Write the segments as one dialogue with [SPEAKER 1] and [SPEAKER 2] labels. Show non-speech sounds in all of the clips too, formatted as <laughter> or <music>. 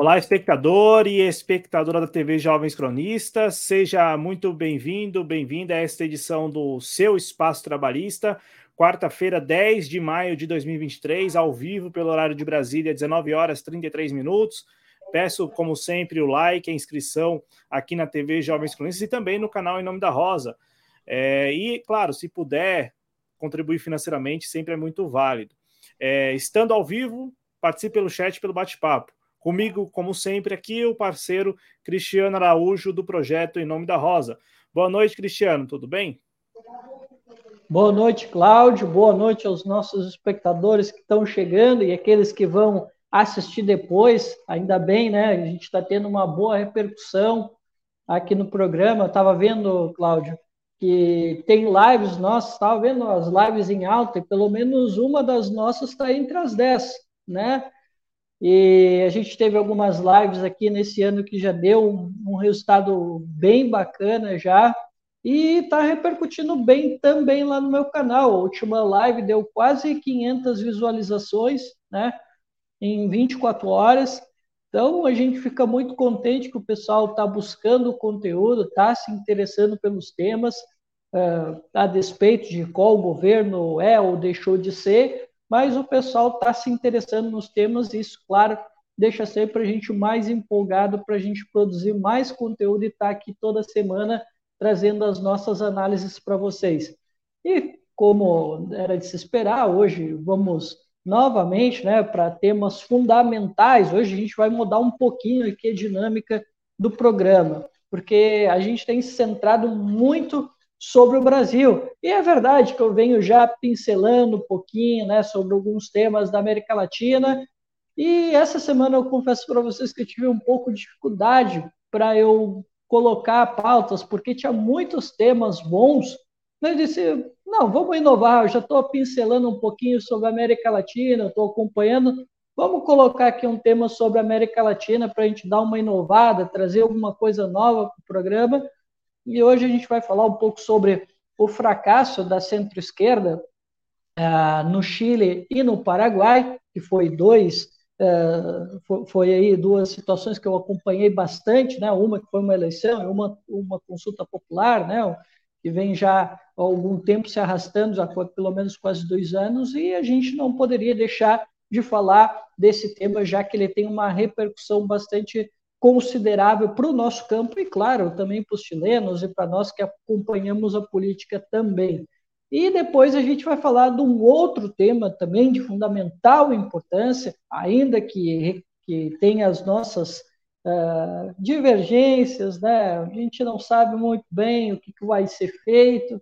[SPEAKER 1] Olá, espectador e espectadora da TV Jovens Cronistas, seja muito bem-vindo, bem-vinda a esta edição do seu Espaço Trabalhista, quarta-feira, 10 de maio de 2023, ao vivo pelo horário de Brasília, 19 horas 33 minutos. Peço, como sempre, o like, a inscrição aqui na TV Jovens Cronistas e também no canal Em Nome da Rosa. É, e, claro, se puder contribuir financeiramente, sempre é muito válido. É, estando ao vivo, participe pelo chat, pelo bate-papo. Comigo, como sempre, aqui o parceiro Cristiano Araújo do projeto Em Nome da Rosa. Boa noite, Cristiano, tudo bem?
[SPEAKER 2] Boa noite, Cláudio. Boa noite aos nossos espectadores que estão chegando e aqueles que vão assistir depois. Ainda bem, né? A gente está tendo uma boa repercussão aqui no programa. Eu estava vendo, Cláudio, que tem lives nossas, estava vendo as lives em alta e pelo menos uma das nossas está entre as 10, né? E a gente teve algumas lives aqui nesse ano que já deu um, resultado bem bacana já. E está repercutindo bem também lá no meu canal. A última live deu quase 500 visualizações, né? Em 24 horas. Então a gente fica muito contente que o pessoal está buscando o conteúdo, está se interessando pelos temas, uh, a despeito de qual governo é ou deixou de ser, mas o pessoal está se interessando nos temas e isso, claro, deixa sempre a gente mais empolgado para a gente produzir mais conteúdo e estar tá aqui toda semana trazendo as nossas análises para vocês. E como era de se esperar, hoje vamos novamente né, para temas fundamentais. Hoje a gente vai mudar um pouquinho aqui a dinâmica do programa, porque a gente tem se centrado muito sobre o Brasil. E é verdade que eu venho já pincelando um pouquinho né, sobre alguns temas da América Latina. E essa semana eu confesso para vocês que eu tive um pouco de dificuldade para eu colocar pautas, porque tinha muitos temas bons. Eu disse, não, vamos inovar, eu já estou pincelando um pouquinho sobre a América Latina, estou acompanhando, vamos colocar aqui um tema sobre a América Latina para a gente dar uma inovada, trazer alguma coisa nova para o programa. E hoje a gente vai falar um pouco sobre o fracasso da centro-esquerda uh, no Chile e no Paraguai, que foi dois uh, foi, foi, aí duas situações que eu acompanhei bastante, né? Uma que foi uma eleição e uma uma consulta popular, né? Que vem já há algum tempo se arrastando, já foi pelo menos quase dois anos, e a gente não poderia deixar de falar desse tema, já que ele tem uma repercussão bastante considerável para o nosso campo e, claro, também para os chilenos e para nós que acompanhamos a política também. E depois a gente vai falar de um outro tema também de fundamental importância, ainda que, que tem as nossas uh, divergências, né? a gente não sabe muito bem o que, que vai ser feito,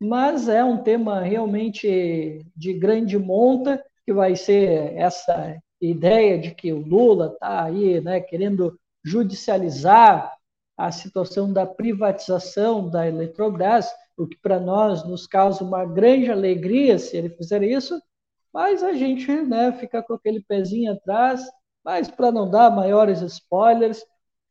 [SPEAKER 2] mas é um tema realmente de grande monta, que vai ser essa ideia de que o Lula está aí né, querendo judicializar a situação da privatização da Eletrobras, o que para nós nos causa uma grande alegria se ele fizer isso, mas a gente né, fica com aquele pezinho atrás. Mas para não dar maiores spoilers,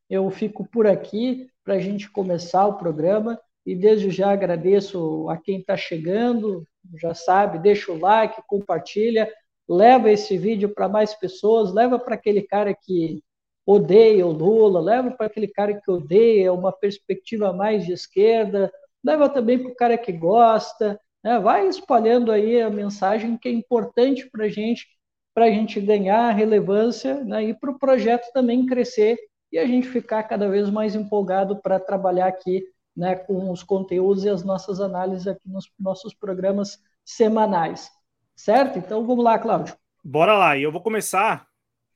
[SPEAKER 2] eu fico por aqui para a gente começar o programa e desde já agradeço a quem está chegando, já sabe, deixa o like, compartilha, leva esse vídeo para mais pessoas, leva para aquele cara que odeia o Lula, leva para aquele cara que odeia uma perspectiva mais de esquerda, leva também para o cara que gosta, né? vai espalhando aí a mensagem que é importante para a gente, para a gente ganhar relevância né? e para o projeto também crescer e a gente ficar cada vez mais empolgado para trabalhar aqui né, com os conteúdos e as nossas análises aqui nos nossos programas semanais. Certo? Então vamos lá, Cláudio.
[SPEAKER 1] Bora lá, e eu vou começar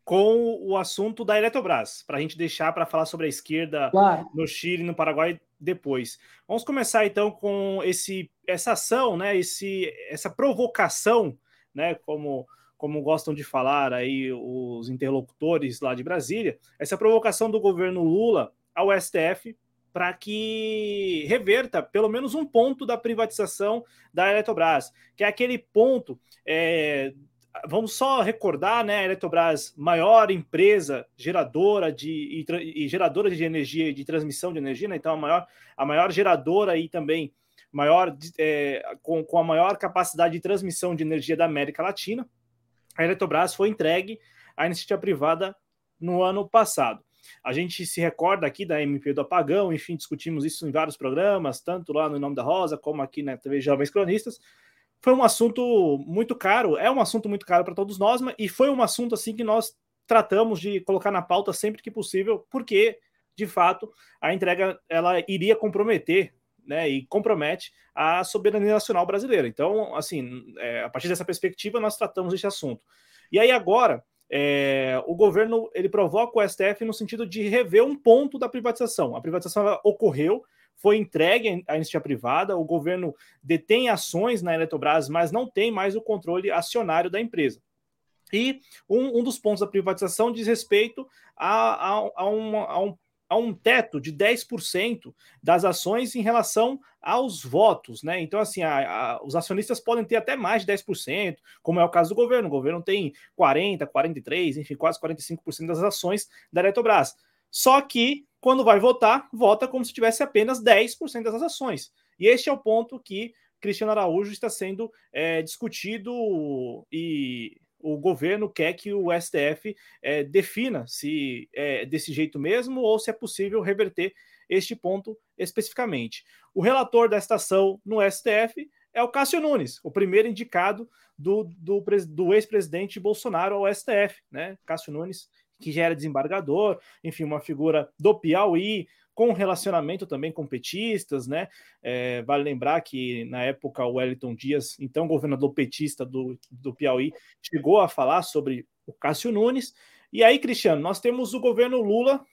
[SPEAKER 1] com o assunto da Eletrobras, para a gente deixar para falar sobre a esquerda claro. no Chile e no Paraguai depois. Vamos começar então com esse, essa ação, né, esse, essa provocação, né, como, como gostam de falar aí os interlocutores lá de Brasília, essa provocação do governo Lula ao STF para que reverta pelo menos um ponto da privatização da Eletrobras, que é aquele ponto. É, vamos só recordar, né? A Eletrobras, maior empresa geradora de e, e geradora de energia de transmissão de energia, né? então a maior, a maior geradora e também maior é, com, com a maior capacidade de transmissão de energia da América Latina. A Eletrobras foi entregue à iniciativa privada no ano passado. A gente se recorda aqui da MP do apagão, enfim, discutimos isso em vários programas, tanto lá no Nome da Rosa, como aqui na TV Jovens Cronistas. Foi um assunto muito caro, é um assunto muito caro para todos nós, e foi um assunto assim que nós tratamos de colocar na pauta sempre que possível, porque de fato a entrega ela iria comprometer né, e compromete a soberania nacional brasileira. Então, assim, é, a partir dessa perspectiva, nós tratamos esse assunto. E aí agora, é, o governo ele provoca o STF no sentido de rever um ponto da privatização. A privatização ocorreu, foi entregue à iniciativa privada, o governo detém ações na Eletrobras, mas não tem mais o controle acionário da empresa. E um, um dos pontos da privatização diz respeito a, a, a, uma, a um a um teto de 10% das ações em relação aos votos, né? Então, assim, a, a, os acionistas podem ter até mais de 10%, como é o caso do governo. O governo tem 40%, 43%, enfim, quase 45% das ações da Eletrobras. Só que, quando vai votar, vota como se tivesse apenas 10% das ações. E este é o ponto que Cristiano Araújo está sendo é, discutido e o governo quer que o STF é, defina se é desse jeito mesmo ou se é possível reverter este ponto especificamente. O relator da estação no STF é o Cássio Nunes, o primeiro indicado do, do, do ex-presidente Bolsonaro ao STF, né? Cássio Nunes, que já era desembargador, enfim, uma figura do Piauí, com relacionamento também com petistas, né? É, vale lembrar que na época o Wellington Dias, então governador petista do, do Piauí, chegou a falar sobre o Cássio Nunes. E aí, Cristiano, nós temos o governo Lula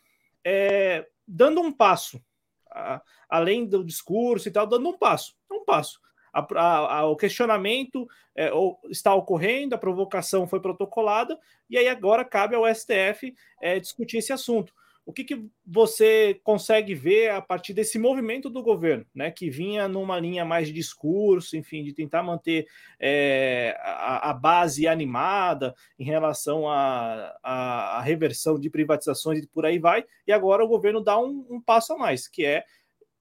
[SPEAKER 1] é, dando um passo, a, além do discurso e tal, dando um passo, um passo. A, a, o questionamento é, está ocorrendo, a provocação foi protocolada, e aí agora cabe ao STF é, discutir esse assunto. O que, que você consegue ver a partir desse movimento do governo, né, que vinha numa linha mais de discurso, enfim, de tentar manter é, a, a, base animada em relação à reversão de privatizações e por aí vai, e agora o governo dá um, um passo a mais, que é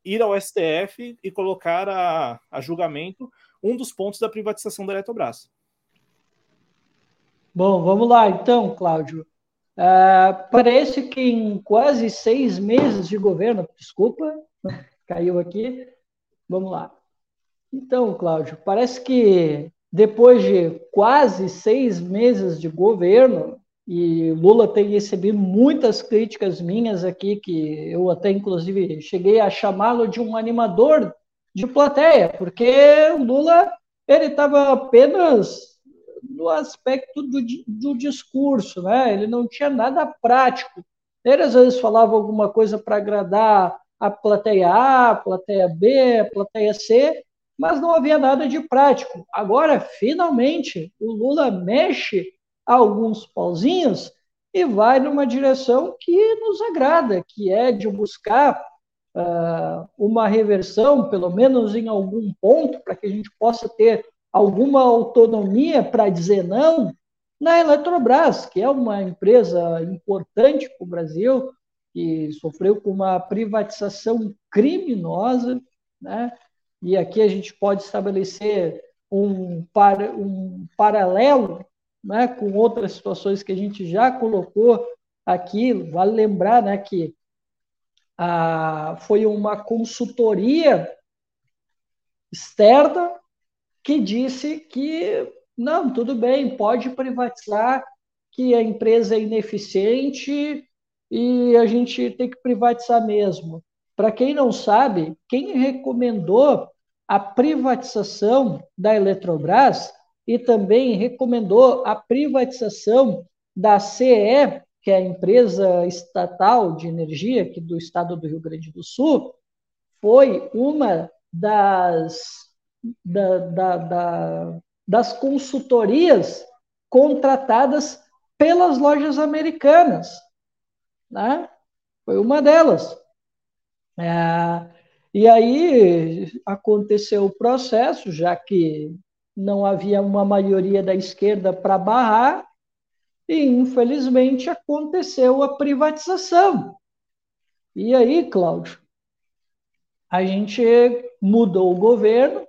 [SPEAKER 1] ir ao STF e colocar a, a julgamento um dos pontos da privatização da Eletrobras.
[SPEAKER 2] Bom, vamos lá então, Cláudio. Uh, parece que em quase seis meses de governo, desculpa, <laughs> caiu aqui. Vamos lá. Então, Cláudio, parece que depois de quase seis meses de governo, e Lula tem recebido muitas críticas minhas aqui, que eu até inclusive cheguei a chamá-lo de um animador de plateia, porque Lula ele estava apenas no aspecto do, do discurso, né? Ele não tinha nada prático. Ele às vezes falava alguma coisa para agradar a plateia A, a plateia B, a plateia C, mas não havia nada de prático. Agora, finalmente, o Lula mexe alguns pauzinhos e vai numa direção que nos agrada, que é de buscar uh, uma reversão, pelo menos em algum ponto, para que a gente possa ter alguma autonomia para dizer não na Eletrobras, que é uma empresa importante para o Brasil, que sofreu com uma privatização criminosa, né? e aqui a gente pode estabelecer um, par, um paralelo né, com outras situações que a gente já colocou aqui. Vale lembrar né, que a, foi uma consultoria externa que disse que não, tudo bem, pode privatizar, que a empresa é ineficiente e a gente tem que privatizar mesmo. Para quem não sabe, quem recomendou a privatização da Eletrobras e também recomendou a privatização da CE, que é a empresa estatal de energia aqui do estado do Rio Grande do Sul, foi uma das da, da, da, das consultorias contratadas pelas lojas americanas. Né? Foi uma delas. É, e aí aconteceu o processo, já que não havia uma maioria da esquerda para barrar, e infelizmente aconteceu a privatização. E aí, Cláudio, a gente mudou o governo,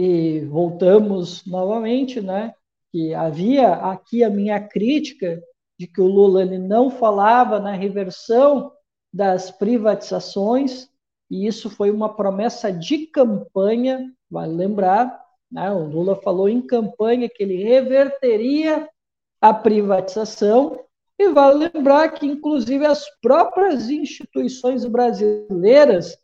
[SPEAKER 2] e voltamos novamente, né? Que havia aqui a minha crítica de que o Lula ele não falava na reversão das privatizações, e isso foi uma promessa de campanha, vale lembrar, né? o Lula falou em campanha que ele reverteria a privatização, e vale lembrar que, inclusive, as próprias instituições brasileiras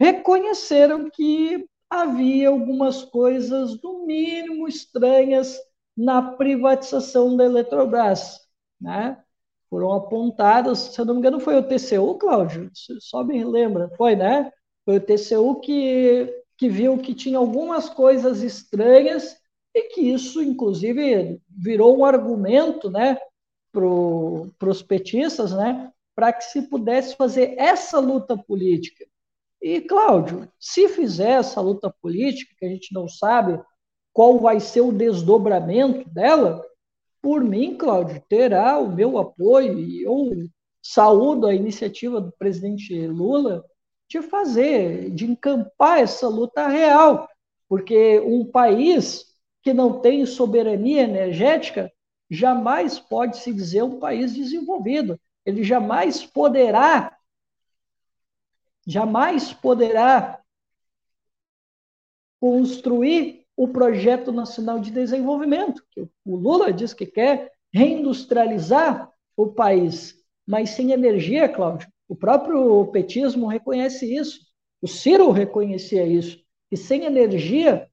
[SPEAKER 2] reconheceram que havia algumas coisas, no mínimo, estranhas na privatização da Eletrobras. Né? Foram apontadas, se eu não me engano, foi o TCU, Cláudio, só me lembra, foi, né? Foi o TCU que, que viu que tinha algumas coisas estranhas e que isso, inclusive, virou um argumento, né, para os petistas, né, para que se pudesse fazer essa luta política. E, Cláudio, se fizer essa luta política, que a gente não sabe qual vai ser o desdobramento dela, por mim, Cláudio, terá o meu apoio e eu saúdo a iniciativa do presidente Lula de fazer, de encampar essa luta real, porque um país que não tem soberania energética jamais pode se dizer um país desenvolvido. Ele jamais poderá, jamais poderá construir o projeto nacional de desenvolvimento. O Lula diz que quer reindustrializar o país, mas sem energia, Cláudio. O próprio petismo reconhece isso. O Ciro reconhecia isso. E sem energia,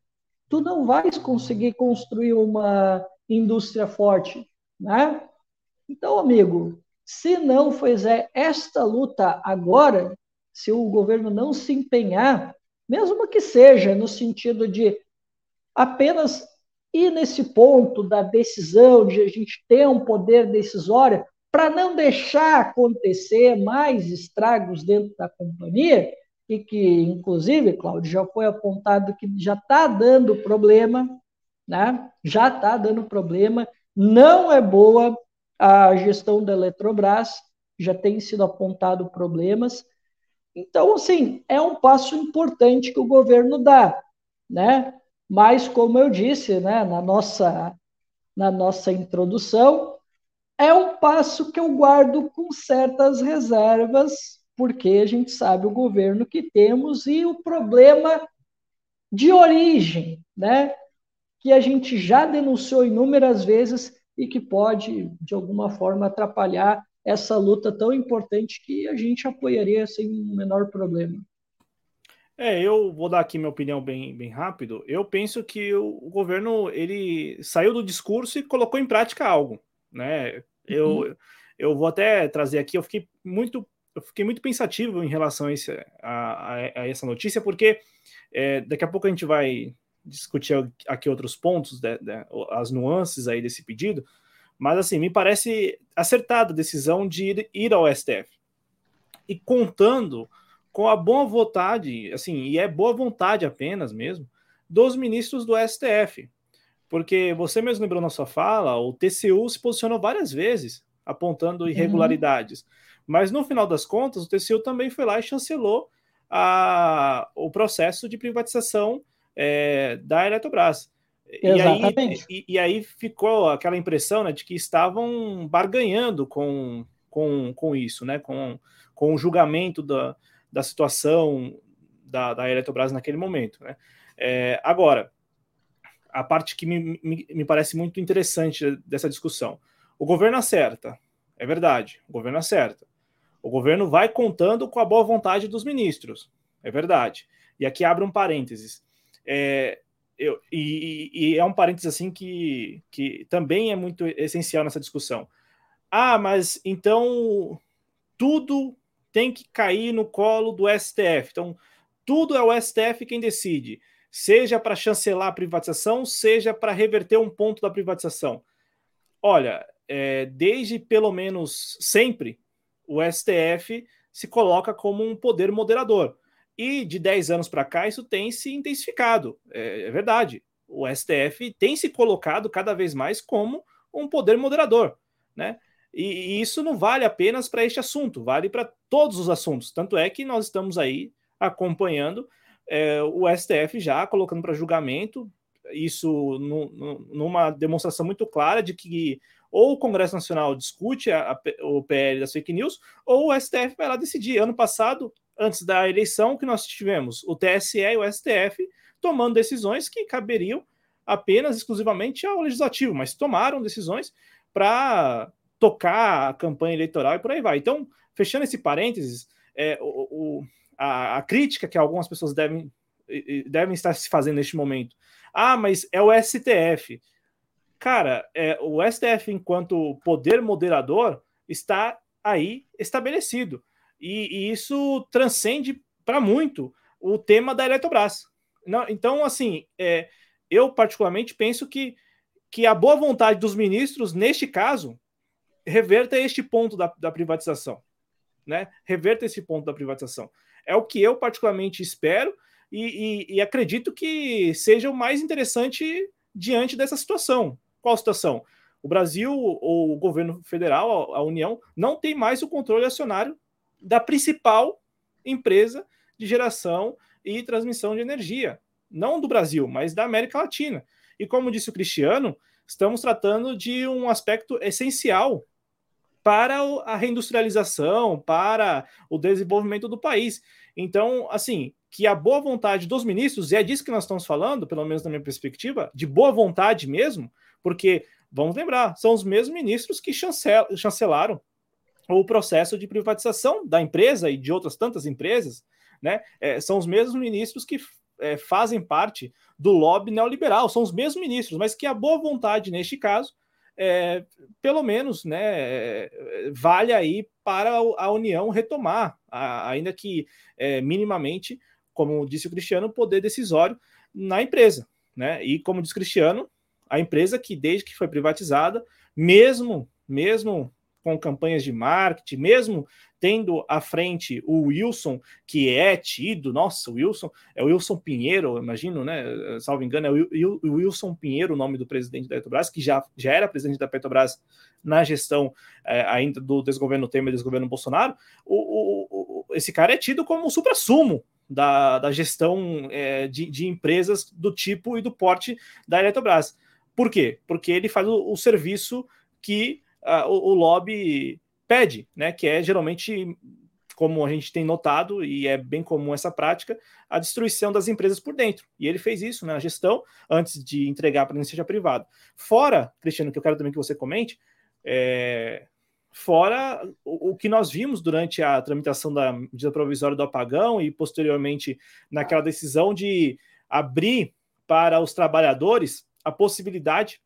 [SPEAKER 2] tu não vais conseguir construir uma indústria forte, né? Então, amigo, se não fizer esta luta agora, se o governo não se empenhar, mesmo que seja no sentido de apenas ir nesse ponto da decisão, de a gente ter um poder decisório, para não deixar acontecer mais estragos dentro da companhia, e que, inclusive, Cláudio, já foi apontado que já está dando problema, né? já está dando problema, não é boa a gestão da Eletrobras, já tem sido apontado problemas. Então, assim, é um passo importante que o governo dá, né? Mas, como eu disse, né, na nossa, na nossa introdução, é um passo que eu guardo com certas reservas, porque a gente sabe o governo que temos e o problema de origem, né? que a gente já denunciou inúmeras vezes e que pode, de alguma forma, atrapalhar essa luta tão importante que a gente apoiaria sem o menor problema.
[SPEAKER 1] É, eu vou dar aqui minha opinião bem, bem rápido. Eu penso que o, governo ele saiu do discurso e colocou em prática algo, né? Eu, uhum. eu vou até trazer aqui. Eu fiquei muito eu fiquei muito pensativo em relação a, esse, a, a, a essa notícia, porque é, daqui a pouco a gente vai discutir aqui outros pontos, de, de, as nuances aí desse pedido, mas assim, me parece acertada a decisão de ir, ir ao STF. E contando com a boa vontade, assim, e é boa vontade apenas mesmo, dos ministros do STF. Porque você mesmo lembrou na sua fala, o TCU se posicionou várias vezes apontando uhum. irregularidades. Uhum. Mas no final das contas, o TCU também foi lá e chancelou a, o processo de privatização é, da Eletrobras.
[SPEAKER 2] Exatamente.
[SPEAKER 1] E aí, e, e aí, ficou aquela impressão né, de que estavam barganhando com, com, com isso, né, com, com o julgamento da, da situação da, da Eletrobras naquele momento. Né. É, agora, a parte que me, me, me parece muito interessante dessa discussão. O governo acerta, é verdade, o governo acerta. O governo vai contando com a boa vontade dos ministros, é verdade. E aqui abre um parênteses. É, eu, e, e, é um parênteses assim que, que também é muito essencial nessa discussão. Ah, mas então tudo tem que cair no colo do STF. Então, tudo é o STF quem decide, seja para chancelar a privatização, seja para reverter um ponto da privatização. Olha, é, desde pelo menos sempre, o STF se coloca como um poder moderador. E de 10 anos para cá, isso tem se intensificado. É, é, verdade. O STF tem se colocado cada vez mais como um poder moderador. Né? E, e isso não vale apenas para este assunto, vale para todos os assuntos. Tanto é que nós estamos aí acompanhando é, o STF já colocando para julgamento isso no, no, numa demonstração muito clara de que ou o Congresso Nacional discute a, a, o PL das fake news, ou o STF vai lá decidir. Ano passado, antes da eleição, que nós tivemos o TSE e o STF tomando decisões que caberiam apenas exclusivamente ao legislativo, mas tomaram decisões para tocar a campanha eleitoral e por aí vai. Então, fechando esse parênteses, é, o, o a, a, crítica que algumas pessoas devem, devem estar se fazendo neste momento. Ah, mas é o STF. Cara, é, o STF, enquanto poder moderador, está aí estabelecido. E, e isso transcende para muito o tema da Eletrobras. Não, então, assim, é, eu particularmente penso que, que a boa vontade dos ministros, neste caso, reverta este ponto da, da privatização. Né? Reverta esse ponto da privatização. É o que eu particularmente espero e, e, e acredito que seja o mais interessante diante dessa situação. Qual situação? O Brasil, ou o governo federal, a União, não tem mais o controle acionário da principal empresa de geração e transmissão de energia. Não do Brasil, mas da América Latina. E como disse o Cristiano, estamos tratando de um aspecto essencial para a reindustrialização, para o desenvolvimento do país. Então, assim, que a boa vontade dos ministros, e é disso que nós estamos falando, pelo menos na minha perspectiva, de boa vontade mesmo, porque, vamos lembrar, são os mesmos ministros que chancelaram o processo de privatização da empresa e de outras tantas empresas, né? É, são os mesmos ministros que é, fazem parte do lobby neoliberal, são os mesmos ministros, mas que a boa vontade, neste caso, é, pelo menos, né, é, vale aí para a União retomar, a, ainda que é, minimamente, como disse o Cristiano, poder decisório na empresa. Né? E como diz o Cristiano, a empresa que desde que foi privatizada, mesmo mesmo com campanhas de marketing, mesmo tendo à frente o Wilson, que é tido, nossa, o Wilson, é o Wilson Pinheiro, imagino, né? Salvo engano, é o Wilson Pinheiro, o nome do presidente da Petrobras, que já, já era presidente da Petrobras na gestão é, ainda do desgoverno Temer e desgoverno Bolsonaro. O, o, o, esse cara é tido como o supra-sumo da, da gestão é, de, de empresas do tipo e do porte da Eletrobras. Por quê? Porque ele faz o, o serviço que o, o, lobby pede, né? Que é geralmente, como a gente tem notado, e é bem comum essa prática, a destruição das empresas por dentro. E ele fez isso na né, gestão antes de entregar para a iniciativa privada. Fora, Cristiano, que eu quero também que você comente, é, fora o, o, que nós vimos durante a tramitação da medida provisória do apagão e posteriormente naquela decisão de abrir para os trabalhadores a possibilidade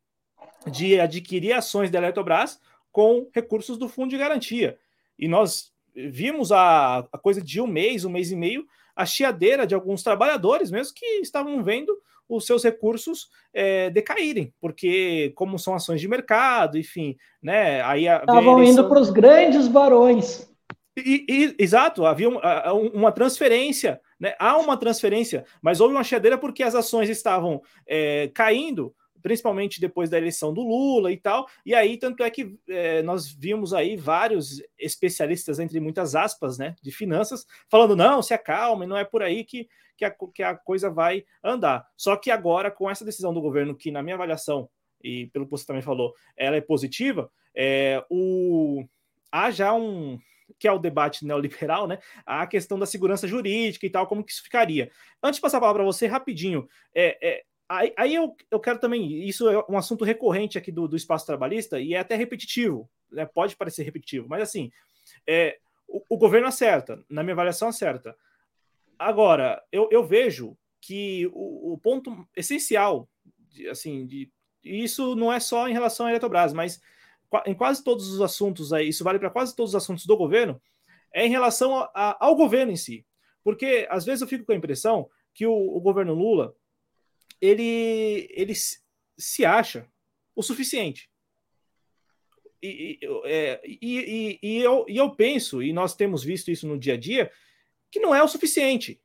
[SPEAKER 1] de adquirir ações da Eletrobras com recursos do fundo de garantia. E nós vimos a, a coisa de um mês, um mês e meio, a chiadeira de alguns trabalhadores mesmo que estavam vendo os seus recursos é, decaírem, porque como são ações de mercado, enfim, né? Aí
[SPEAKER 2] estavam eleição... indo para os grandes barões.
[SPEAKER 1] E, e, exato, havia uma transferência, né? Há uma transferência, mas houve uma chiadeira porque as ações estavam é, caindo principalmente depois da eleição do Lula e tal. E aí, tanto é que é, nós vimos aí vários especialistas, entre muitas aspas, né, de finanças, falando: não, se acalme, não é por aí que, que, a, que a coisa vai andar. Só que agora, com essa decisão do governo, que na minha avaliação, e pelo que você também falou, ela é positiva, é, o, há já um, que é o debate neoliberal, né? A questão da segurança jurídica e tal, como que isso ficaria. Antes de passar a palavra para você, rapidinho, é, é, Aí, aí eu, eu quero também, isso é um assunto recorrente aqui do, do espaço trabalhista e é até repetitivo, né? pode parecer repetitivo, mas assim, é, o, o, governo acerta, na minha avaliação acerta. Agora, eu, eu vejo que o, o ponto essencial, de, assim, de, isso não é só em relação à Eletrobras, mas em quase todos os assuntos aí, isso vale para quase todos os assuntos do governo, é em relação a, a, ao governo em si. Porque às vezes eu fico com a impressão que o, o governo Lula ele, ele se acha o suficiente. E, é, e, e, e, eu, e eu penso, e nós temos visto isso no dia a dia, que não é o suficiente.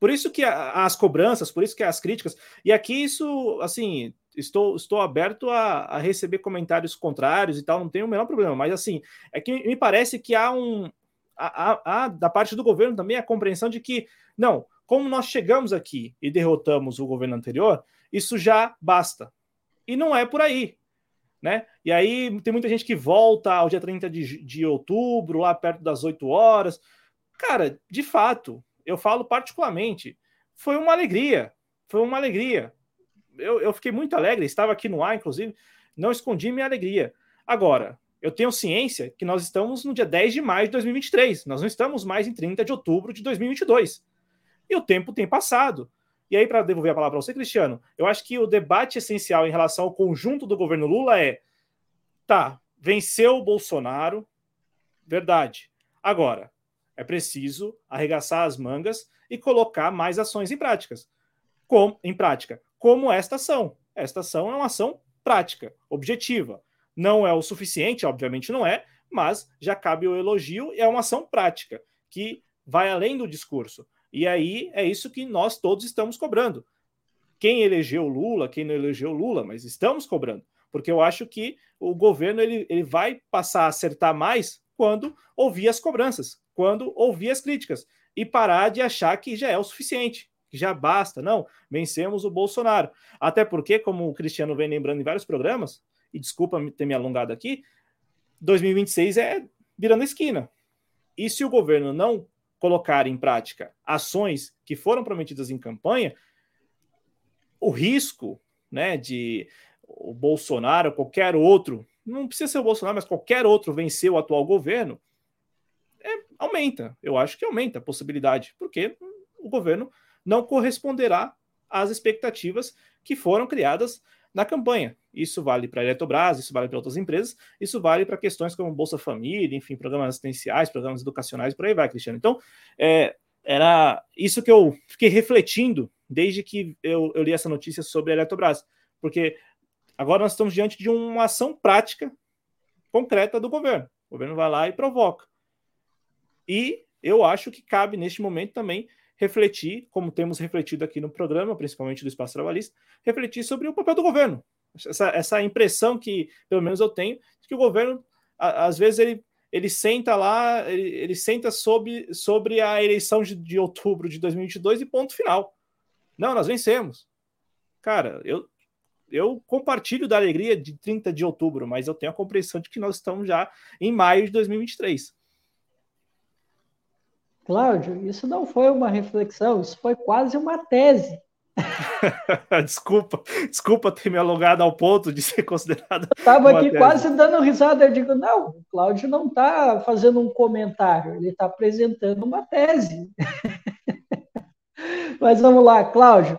[SPEAKER 1] Por isso que as cobranças, por isso que as críticas, e aqui isso, assim, estou, estou aberto a, a receber comentários contrários e tal, não tem o menor problema, mas assim, é que me parece que há um, há, há da parte do governo também a compreensão de que, não, como nós chegamos aqui e derrotamos o governo anterior, isso já basta. E não é por aí. né? E aí tem muita gente que volta ao dia 30 de, de outubro, lá perto das 8 horas. Cara, de fato, eu falo particularmente, foi uma alegria, foi uma alegria. Eu, eu fiquei muito alegre, estava aqui no ar, inclusive, não escondi minha alegria. Agora, eu tenho ciência que nós estamos no dia 10 de maio de 2023, nós não estamos mais em 30 de outubro de 2022. E o tempo tem passado. E aí, para devolver a palavra para você, Cristiano, eu acho que o debate essencial em relação ao conjunto do governo Lula é: tá, venceu o Bolsonaro, verdade. Agora, é preciso arregaçar as mangas e colocar mais ações em práticas. Com, em prática, como esta ação. Esta ação é uma ação prática, objetiva. Não é o suficiente, obviamente não é, mas já cabe o elogio e é uma ação prática que vai além do discurso. E aí é isso que nós todos estamos cobrando. Quem elegeu Lula, quem não elegeu Lula, mas estamos cobrando. Porque eu acho que o governo ele, ele vai passar a acertar mais quando ouvir as cobranças, quando ouvir as críticas e parar de achar que já é o suficiente, que já basta. Não, vencemos o Bolsonaro. Até porque, como o Cristiano vem lembrando em vários programas, e desculpa ter me alongado aqui, 2026 é virando esquina. E se o governo não colocar em prática ações que foram prometidas em campanha, o risco né, de o Bolsonaro, qualquer outro, não precisa ser o Bolsonaro, mas qualquer outro vencer o atual governo, é, aumenta. Eu acho que aumenta a possibilidade, porque o governo não corresponderá às expectativas que foram criadas na campanha. Isso vale para a Eletrobras, isso vale para outras empresas, isso vale para questões como Bolsa Família, enfim, programas assistenciais, programas educacionais, por aí vai, Cristiano. Então, é, era isso que eu fiquei refletindo desde que eu, eu li essa notícia sobre a Eletrobras, porque agora nós estamos diante de uma ação prática, concreta do governo. O governo vai lá e provoca. E eu acho que cabe neste momento também refletir, como temos refletido aqui no programa, principalmente do Espaço Trabalhista, refletir sobre o papel do governo. Essa, essa impressão que, pelo menos, eu tenho, de que o governo, a, às vezes, ele, ele senta lá, ele, ele senta sobre, sobre a eleição de, de outubro de 2022 e ponto final. Não, nós vencemos. Cara, eu, eu compartilho da alegria de 30 de outubro, mas eu tenho a compreensão de que nós estamos já em maio de 2023.
[SPEAKER 2] Cláudio, isso não foi uma reflexão, isso foi quase uma tese. <laughs>
[SPEAKER 1] desculpa, desculpa ter me alongado ao ponto de ser considerado.
[SPEAKER 2] Estava aqui tese. quase dando risada. Eu digo, não, o Cláudio não está fazendo um comentário, ele está apresentando uma tese. <laughs> Mas vamos lá, Cláudio.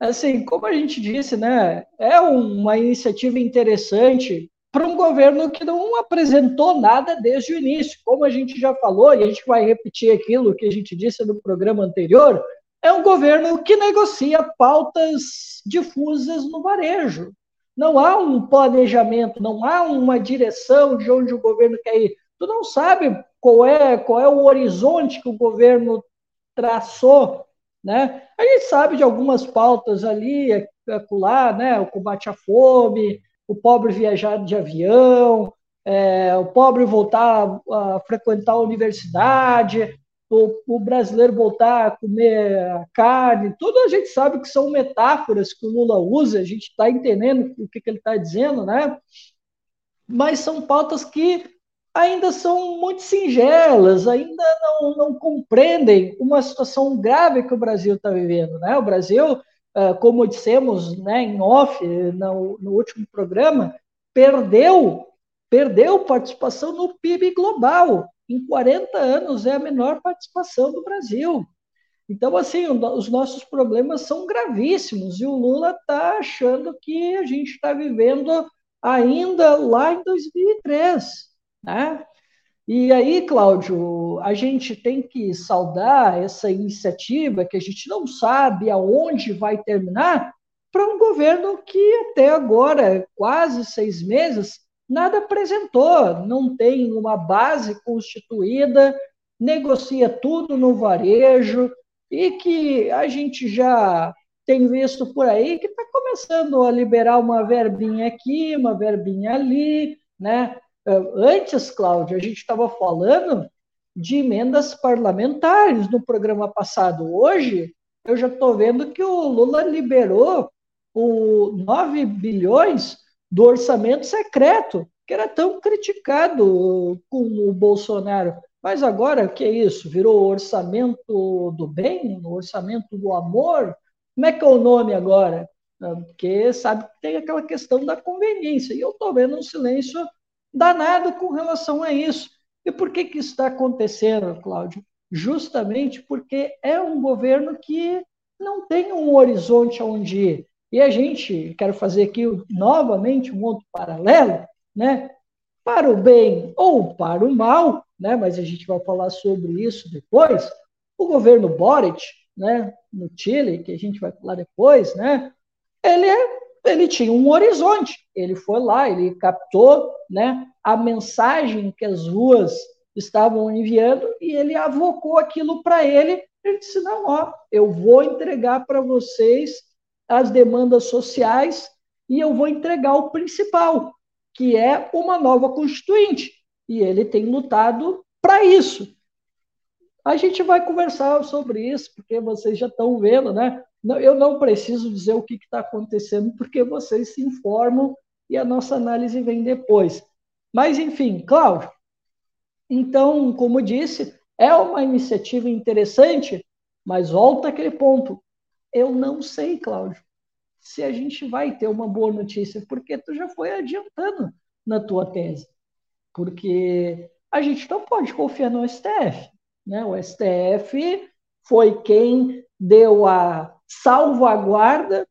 [SPEAKER 2] Assim, como a gente disse, né, é uma iniciativa interessante para um governo que não apresentou nada desde o início. Como a gente já falou, e a gente vai repetir aquilo que a gente disse no programa anterior, é um governo que negocia pautas difusas no varejo. Não há um planejamento, não há uma direção de onde o governo quer ir. Tu não sabe qual é, qual é o horizonte que o governo traçou, né? A gente sabe de algumas pautas ali, acolá, né? O combate à fome, o pobre viajar de avião, é, o pobre voltar a frequentar a universidade, o, o, brasileiro voltar a comer carne, tudo a gente sabe que são metáforas que o Lula usa, a gente está entendendo o que, que ele está dizendo, né? Mas são pautas que ainda são muito singelas, ainda não, não compreendem uma situação grave que o Brasil está vivendo, né? O Brasil como dissemos né, em off, no, no último programa, perdeu, perdeu participação no PIB global. Em 40 anos é a menor participação do Brasil. Então, assim, os nossos problemas são gravíssimos e o Lula está achando que a gente está vivendo ainda lá em 2003, né? E aí, Cláudio, a gente tem que saudar essa iniciativa que a gente não sabe aonde vai terminar para um governo que até agora, quase seis meses, nada apresentou, não tem uma base constituída, negocia tudo no varejo e que a gente já tem visto por aí que está começando a liberar uma verbinha aqui, uma verbinha ali, né? Antes, Cláudio, a gente estava falando de emendas parlamentares no programa passado. Hoje, eu já estou vendo que o Lula liberou o 9 bilhões do orçamento secreto, que era tão criticado com o Bolsonaro. Mas agora, o que é isso? Virou orçamento do bem, orçamento do amor? Como é que é o nome agora? Porque sabe que tem aquela questão da conveniência. E eu estou vendo um silêncio danado com relação a isso. E por que, que isso está acontecendo, Cláudio? Justamente porque é um governo que não tem um horizonte aonde ir. E a gente, quero fazer aqui novamente um outro paralelo, né? Para o bem ou para o mal, né? Mas a gente vai falar sobre isso depois. O governo Boric, né? No Chile, que a gente vai falar depois, né? Ele é ele tinha um horizonte. Ele foi lá, ele captou né, a mensagem que as ruas estavam enviando e ele avocou aquilo para ele. Ele disse: Não, ó, eu vou entregar para vocês as demandas sociais e eu vou entregar o principal, que é uma nova constituinte. E ele tem lutado para isso. A gente vai conversar sobre isso, porque vocês já estão vendo, né? Eu não preciso dizer o que está acontecendo, porque vocês se informam e a nossa análise vem depois. Mas, enfim, Cláudio, então, como disse, é uma iniciativa interessante, mas volta aquele ponto. Eu não sei, Cláudio, se a gente vai ter uma boa notícia, porque tu já foi adiantando na tua tese. Porque a gente não pode confiar no STF. Né? O STF foi quem deu a salvaguarda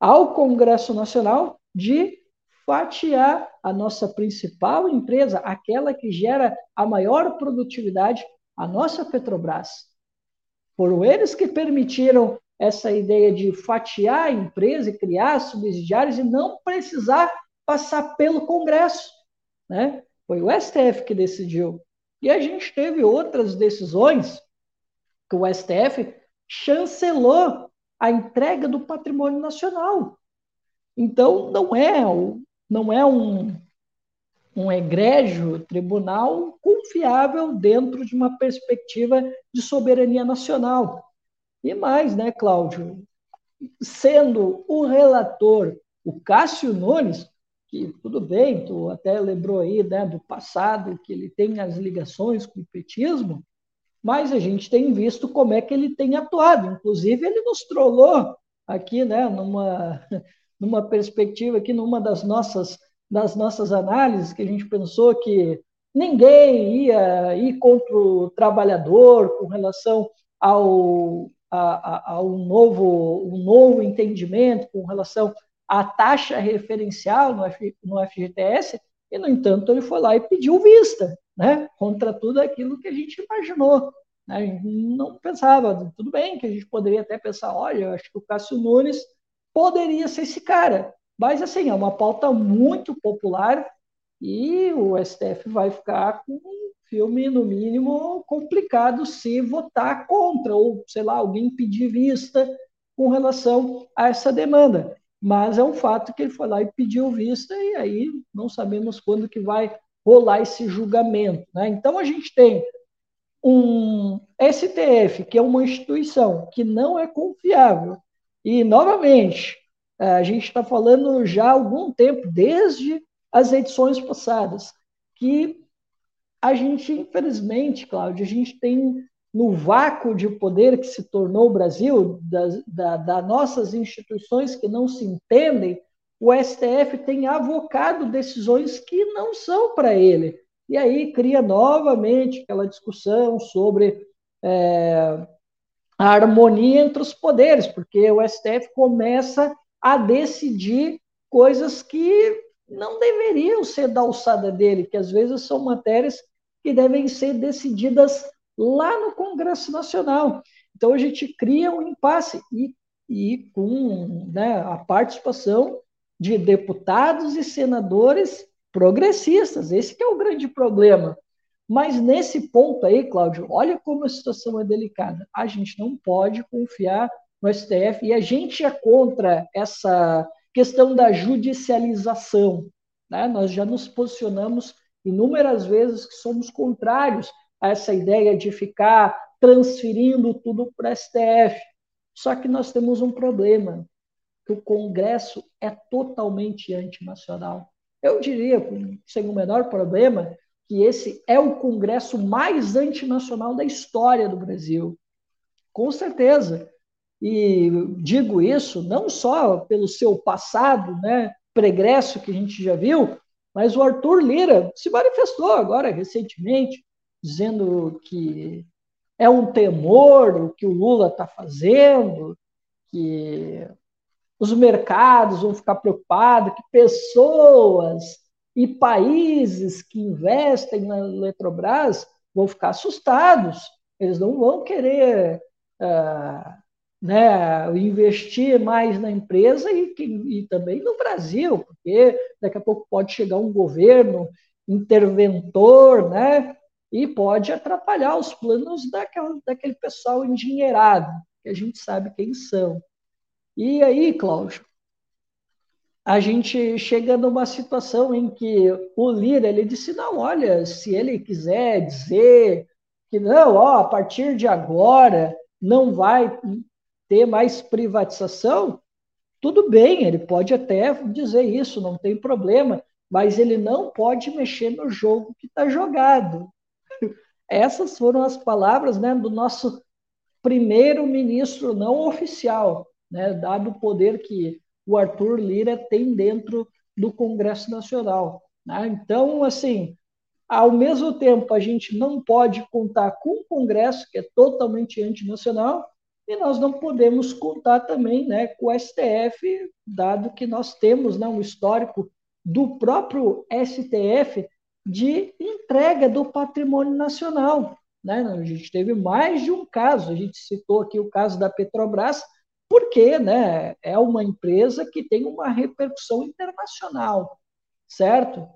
[SPEAKER 2] ao Congresso Nacional de fatiar a nossa principal empresa, aquela que gera a maior produtividade, a nossa Petrobras. Foram eles que permitiram essa ideia de fatiar a empresa e criar subsidiários e não precisar passar pelo Congresso. Né? Foi o STF que decidiu. E a gente teve outras decisões que o STF chancelou a entrega do patrimônio nacional. Então, não é, não é um, um egrégio tribunal confiável dentro de uma perspectiva de soberania nacional. E mais, né, Cláudio? Sendo o relator o Cássio Nunes, que tudo bem, tu até lembrou aí né, do passado, que ele tem as ligações com o petismo, mas a gente tem visto como é que ele tem atuado. Inclusive, ele nos trollou aqui, né, numa, <laughs> numa perspectiva, aqui numa das nossas, das nossas análises, que a gente pensou que ninguém ia ir contra o trabalhador com relação ao, a, a, novo, um novo entendimento, com relação à taxa referencial no, F, no FGTS, e, no entanto, ele foi lá e pediu vista, né, contra tudo aquilo que a gente imaginou. Né? Não pensava, tudo bem que a gente poderia até pensar, olha, eu acho que o Cássio Nunes poderia ser esse cara, mas assim, é uma pauta muito popular e o STF vai ficar com um filme, no mínimo, complicado se votar contra, ou, sei lá, alguém pedir vista com relação a essa demanda mas é um fato que ele foi lá e pediu vista e aí não sabemos quando que vai rolar esse julgamento. Né? Então a gente tem um STF, que é uma instituição que não é confiável, e novamente a gente está falando já há algum tempo, desde as edições passadas, que a gente, infelizmente, Cláudio, a gente tem no vácuo de poder que se tornou o Brasil, das da, da nossas instituições que não se entendem, o STF tem avocado decisões que não são para ele. E aí cria novamente aquela discussão sobre é, a harmonia entre os poderes, porque o STF começa a decidir coisas que não deveriam ser da alçada dele, que às vezes são matérias que devem ser decididas lá no Congresso Nacional. Então a gente cria um impasse e, e com né, a participação de deputados e senadores progressistas. Esse é o grande problema. Mas nesse ponto aí, Cláudio, olha como a situação é delicada. A gente não pode confiar no STF e a gente é contra essa questão da judicialização. Né? Nós já nos posicionamos inúmeras vezes que somos contrários essa ideia de ficar transferindo tudo para o STF. Só que nós temos um problema. Que o Congresso é totalmente antinacional. Eu diria, sem o menor problema, que esse é o Congresso mais antinacional da história do Brasil. Com certeza. E digo isso não só pelo seu passado, né, pregresso que a gente já viu, mas o Arthur Lira se manifestou agora recentemente, dizendo que é um temor o que o Lula está fazendo, que os mercados vão ficar preocupados, que pessoas e países que investem na Eletrobras vão ficar assustados. Eles não vão querer uh, né, investir mais na empresa e, e, também no Brasil, porque daqui a pouco pode chegar um governo interventor, né, e pode atrapalhar os planos daquela, daquele pessoal endinheirado, que a gente sabe quem são. E aí, Cláudio, a gente chega numa situação em que o Lira ele disse não, olha, se ele quiser dizer que não, ó, a partir de agora não vai ter mais privatização, tudo bem, ele pode até dizer isso, não tem problema, mas ele não pode mexer no jogo que está jogado. <laughs> Essas foram as palavras né, do nosso primeiro ministro não oficial, né, dado o poder que o Arthur Lira tem dentro do Congresso Nacional. Né? Então, assim, ao mesmo tempo, a gente não pode contar com o Congresso, que é totalmente antinacional, e nós não podemos contar também né, com o STF, dado que nós temos né, um histórico do próprio STF de entrega do patrimônio nacional. Né? A gente teve mais de um caso, a gente citou aqui o caso da Petrobras, porque né, é uma empresa que tem uma repercussão internacional, certo?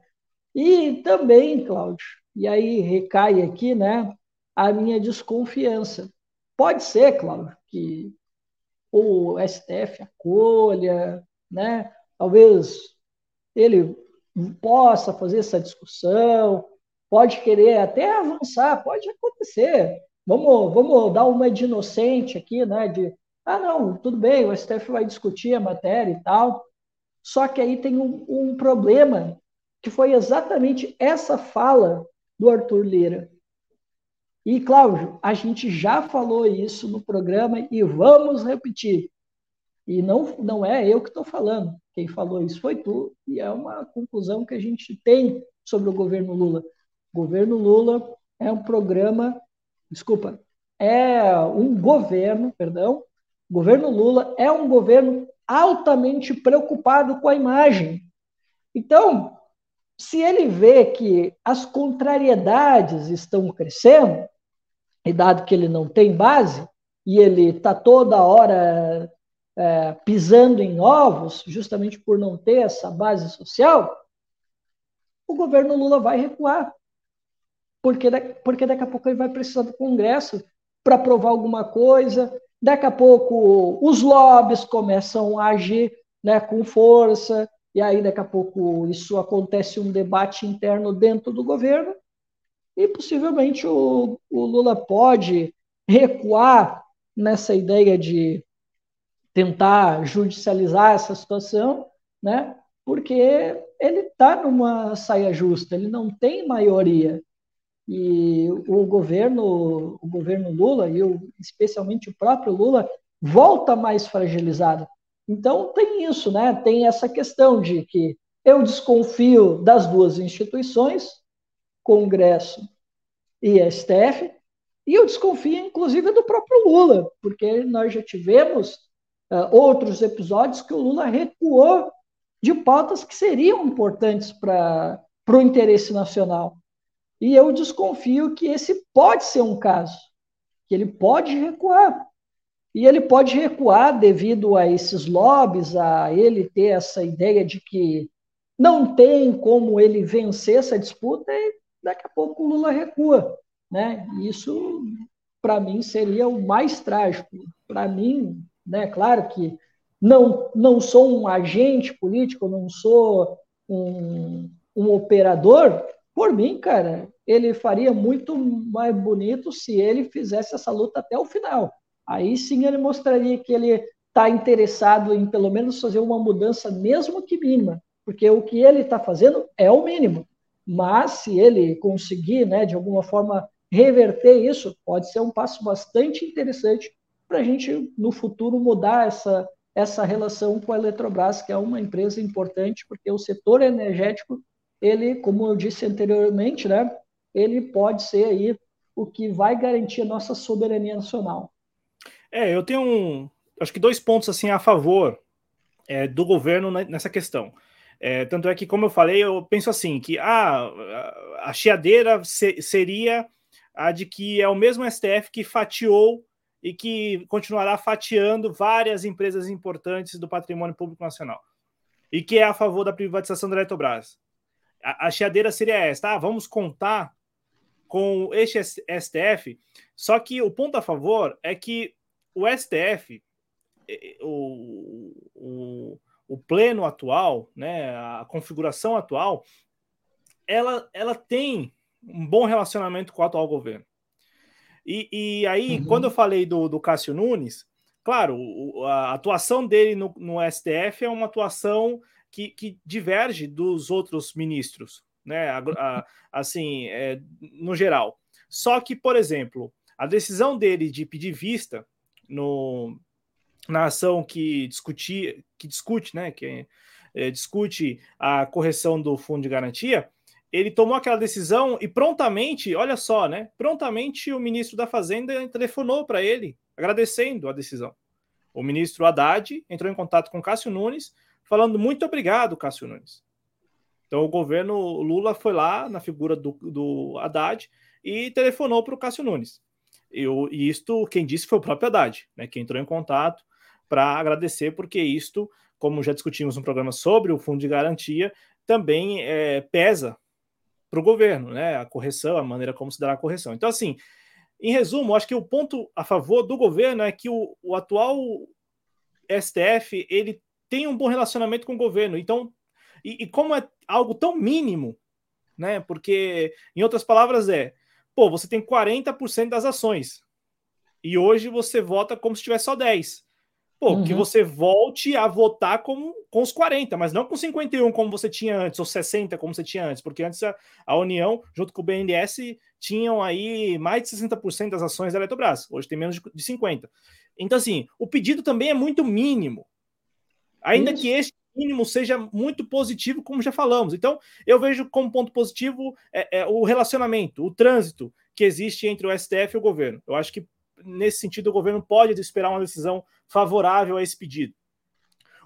[SPEAKER 2] E também, Cláudio, e aí recai aqui né, a minha desconfiança. Pode ser, Cláudio, que o STF acolha, né? talvez ele possa fazer essa discussão, pode querer até avançar, pode acontecer. Vamos, vamos dar uma de inocente aqui, né? De ah, não, tudo bem, o STF vai discutir a matéria e tal. Só que aí tem um, um problema, que foi exatamente essa fala do Arthur Lira. E, Cláudio, a gente já falou isso no programa e vamos repetir. E não, não é eu que estou falando. Quem falou isso foi tu, e é uma conclusão que a gente tem sobre o governo Lula. O governo Lula é um programa, desculpa, é um governo, perdão, o governo Lula é um governo altamente preocupado com a imagem. Então, se ele vê que as contrariedades estão crescendo, e dado que ele não tem base, e ele está toda hora é, pisando em ovos, justamente por não ter essa base social, o governo Lula vai recuar. Porque, porque daqui a pouco ele vai precisar do Congresso para aprovar alguma coisa, Daqui a pouco os lobbies começam a agir né, com força, e aí daqui a pouco isso acontece um debate interno dentro do governo, e possivelmente o, o Lula pode recuar nessa ideia de tentar judicializar essa situação, né? Porque ele está numa saia justa, ele não tem maioria. E o governo, o governo Lula, e o, especialmente o próprio Lula, volta mais fragilizado. Então tem isso, né? Tem essa questão de que eu desconfio das duas instituições, Congresso e STF, e eu desconfio, inclusive, do próprio Lula, porque nós já tivemos uh, outros episódios que o Lula recuou de pautas que seriam importantes para o interesse nacional. E eu desconfio que esse pode ser um caso, que ele pode recuar. E ele pode recuar devido a esses lobbies, a ele ter essa ideia de que não tem como ele vencer essa disputa e daqui a pouco o Lula recua. Né? Isso, para mim, seria o mais trágico. Para mim, né, claro que não, não sou um agente político, não sou um, um operador, por mim, cara, ele faria muito mais bonito se ele fizesse essa luta até o final. Aí sim ele mostraria que ele está interessado em pelo menos fazer uma mudança, mesmo que mínima, porque o que ele está fazendo é o mínimo. Mas se ele conseguir, né, de alguma forma, reverter isso, pode ser um passo bastante interessante para a gente, no futuro, mudar essa, essa relação com a Eletrobras, que é uma empresa importante, porque o setor energético, ele, como eu disse anteriormente, né, ele pode ser aí o que vai garantir a nossa soberania nacional.
[SPEAKER 1] É, eu tenho um, acho que dois pontos assim a favor é, do governo nessa questão. É, tanto é que, como eu falei, eu penso assim que ah, a chiadeira se, seria a de que é o mesmo STF que fatiou e que continuará fatiando várias empresas importantes do patrimônio público nacional e que é a favor da privatização da Eletrobras. A, a chiadeira seria esta: ah, vamos contar com este STF. Só que o ponto a favor é que o STF, o, o, o pleno atual, né, a configuração atual, ela, ela tem um bom relacionamento com o atual governo. E, e aí, uhum. quando eu falei do, do Cássio Nunes, claro, a atuação dele no, no STF é uma atuação que, que diverge dos outros ministros, né? A, a, assim, é, no geral. Só que, por exemplo, a decisão dele de pedir vista no, na ação que discutir, que discute, né, que é, discute a correção do fundo de garantia, ele tomou aquela decisão e prontamente, olha só, né, prontamente o ministro da Fazenda telefonou para ele agradecendo a decisão. O ministro Haddad entrou em contato com Cássio Nunes, falando muito obrigado, Cássio Nunes. Então o governo Lula foi lá na figura do, do Haddad e telefonou para o Cássio Nunes. Eu, e isto, quem disse foi o próprio Haddad, né, que entrou em contato para agradecer, porque isto, como já discutimos no programa sobre o fundo de garantia, também é, pesa para o governo, né? A correção, a maneira como se dará a correção. Então, assim, em resumo, acho que o ponto a favor do governo é que o, o atual STF ele tem um bom relacionamento com o governo. Então, e, e como é algo tão mínimo, né? Porque, em outras palavras, é pô, você tem 40% das ações. E hoje você vota como se tivesse só 10. Pô, uhum. que você volte a votar com, com os 40, mas não com 51 como você tinha antes, ou 60 como você tinha antes, porque antes a, a União, junto com o BNDES, tinham aí mais de 60% das ações da Eletrobras. Hoje tem menos de, de 50%. Então, assim, o pedido também é muito mínimo. Ainda Isso. que este mínimo seja muito positivo, como já falamos. Então, eu vejo como ponto positivo é, é, o relacionamento, o trânsito que existe entre o STF e o governo. Eu acho que nesse sentido, o governo pode esperar uma decisão favorável a esse pedido.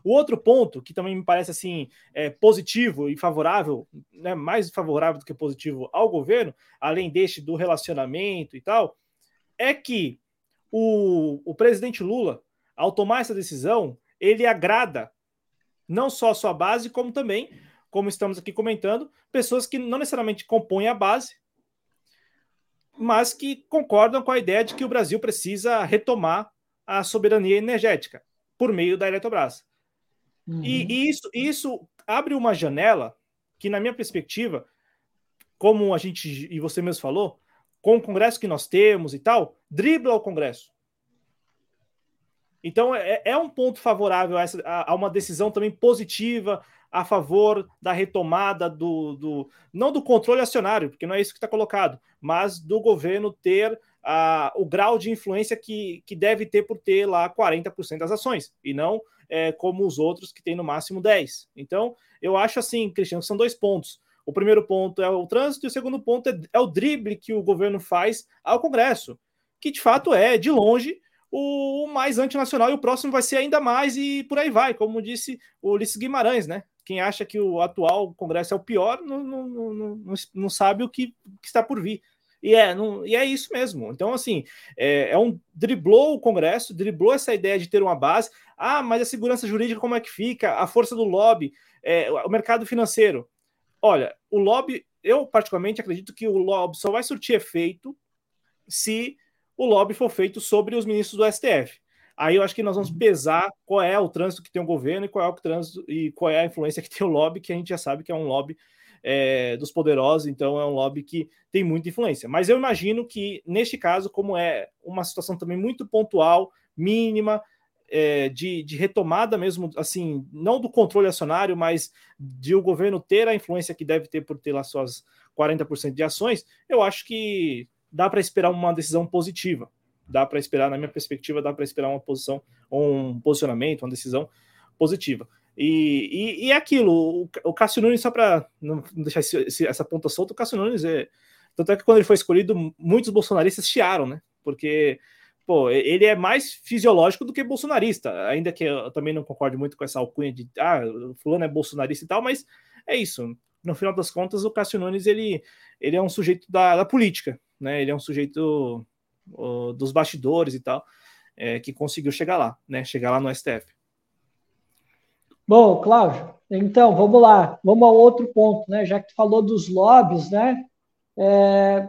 [SPEAKER 1] O outro ponto, que também me parece assim é, positivo e favorável, né, mais favorável do que positivo ao governo, além deste do relacionamento e tal, é que o, o presidente Lula, ao tomar essa decisão, ele agrada não só a sua base, como também, como estamos aqui comentando, pessoas que não necessariamente compõem a base, mas que concordam com a ideia de que o Brasil precisa retomar a soberania energética por meio da Eletrobras. Uhum. E, e isso, isso abre uma janela que, na minha perspectiva, como a gente e você mesmo falou, com o Congresso que nós temos e tal, dribla o Congresso. Então é, é um ponto favorável a, essa, a, a, uma decisão também positiva a favor da retomada do, do não do controle acionário, porque não é isso que está colocado, mas do governo ter a, o grau de influência que, que deve ter por ter lá 40% das ações, e não é, como os outros que tem no máximo 10%. Então, eu acho assim, Cristiano, que são dois pontos. O primeiro ponto é o trânsito, e o segundo ponto é, é o drible que o governo faz ao Congresso, que de fato é, de longe, o mais antinacional, e o próximo vai ser ainda mais, e por aí vai, como disse o Ulisses Guimarães, né? Quem acha que o atual Congresso é o pior não, não, não, não, sabe o que, que, está por vir. E é, não, e é isso mesmo. Então, assim, é, é, um driblou o Congresso, driblou essa ideia de ter uma base. Ah, mas a segurança jurídica, como é que fica? A força do lobby, é, o mercado financeiro. Olha, o lobby, eu particularmente acredito que o lobby só vai surtir efeito se o lobby for feito sobre os ministros do STF. Aí eu acho que nós vamos pesar qual é o trânsito que tem o governo e qual é o trânsito e qual é a influência que tem o lobby, que a gente já sabe que é um lobby é, dos poderosos, então é um lobby que tem muita influência. Mas eu imagino que, neste caso, como é uma situação também muito pontual, mínima, é, de, de, retomada mesmo, assim, não do controle acionário, mas de o governo ter a influência que deve ter por ter lá suas 40% de ações, eu acho que dá para esperar uma decisão positiva. Dá para esperar, na minha perspectiva, dá para esperar uma posição, um posicionamento, uma decisão positiva. E, e, e é aquilo, o, Cássio Nunes, só para não deixar esse, esse, essa ponta solta, o Cássio Nunes é. Tanto é que quando ele foi escolhido, muitos bolsonaristas chiaram, né? Porque pô, ele é mais fisiológico do que bolsonarista, ainda que eu também não concordo muito com essa alcunha de ah, fulano é bolsonarista e tal, mas é isso. No final das contas, o Cássio Nunes ele, ele é um sujeito da, da política, né? Ele é um sujeito dos bastidores e tal, é, que conseguiu chegar lá, né? Chegar lá no STF.
[SPEAKER 2] Bom, Cláudio, então vamos lá, vamos ao outro ponto, né? Já que tu falou dos lobbies, né? É,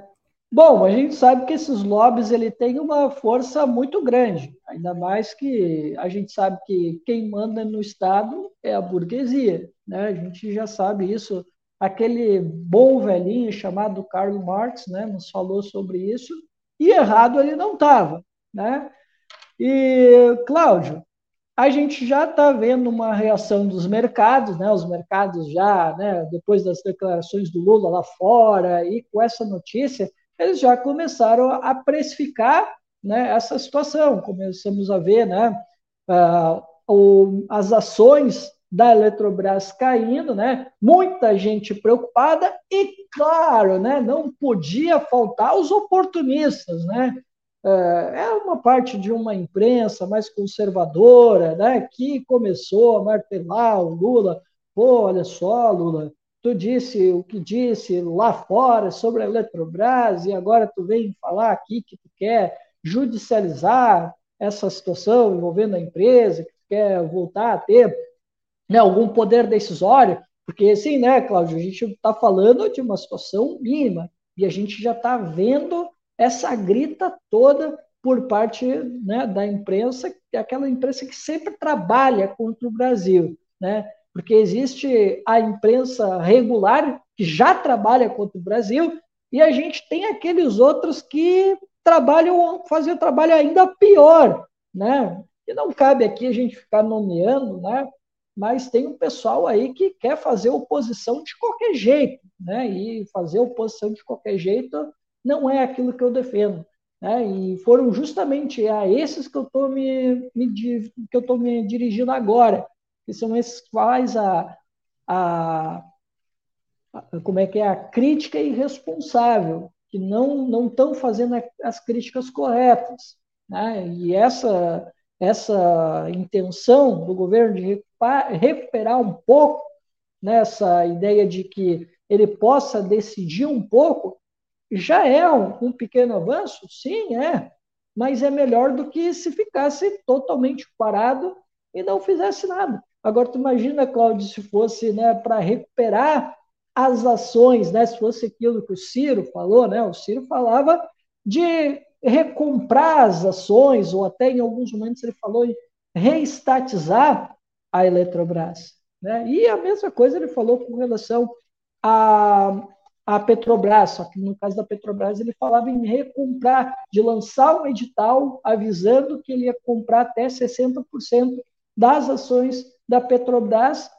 [SPEAKER 2] Bom, a gente sabe que esses lobbies ele tem uma força muito grande, ainda mais que a gente sabe que quem manda no Estado é a burguesia, né? A gente já sabe isso. Aquele bom velhinho chamado Karl Marx, né, nos falou sobre isso, e errado ele não estava, né? E, Cláudio, a gente já está vendo uma reação dos mercados, né? Os mercados já, né, depois das declarações do Lula lá fora e com essa notícia, eles já começaram a precificar né, essa situação. Começamos a ver né, uh, o, as ações da Eletrobras caindo, né? Muita gente preocupada e, claro, né, não podia faltar os oportunistas, né? É uma parte de uma imprensa mais conservadora, né, que começou a martelar o Lula. Pô, olha só, Lula, tu disse o que disse lá fora sobre a Eletrobras e agora tu vem falar aqui que tu quer judicializar essa situação envolvendo a empresa, que tu quer voltar a ter né, algum poder decisório, porque assim, né, Cláudio, a gente está falando de uma situação mínima e a gente já está vendo essa grita toda por parte né, da imprensa, é aquela imprensa que sempre trabalha contra o Brasil, né? porque existe a imprensa regular, que já trabalha contra o Brasil, e a gente tem aqueles outros que trabalham, fazem o trabalho ainda pior, né? E não cabe aqui a gente ficar nomeando, né? Mas tem um pessoal aí que quer fazer oposição de qualquer jeito, né? E fazer oposição de qualquer jeito não é aquilo que eu defendo. Né? E foram justamente a esses que eu estou me, me, que eu tô me dirigindo agora que são esses faz a, a, a, como é que é a crítica irresponsável, que não não estão fazendo as críticas corretas, né? E essa essa intenção do governo de recuperar um pouco nessa ideia de que ele possa decidir um pouco, já é um, um, pequeno avanço? Sim, é. Mas é melhor do que se ficasse totalmente parado e não fizesse nada. Agora, tu imagina, Cláudio, se fosse né, para recuperar as ações, né, se fosse aquilo que o Ciro falou, né, o Ciro falava de recomprar as ações, ou até em alguns momentos ele falou em reestatizar a Eletrobras. Né? E a mesma coisa ele falou com relação a, a Petrobras, só que no caso da Petrobras ele falava em recomprar, de lançar um edital avisando que ele ia comprar até 60% das ações da Petrobras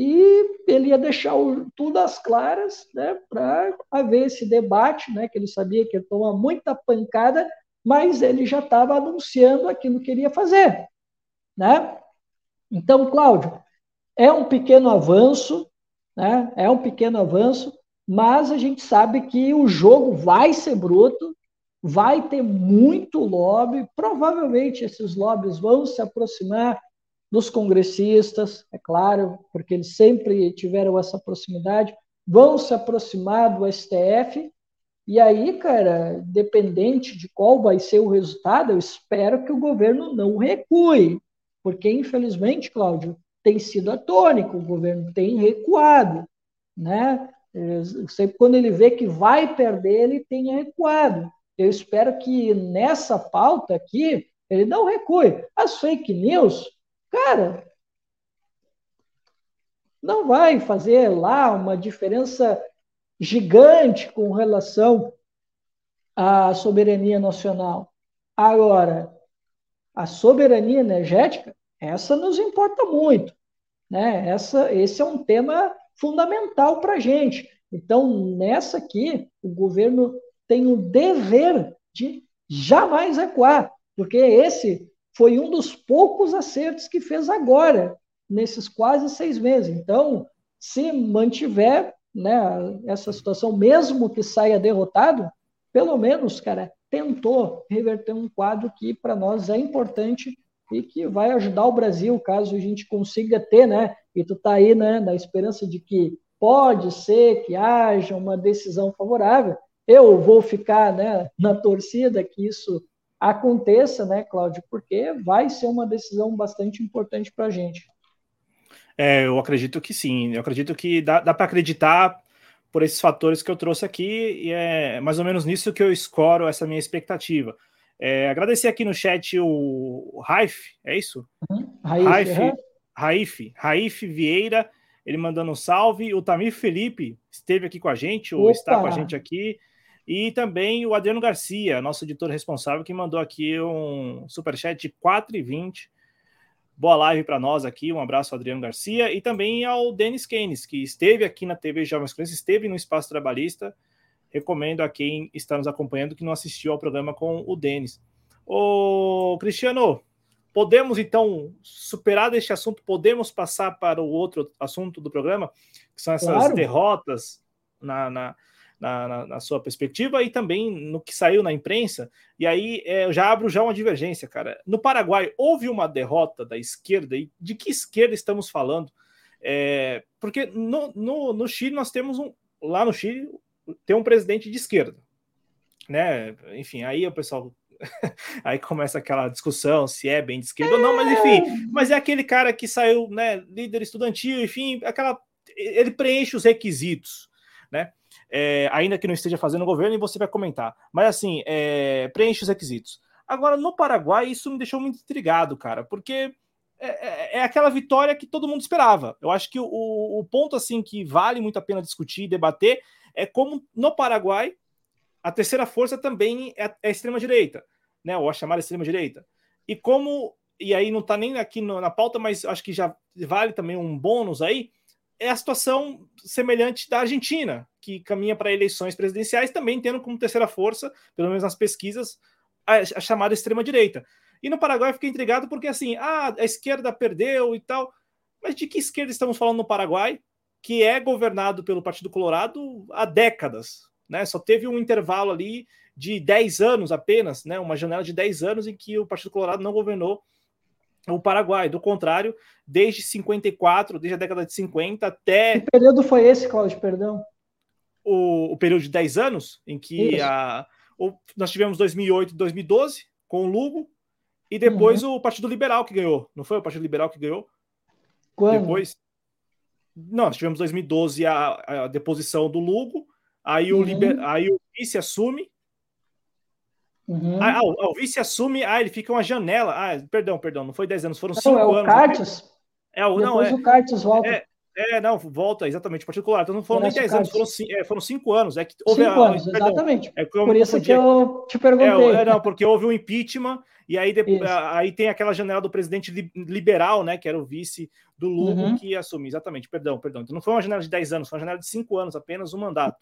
[SPEAKER 2] e ele ia deixar o, tudo às claras né, para haver esse debate, né, que ele sabia que ia tomar muita pancada, mas ele já estava anunciando aquilo que ele ia fazer. Né? Então, Cláudio, é um pequeno avanço, né, é um pequeno avanço, mas a gente sabe que o jogo vai ser bruto, vai ter muito lobby, provavelmente esses lobbies vão se aproximar dos congressistas, é claro, porque eles sempre tiveram essa proximidade, vão se aproximar do STF, e aí, cara, dependente de qual vai ser o resultado, eu espero que o governo não recue, porque, infelizmente, Cláudio, tem sido atônico, o governo tem recuado, né? Sempre quando ele vê que vai perder, ele tem recuado. Eu espero que nessa pauta aqui, ele não recue. As fake news, Cara, não vai fazer lá uma diferença gigante com relação à soberania nacional. Agora, a soberania energética, essa nos importa muito. Né? Essa, esse é um tema fundamental para a gente. Então, nessa aqui, o governo tem o dever de jamais recuar, porque esse foi um dos poucos acertos que fez agora, nesses quase seis meses. Então, se mantiver né, essa situação, mesmo que saia derrotado, pelo menos, cara, tentou reverter um quadro que para nós é importante e que vai ajudar o Brasil, caso a gente consiga ter, né? E tu tá aí, né, na esperança de que pode ser que haja uma decisão favorável. Eu vou ficar, né, na torcida que isso aconteça, né, Cláudio, porque vai ser uma decisão bastante importante para a gente.
[SPEAKER 1] É, eu acredito que sim. Eu acredito que dá, dá para acreditar por esses fatores que eu trouxe aqui, e é mais ou menos nisso que eu escoro essa minha expectativa. É, agradecer aqui no chat o Raif, é isso? Uhum. Raif, Raif, Raif, Raif Vieira, ele mandando um salve. O Tamir Felipe esteve aqui com a gente, ou Opa. está com a gente aqui. E também o Adriano Garcia, nosso editor responsável, que mandou aqui um superchat de 4,20. Boa live para nós aqui. Um abraço ao Adriano Garcia e também ao Denis Keynes, que esteve aqui na TV Jovens Crianças, esteve no Espaço Trabalhista. Recomendo a quem está nos acompanhando que não assistiu ao programa com o Denis. Ô, Cristiano, podemos então superar este assunto? Podemos passar para o outro assunto do programa, que são essas claro. derrotas na, na na, na, na, sua perspectiva e também no que saiu na imprensa. E aí é, eu já abro já uma divergência, cara. No Paraguai houve uma derrota da esquerda e de que esquerda estamos falando? É, porque no, no, no Chile nós temos um lá no Chile tem um presidente de esquerda, né? Enfim, aí o pessoal <laughs> aí começa aquela discussão se é bem de esquerda ou não, mas enfim, mas é aquele cara que saiu, né, líder estudantil, enfim, aquela ele preenche os requisitos, né? É, ainda que não esteja fazendo governo, e você vai comentar. Mas assim, é, preenche os requisitos. Agora, no Paraguai, isso me deixou muito intrigado, cara, porque é, é, é aquela vitória que todo mundo esperava. Eu acho que o, o ponto assim que vale muito a pena discutir e debater é como no Paraguai a terceira força também é, é a extrema-direita, né? Ou a chamada extrema-direita. E como, e aí não está nem aqui no, na pauta, mas acho que já vale também um bônus aí, é a situação semelhante da Argentina, que caminha para eleições presidenciais, também tendo como terceira força, pelo menos nas pesquisas, a, a chamada extrema-direita. E no Paraguai eu fiquei intrigado porque, assim, ah, a esquerda perdeu e tal. Mas de que esquerda estamos falando no Paraguai, que é governado pelo Partido Colorado há décadas? Né? Só teve um intervalo ali de 10 anos apenas, né? uma janela de 10 anos em que o Partido Colorado não governou o Paraguai. Do contrário, desde 54, desde a década de 50 até.
[SPEAKER 2] Que período foi esse, Cláudio? Perdão.
[SPEAKER 1] O, o período de 10 anos, em que a, o, nós tivemos 2008 e 2012 com o Lugo, e depois uhum. o Partido Liberal que ganhou. Não foi o Partido Liberal que ganhou?
[SPEAKER 2] Quando?
[SPEAKER 1] Depois. Não, nós tivemos 2012 a, a deposição do Lugo, aí o, uhum. liber, aí o vice assume, Uhum. Ah, ah, o vice assume, ah, ele fica uma janela. Ah, perdão, perdão, não foi 10 anos, foram 5
[SPEAKER 2] é
[SPEAKER 1] anos.
[SPEAKER 2] O Cartes.
[SPEAKER 1] É o não, é,
[SPEAKER 2] o Cartes volta.
[SPEAKER 1] É, é, não, volta, exatamente, particular. Então não foram nem 10 anos, foram, é, foram 5 anos. É que
[SPEAKER 2] houve cinco a, anos, perdão, exatamente. É Por isso que eu te perguntei.
[SPEAKER 1] É, não, porque houve um impeachment, e aí, depois, aí tem aquela janela do presidente liberal, né, que era o vice do Lugo, uhum. que assume. Exatamente, perdão, perdão. Então não foi uma janela de 10 anos, foi uma janela de 5 anos, apenas um mandato.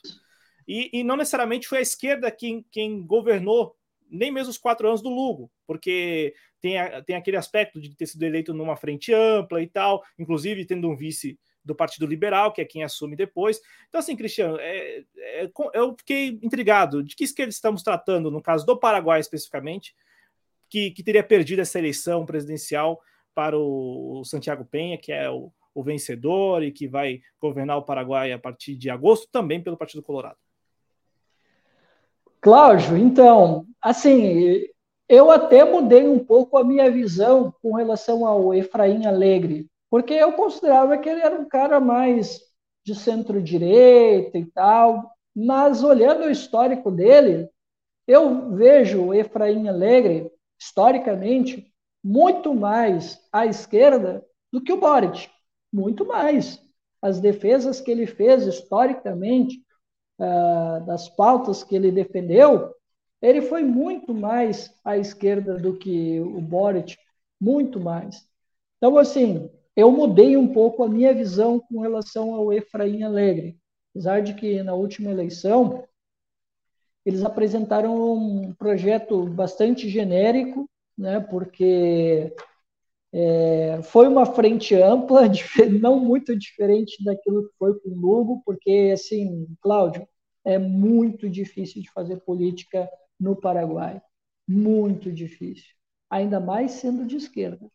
[SPEAKER 1] E, e não necessariamente foi a esquerda quem, quem governou nem mesmo os quatro anos do Lugo, porque tem, a, tem aquele aspecto de ter sido eleito numa frente ampla e tal, inclusive tendo um vice do Partido Liberal, que é quem assume depois. Então, assim, Cristiano, é, é, eu fiquei intrigado de que esquerda estamos tratando, no caso do Paraguai especificamente, que, que teria perdido essa eleição presidencial para o Santiago Penha, que é o, o vencedor e que vai governar o Paraguai a partir de agosto, também pelo Partido Colorado.
[SPEAKER 2] Cláudio, então, assim, eu até mudei um pouco a minha visão com relação ao Efraim Alegre, porque eu considerava que ele era um cara mais de centro-direita e tal, mas olhando o histórico dele, eu vejo o Efraim Alegre, historicamente, muito mais à esquerda do que o Boric, muito mais. As defesas que ele fez historicamente uh, das pautas que ele defendeu, Ele foi muito mais à esquerda do que o Boric, muito mais. Então, assim, eu mudei um pouco a minha visão com relação ao Efraim Alegre. Apesar de que na última eleição eles apresentaram um projeto bastante genérico, né, porque é, foi uma frente ampla, <laughs> não muito diferente daquilo que foi com o Lugo, porque, assim, Cláudio, é muito difícil de fazer política no Paraguai. Muito difícil. Ainda mais sendo de esquerda.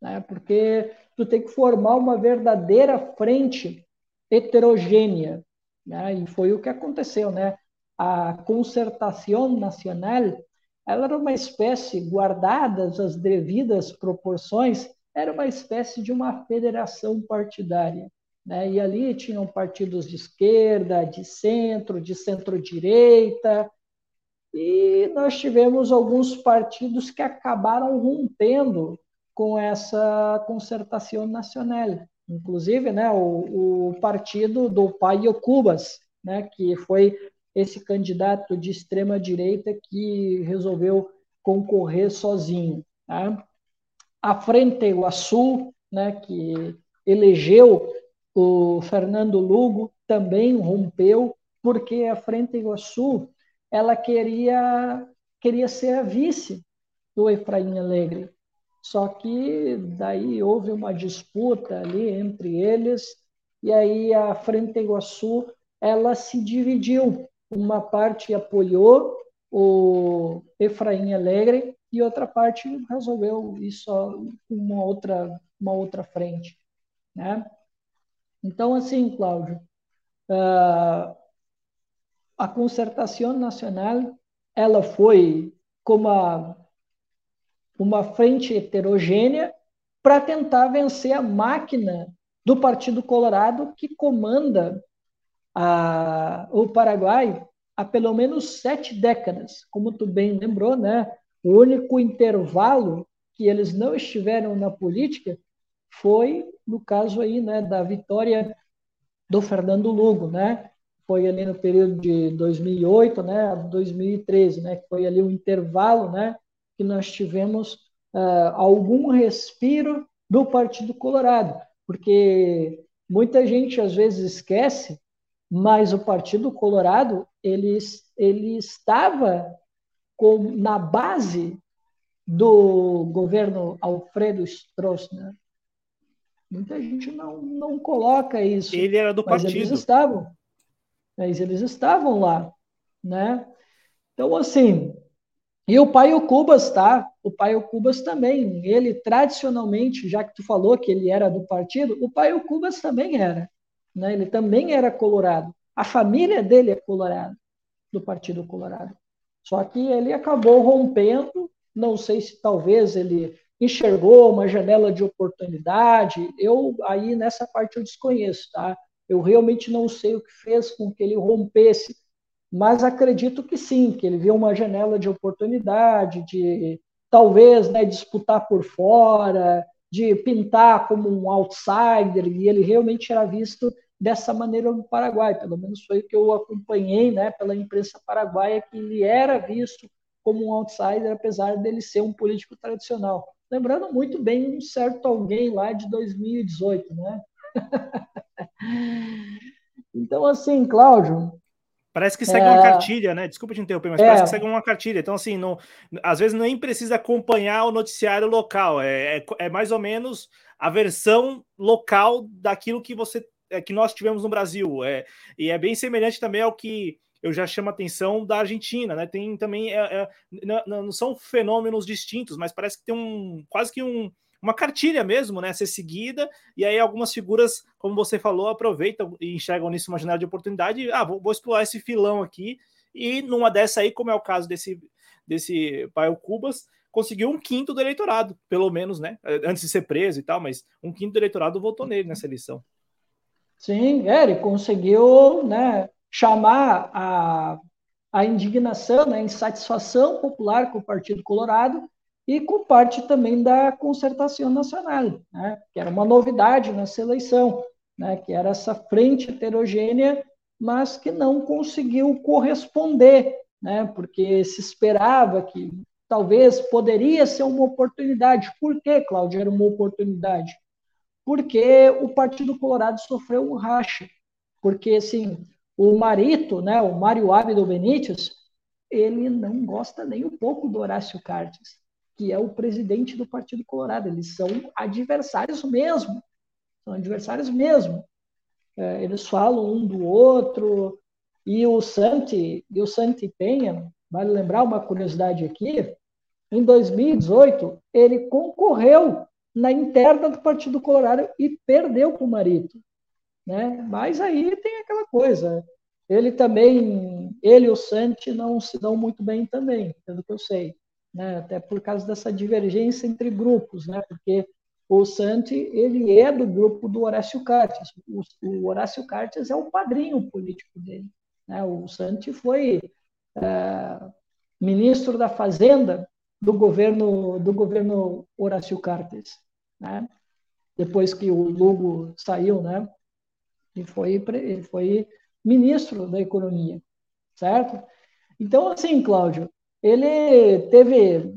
[SPEAKER 2] Né? Porque tu tem que formar uma verdadeira frente heterogênea. Né? E foi o que aconteceu. Né? A concertação nacional ela era uma espécie, guardadas as devidas proporções, era uma espécie de uma federação partidária. Né? E ali tinham partidos de esquerda, de centro, de centro-direita, e nós tivemos alguns partidos que acabaram rompendo com essa concertação nacional. Inclusive, né, o, o partido do Paio Cubas, né, que foi esse candidato de extrema direita que resolveu concorrer sozinho. Tá? A Frente Iguaçu, né, que elegeu o Fernando Lugo, também rompeu, porque a Frente Iguaçu ela queria, queria ser a vice do Efraim Alegre. Só que daí houve uma disputa ali entre eles, e aí a Frente Iguaçu ela se dividiu. Uma parte apoiou o Efraim Alegre e outra parte resolveu ir só uma outra, uma outra frente. Né? Então, assim, Cláudio, uh, a concertação nacional ela foi como uma, uma frente heterogênea para tentar vencer a máquina do Partido Colorado que comanda a, o Paraguai há pelo menos sete décadas. Como tu bem lembrou, né? o único intervalo que eles não estiveram na política foi no caso aí, né, da vitória do Fernando Lugo, né? foi ali no período de 2008, né, a 2013, né, foi ali um intervalo, né, que nós tivemos uh, algum respiro do Partido Colorado, porque muita gente às vezes esquece, mas o Partido Colorado ele, ele estava com, na base do governo Alfredo Stroessner. Muita gente não, não coloca isso.
[SPEAKER 1] Ele era do partido.
[SPEAKER 2] Eles estavam mas eles estavam lá, né? Então, assim, e o pai Cubas, tá? O pai o Cubas também, ele tradicionalmente, já que tu falou que ele era do partido, o pai o Cubas também era, né? Ele também era colorado. A família dele é colorado, do Partido Colorado. Só que ele acabou rompendo, não sei se talvez ele enxergou uma janela de oportunidade. Eu aí nessa parte eu desconheço, tá? Eu realmente não sei o que fez com que ele rompesse, mas acredito que sim, que ele viu uma janela de oportunidade, de talvez né, disputar por fora, de pintar como um outsider, e ele realmente era visto dessa maneira no Paraguai, pelo menos foi o que eu acompanhei né, pela imprensa paraguaia, que ele era visto como um outsider, apesar dele ser um político tradicional. Lembrando muito bem um certo alguém lá de 2018, né? <laughs> então, assim, Cláudio.
[SPEAKER 1] Parece que segue é... uma cartilha, né? Desculpa te interromper, mas é... parece que segue uma cartilha. Então, assim, não, às vezes nem precisa acompanhar o noticiário local. É, é, é mais ou menos a versão local daquilo que você é, que nós tivemos no Brasil. É, e é bem semelhante também ao que eu já chamo a atenção da Argentina, né? Tem também. É, não, não, são fenômenos distintos, mas parece que tem um quase que um uma cartilha mesmo, né, a ser seguida, e aí algumas figuras, como você falou, aproveitam e enxergam nisso uma janela de oportunidade, ah, vou, vou explorar esse filão aqui, e numa dessa aí, como é o caso desse, desse Paio Cubas, conseguiu um quinto do eleitorado, pelo menos, né, antes de ser preso e tal, mas um quinto do eleitorado votou nele nessa eleição.
[SPEAKER 2] Sim, é, ele conseguiu, né, chamar a, a indignação, né, a insatisfação popular com o Partido Colorado, e com parte também da concertação nacional, né, que era uma novidade nessa eleição, né, que era essa frente heterogênea, mas que não conseguiu corresponder né? Porque se esperava que talvez poderia ser uma oportunidade. Por que, Cláudio, era uma oportunidade? Porque o Partido Colorado sofreu um racha. Porque, assim, o Marito, né, o Mário Abdo Benítez, ele não gosta nem um pouco do Horácio Cartes, que é o presidente do Partido Colorado. Eles são adversários mesmo. São adversários mesmo. É, eles falam um do outro. E o Santi, e o Santi Penha, vale lembrar uma curiosidade aqui, em 2018, ele concorreu na interna do Partido Colorado e perdeu com o Marito. Né? Mas aí tem aquela coisa. Ele também, ele e o Santi não se dão muito bem também, pelo que eu sei. Né? Até por causa dessa divergência entre grupos, né? porque o Santi ele é do grupo do Horácio Cartes. O, o Horácio Cartes é o padrinho político dele. Né? O Santi foi é, ministro da Fazenda do governo do governo Horácio Cartes, né? Depois que o Lugo saiu, né? E foi ele foi ministro da Economia, certo? Então, assim, Cláudio, ele teve,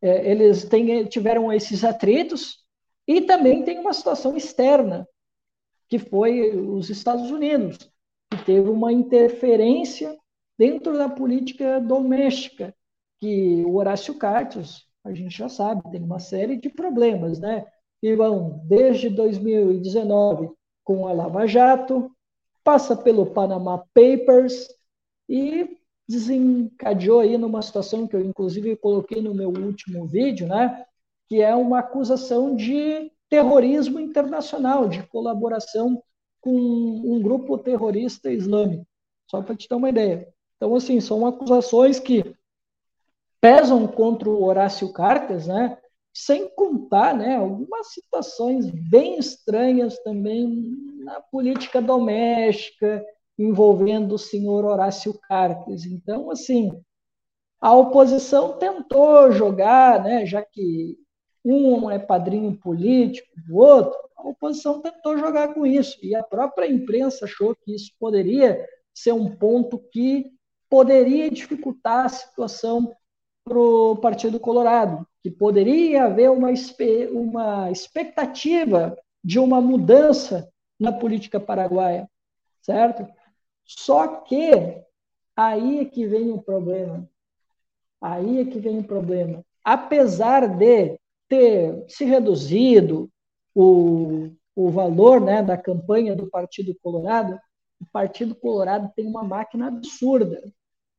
[SPEAKER 2] é, eles tiveram esses atritos e também tem uma situação externa, que foi os Estados Unidos, que teve uma interferência dentro da política doméstica, que o Horácio Cartes, a gente já sabe, tem uma série de problemas, né? Que vão desde 2019 com a Lava Jato, passa pelo Panama Papers e desencadeou aí numa situação que eu inclusive coloquei no meu último vídeo, né? Que é uma acusação de terrorismo internacional, de colaboração com um grupo terrorista islâmico. Só para te dar uma ideia. Então, assim, são acusações que pesam contra o Horácio Cartes, né? sem contar né, algumas situações bem estranhas também na política doméstica, envolvendo o senhor Horácio Cartes. Então, assim, a oposição tentou jogar, né, já que um é padrinho político do outro, a oposição tentou jogar com isso. E a própria imprensa achou que isso poderia ser um ponto que poderia dificultar a situação para o Partido Colorado, que poderia haver uma, uma expectativa de uma mudança na política paraguaia, certo? Só que aí é que vem o problema. Aí é que vem o problema. Apesar de ter se reduzido o, o valor né, da campanha do Partido Colorado, o Partido Colorado tem uma máquina absurda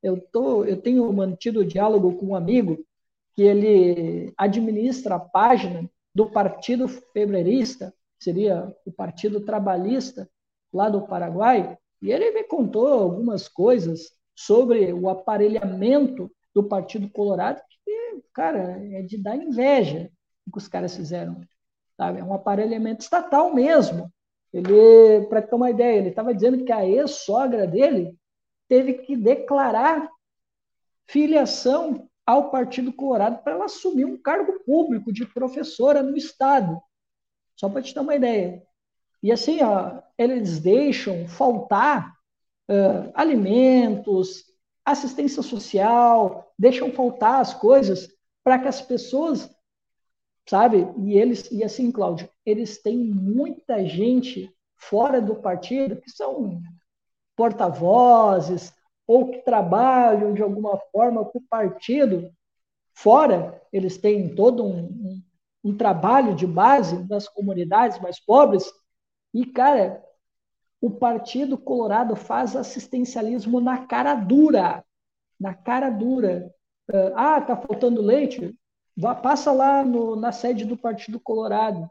[SPEAKER 2] eu, tô, eu tenho mantido diálogo com um amigo que ele administra a página do Partido Febrerista, seria o Partido Trabalhista lá do Paraguai, e ele me contou algumas coisas sobre o aparelhamento do Partido Colorado, que, cara, é de dar inveja o que os caras fizeram. Sabe? É um aparelhamento estatal mesmo. Ele, para ter uma ideia, ele estava dizendo que a ex-sogra dele teve que declarar filiação ao Partido Colorado para ela assumir um cargo público de professora no Estado. Só para te dar uma ideia. E assim, ó, eles deixam faltar uh, alimentos, assistência social, deixam faltar as coisas para que as pessoas, sabe? E eles, e assim, Cláudio, eles têm muita gente fora do partido que são porta-vozes ou que trabalham de alguma forma com o partido fora, eles têm todo um, um, um trabalho de base das comunidades mais pobres. E, cara, o Partido Colorado faz assistencialismo na cara dura. Na cara dura. Ah, tá faltando leite? Vá, passa lá no, na sede do Partido Colorado.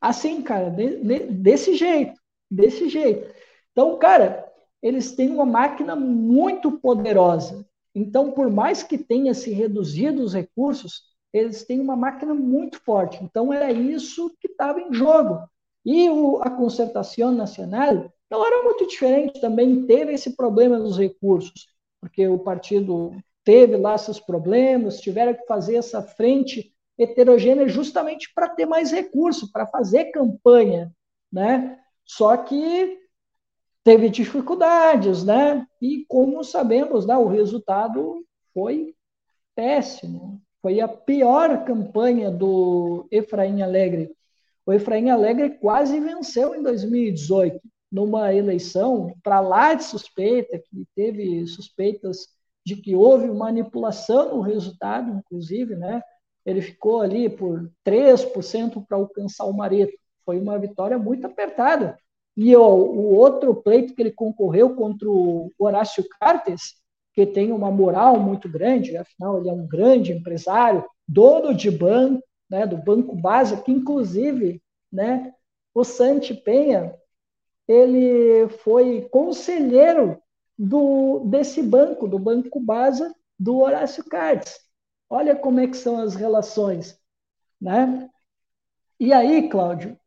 [SPEAKER 2] Assim, cara, de, de, desse jeito. Desse jeito. Então, cara, eles têm uma máquina muito poderosa. Então, por mais que tenha se reduzido os recursos, eles têm uma máquina muito forte. Então, era isso que estava em jogo. E o, a concertação nacional não era muito diferente, também teve esse problema dos recursos, porque o partido teve lá seus problemas, tiveram que fazer essa frente heterogênea justamente para ter mais recurso, para fazer campanha, né? Só que teve dificuldades, né? E como sabemos, né, o resultado foi péssimo. Foi a pior campanha do Efraim Alegre. O Efraim Alegre quase venceu em 2018, numa eleição para lá de suspeita, que teve suspeitas de que houve manipulação no resultado, inclusive, né? Ele ficou ali por 3% para alcançar o Mareto. Foi uma vitória muito apertada. E o, o, outro pleito que ele concorreu contra o Horácio Cartes, que tem uma moral muito grande, afinal ele é um grande empresário, dono de banco, né, do Banco Base, que inclusive, né, o Santi Penha, ele foi conselheiro do, desse banco, do Banco Base, do Horácio Cartes. Olha como é que são as relações, né? E aí, Cláudio,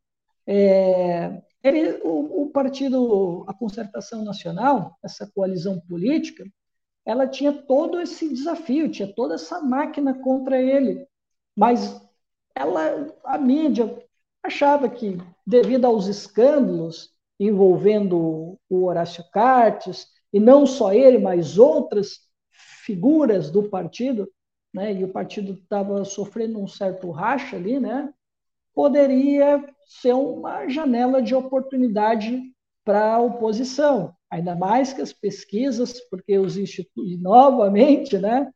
[SPEAKER 2] é, ele, o, o partido, a Concertação Nacional, essa coalizão política, ela tinha todo esse desafio, tinha toda essa máquina contra ele, mas ela, a mídia achava que, devido aos escândalos envolvendo o Horácio Cartes, e não só ele, mas outras figuras do partido, né, e o partido estava sofrendo um certo racha ali, né, poderia ser uma janela de oportunidade para a oposição. Ainda mais que as pesquisas, porque os institutos, novamente, né,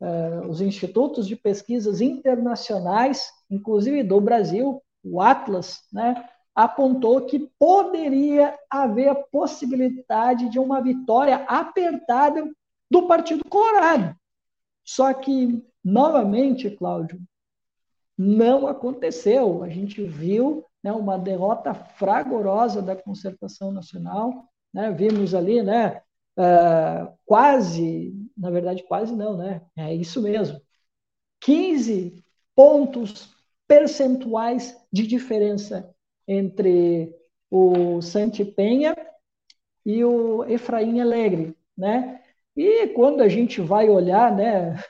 [SPEAKER 2] uh, os institutos de pesquisas internacionais, inclusive do Brasil, o Atlas, né, apontou que poderia haver a possibilidade de uma vitória apertada do Partido Colorado. Só que, novamente, Cláudio, não aconteceu. A gente viu né, uma derrota fragorosa da concertação nacional. Né? Vimos ali, né, uh, quase, na verdade, quase não, né? É isso mesmo. 15 pontos percentuais de diferença entre o Santi Penha e o Efraim Alegre, né? E quando a gente vai olhar, né,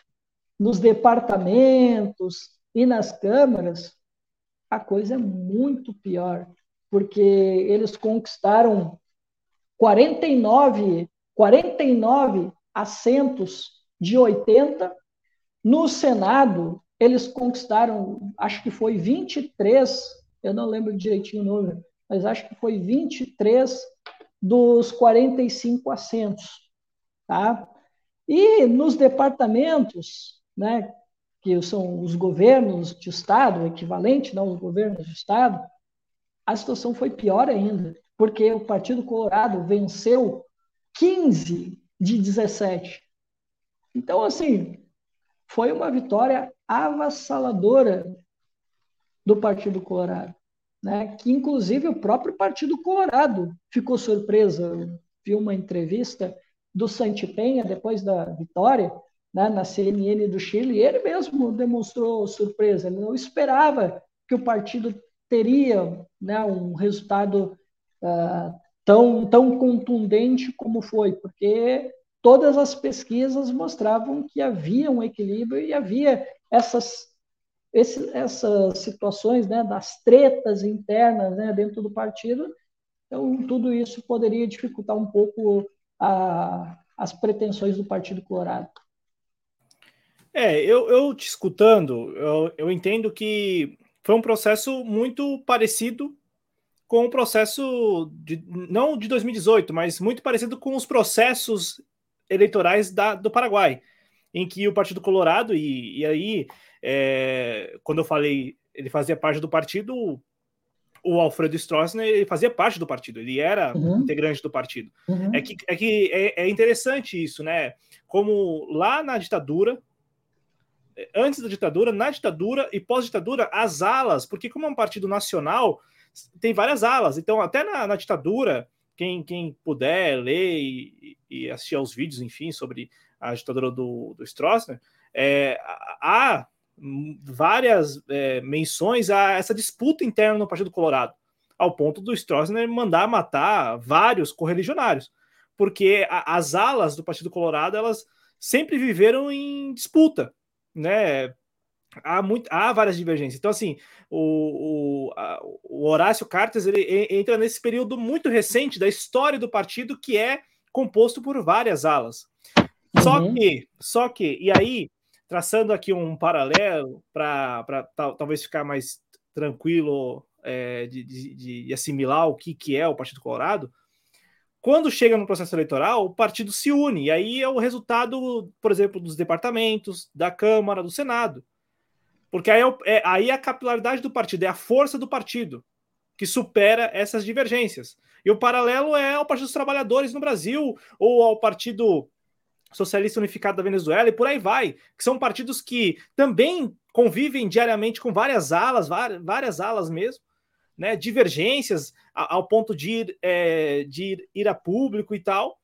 [SPEAKER 2] nos departamentos, e nas câmaras, a coisa é muito pior, porque eles conquistaram 49, 49 assentos de 80. No Senado, eles conquistaram, acho que foi 23, eu não lembro direitinho o número, mas acho que foi 23 dos 45 assentos. Tá? E nos departamentos, né, que são os governos de Estado, equivalente, não os governos de Estado, a situação foi pior ainda, porque o Partido Colorado venceu 15 de 17. Então, assim, foi uma vitória avassaladora do Partido Colorado, né? que inclusive o próprio Partido Colorado ficou surpreso. vi uma entrevista do Santi Penha depois da vitória, né, na CNN do Chile, ele mesmo demonstrou surpresa, ele não esperava que o partido teria né, um resultado uh, tão, tão contundente como foi, porque todas as pesquisas mostravam que havia um equilíbrio e havia essas, esse, essas situações né, das tretas internas né, dentro do partido, então tudo isso poderia dificultar um pouco a, as pretensões do Partido Colorado.
[SPEAKER 1] É, eu, eu te escutando, eu, eu entendo que foi um processo muito parecido com o processo de, não de 2018, mas muito parecido com os processos eleitorais da, do Paraguai, em que o Partido Colorado, e, e aí, é, quando eu falei, ele fazia parte do partido, o Alfredo Stroessner ele fazia parte do partido, ele era uhum. integrante do partido. Uhum. É que, é, que é, é interessante isso, né? Como lá na ditadura, antes da ditadura, na ditadura e pós-ditadura, as alas, porque como é um partido nacional, tem várias alas. Então, até na, na ditadura, quem, quem puder ler e, e, assistir aos vídeos, enfim, sobre a ditadura do, do Stroessner, é, há várias é, menções a essa disputa interna no Partido Colorado, ao ponto do Stroessner mandar matar vários correligionários, porque a, as alas do Partido Colorado, elas sempre viveram em disputa, né? Há, muito, há várias divergências. Então, assim, o, o, a, o Horácio Cartes ele entra nesse período muito recente da história do partido que é composto por várias alas. Uhum. Só que, só que, e aí, traçando aqui um paralelo para talvez ficar mais tranquilo é, de, de, de, assimilar o que, que é o Partido Colorado, quando chega no processo eleitoral, o partido se une, e aí é o resultado, por exemplo, dos departamentos, da Câmara, do Senado. Porque aí é, é, aí a capilaridade do partido, é a força do partido que supera essas divergências. E o paralelo é ao Partido dos Trabalhadores no Brasil, ou ao Partido Socialista Unificado da Venezuela, e por aí vai, que são partidos que também convivem diariamente com várias alas, várias, alas mesmo, né, divergências ao ponto de ir, é, de ir a público e tal,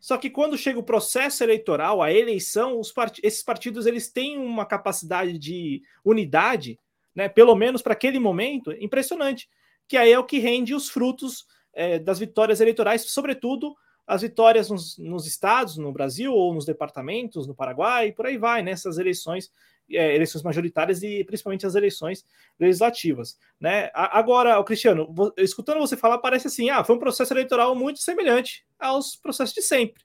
[SPEAKER 1] só que quando chega o processo eleitoral, a eleição, part... esses partidos eles têm uma capacidade de unidade, né, pelo menos para aquele momento, impressionante, que aí é o que rende os frutos é, das vitórias eleitorais, sobretudo as vitórias nos, nos, estados, no Brasil ou nos departamentos, no Paraguai, por aí vai, nessas né, eleições, é, eleições majoritárias e principalmente as eleições legislativas. Né? Agora, Cristiano, escutando você falar, parece assim: ah, foi um processo eleitoral muito semelhante aos processos de sempre,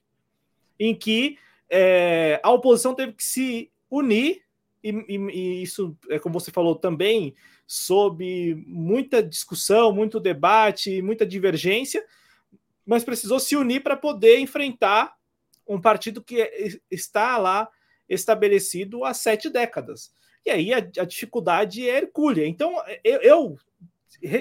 [SPEAKER 1] em que é, a oposição teve que se unir, e, e, e isso, é como você falou também, sob muita discussão, muito debate, muita divergência, mas precisou se unir para poder enfrentar um partido que está lá estabelecido há sete décadas. E aí a, a dificuldade é hercúlea. Então, eu, eu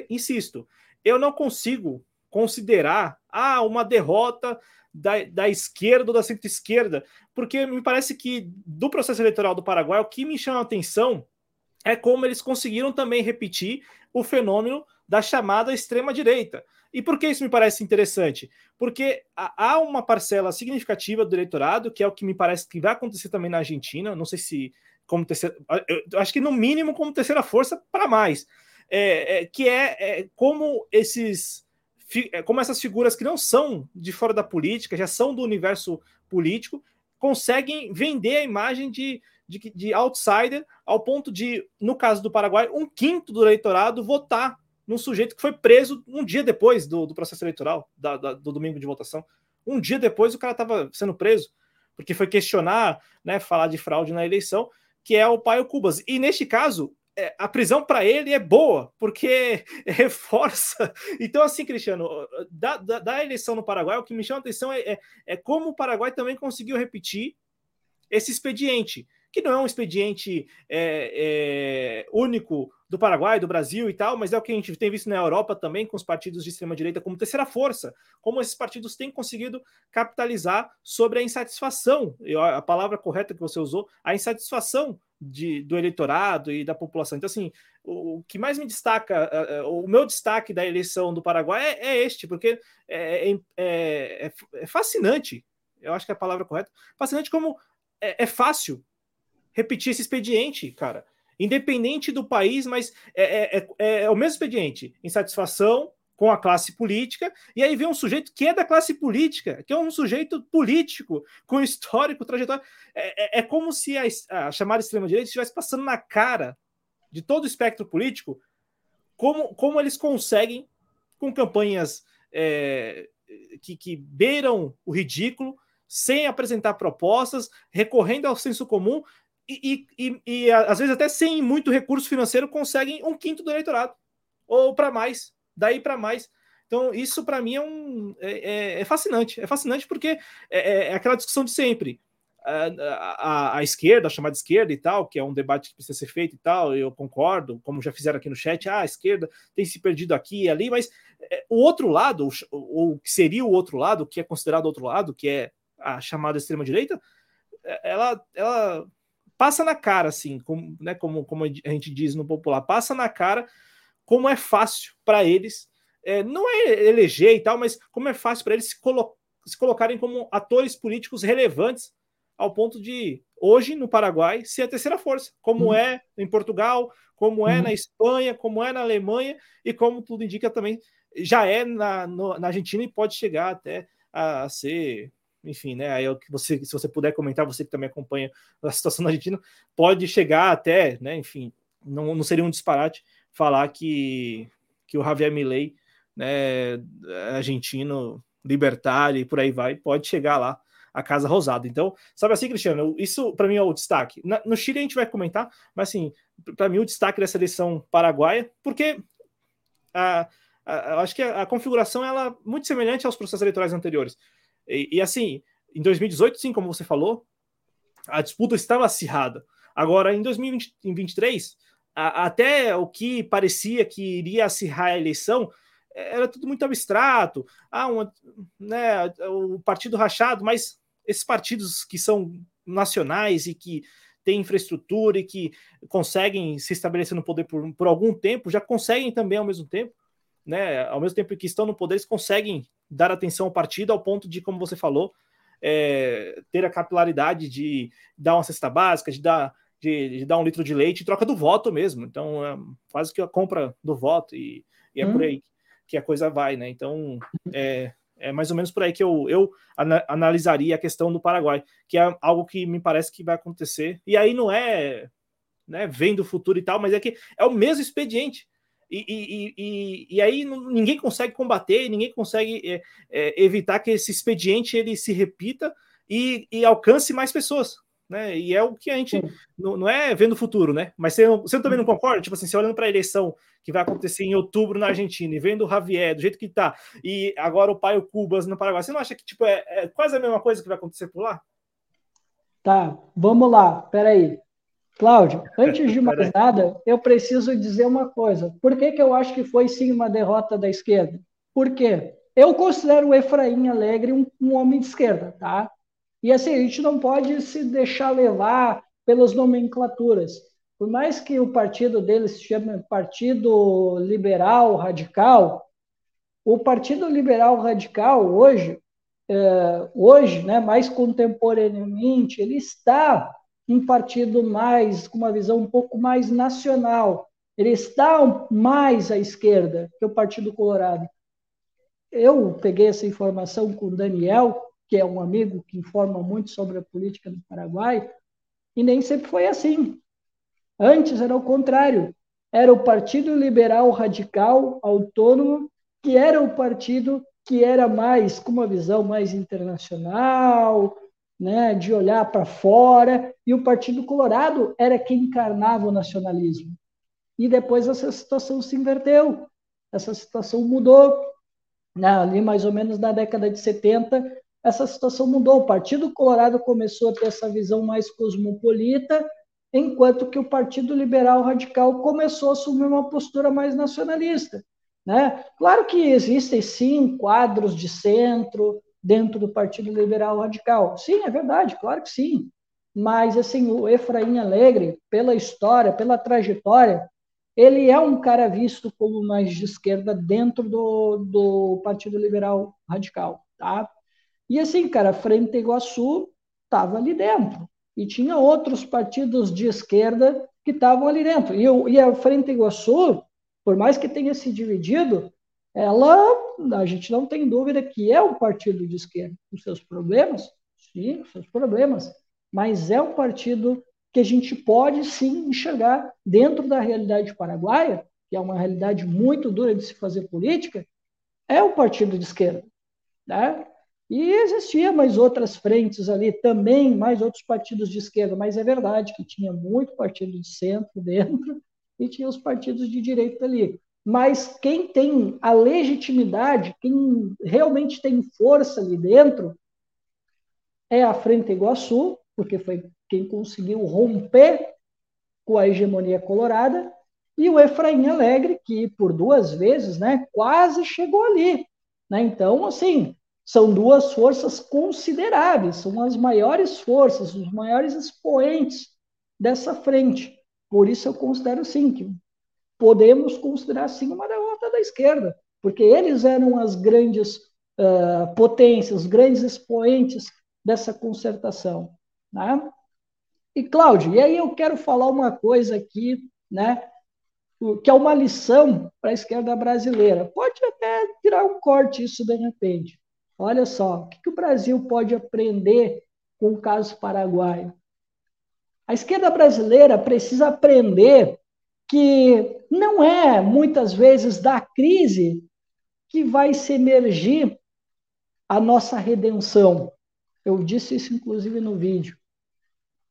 [SPEAKER 1] insisto, eu não consigo considerar ah, uma derrota da, da esquerda ou da centro-esquerda, porque me parece que do processo eleitoral do Paraguai, o que me chama a atenção é como eles conseguiram também repetir o fenômeno da chamada extrema-direita. E por que isso me parece interessante? Porque há uma parcela significativa do eleitorado, que é o que me parece que vai acontecer também na Argentina, não sei se como terceira, eu acho que no mínimo como terceira força para mais, é, é, que é, é, como esses é, como essas figuras que não são de fora da política, já são do universo político, conseguem vender a imagem de, de, de outsider ao ponto de, no caso do Paraguai, um quinto do eleitorado votar num sujeito que foi preso um dia depois do, do processo eleitoral, da, da, do domingo de votação. Um dia depois o cara estava sendo preso, porque foi questionar, né, falar de fraude na eleição, que é o Paio Cubas. E neste caso, é, a prisão para ele é boa, porque <laughs> reforça. Então, assim, Cristiano, da, da, da, eleição no Paraguai, o que me chama a atenção é, é, é como o Paraguai também conseguiu repetir esse expediente que não é um expediente é, é, único do Paraguai, do Brasil e tal, mas é o que a gente tem visto na Europa também, com os partidos de extrema-direita como terceira força, como esses partidos têm conseguido capitalizar sobre a insatisfação, a palavra correta que você usou, a insatisfação de, do eleitorado e da população. Então, assim, o, que mais me destaca, o meu destaque da eleição do Paraguai é, é este, porque é, é, é, é, fascinante, eu acho que é a palavra correta, fascinante como é, é fácil repetir esse expediente, cara. Independente do país, mas é, é, é, é o mesmo expediente. Insatisfação com a classe política, e aí vem um sujeito que é da classe política, que é um sujeito político, com histórico, trajetória. É, é, é como se a, a chamada extrema-direita estivesse passando na cara de todo o espectro político como, como eles conseguem, com campanhas é, que, que beiram o ridículo, sem apresentar propostas, recorrendo ao senso comum, e, e, e, às vezes até sem muito recurso financeiro conseguem um quinto do eleitorado ou para mais, daí para mais. Então isso para mim é um é, é, é, fascinante, é fascinante porque é, é, é aquela discussão de sempre. A, a, a, esquerda, a chamada esquerda e tal, que é um debate que precisa ser feito e tal, eu concordo, como já fizeram aqui no chat, ah, a esquerda tem se perdido aqui e ali, mas é, o outro lado, o que seria o outro lado, que é considerado outro lado, que é a chamada extrema-direita, ela, ela passa na cara, assim, como, né, como, como a gente diz no popular, passa na cara como é fácil para eles, é, não é eleger e tal, mas como é fácil para eles se, colo se colocarem como atores políticos relevantes ao ponto de, hoje, no Paraguai, ser a terceira força, como uhum. é em Portugal, como é uhum. na Espanha, como é na Alemanha e como tudo indica também, já é na, no, na Argentina e pode chegar até a ser enfim, né? Aí você, se você puder comentar, você que também acompanha a situação na Argentina, pode chegar até, né? Enfim, não, não seria um disparate falar que, que o Javier Milei, né, argentino, libertário e por aí vai, pode chegar lá a Casa Rosada. Então, sabe assim, Cristiano, isso para mim é o destaque. Na, no Chile a gente vai comentar, mas assim, para mim o destaque dessa eleição paraguaia, porque a, a, eu acho que a, a, configuração ela é muito semelhante aos processos eleitorais anteriores. E, e, assim, em 2018, sim, como você falou, a disputa estava acirrada. Agora, em 2023, a, até o que parecia que iria acirrar a eleição era tudo muito abstrato. Ah, uma, né, o partido rachado, mas esses partidos que são nacionais e que têm infraestrutura e que conseguem se estabelecer no poder por, por algum tempo, já conseguem também ao mesmo tempo, né? Ao mesmo tempo que estão no poder, eles conseguem dar atenção ao partido ao ponto de, como você falou, é, ter a capilaridade de dar uma cesta básica, de dar, de, de, dar um litro de leite em troca do voto mesmo. Então, é quase que a compra do voto, e, e é hum. por aí que a coisa vai, né? Então, é, é mais ou menos por aí que eu, eu analisaria a questão do Paraguai, que é algo que me parece que vai acontecer. E aí não é né, vendo o futuro e tal, mas é que é o mesmo expediente. E, e, e, e aí ninguém consegue combater, ninguém consegue é, é, evitar que esse expediente ele se repita e, e alcance mais pessoas né? E é o que a gente não, não, é vendo o futuro, né? Mas você, você também não concorda? Tipo assim, você olhando para a eleição que vai acontecer em outubro na Argentina e vendo o Javier do jeito que tá, e agora o pai o Cubas no Paraguai, você não acha que tipo, é, é quase a mesma coisa que vai acontecer por lá?
[SPEAKER 2] Tá, vamos lá, peraí. Cláudio, antes de <laughs> mais nada, eu preciso dizer uma coisa. Por que, que eu acho que foi sim uma derrota da esquerda? Por quê? Eu considero o Efraim Alegre um, um homem de esquerda, tá? E assim, a gente não pode se deixar levar pelas nomenclaturas. Por mais que o partido dele se chame Partido Liberal Radical, o Partido Liberal Radical hoje, é, hoje, né, mais contemporaneamente, ele está um partido mais com uma visão um pouco mais nacional. Ele está mais à esquerda que o Partido Colorado. Eu peguei essa informação com o Daniel, que é um amigo que informa muito sobre a política do Paraguai, e nem sempre foi assim. Antes era o contrário. Era o Partido Liberal Radical Autônomo, que era o partido que era mais com uma visão mais internacional, né, de olhar para fora, e o Partido Colorado era quem encarnava o nacionalismo. E depois essa situação se inverteu, essa situação mudou. Né, ali mais ou menos na década de 70, essa situação mudou. O Partido Colorado começou a ter essa visão mais cosmopolita, enquanto que o Partido Liberal Radical começou a assumir uma postura mais nacionalista. Né? Claro que existem, sim, quadros de centro dentro do Partido Liberal Radical. Sim, é verdade, claro que sim. Mas, assim, o Efraim Alegre, pela história, pela trajetória, ele é um cara visto como mais de esquerda dentro do, do Partido Liberal Radical, tá? E assim, cara, Frente Iguaçu estava ali dentro. E tinha outros partidos de esquerda que estavam ali dentro. E, e a Frente Iguaçu, por mais que tenha se dividido, ela, a gente não tem dúvida que é um partido de esquerda. Com seus problemas, sim, com seus problemas, mas é um partido que a gente pode sim enxergar dentro da realidade paraguaia, que é uma realidade muito dura de se fazer política, é um partido de esquerda. Né? E existia mais outras frentes ali também, mais outros partidos de esquerda, mas é verdade que tinha muito partido de centro dentro <laughs> e tinha os partidos de direita ali. Mas quem tem a legitimidade, quem realmente tem força ali dentro, é a Frente Iguaçu, porque foi quem conseguiu romper com a hegemonia colorada, e o Efraim Alegre, que por duas vezes né, quase chegou ali. Né? Então, assim, são duas forças consideráveis, são as maiores forças, os maiores expoentes dessa frente. Por isso eu considero sim que podemos considerar sim uma derrota da esquerda, porque eles eram as grandes uh, potências, os grandes expoentes dessa concertação. Né? E, Cláudio, e aí eu quero falar uma coisa aqui, né, que é uma lição para a esquerda brasileira. Pode até tirar um corte isso de repente. Olha só, o que, que o Brasil pode aprender com o caso paraguaio? A esquerda brasileira precisa aprender que não é, muitas vezes, da crise que vai se emergir a nossa redenção. Eu disse isso, inclusive, no vídeo.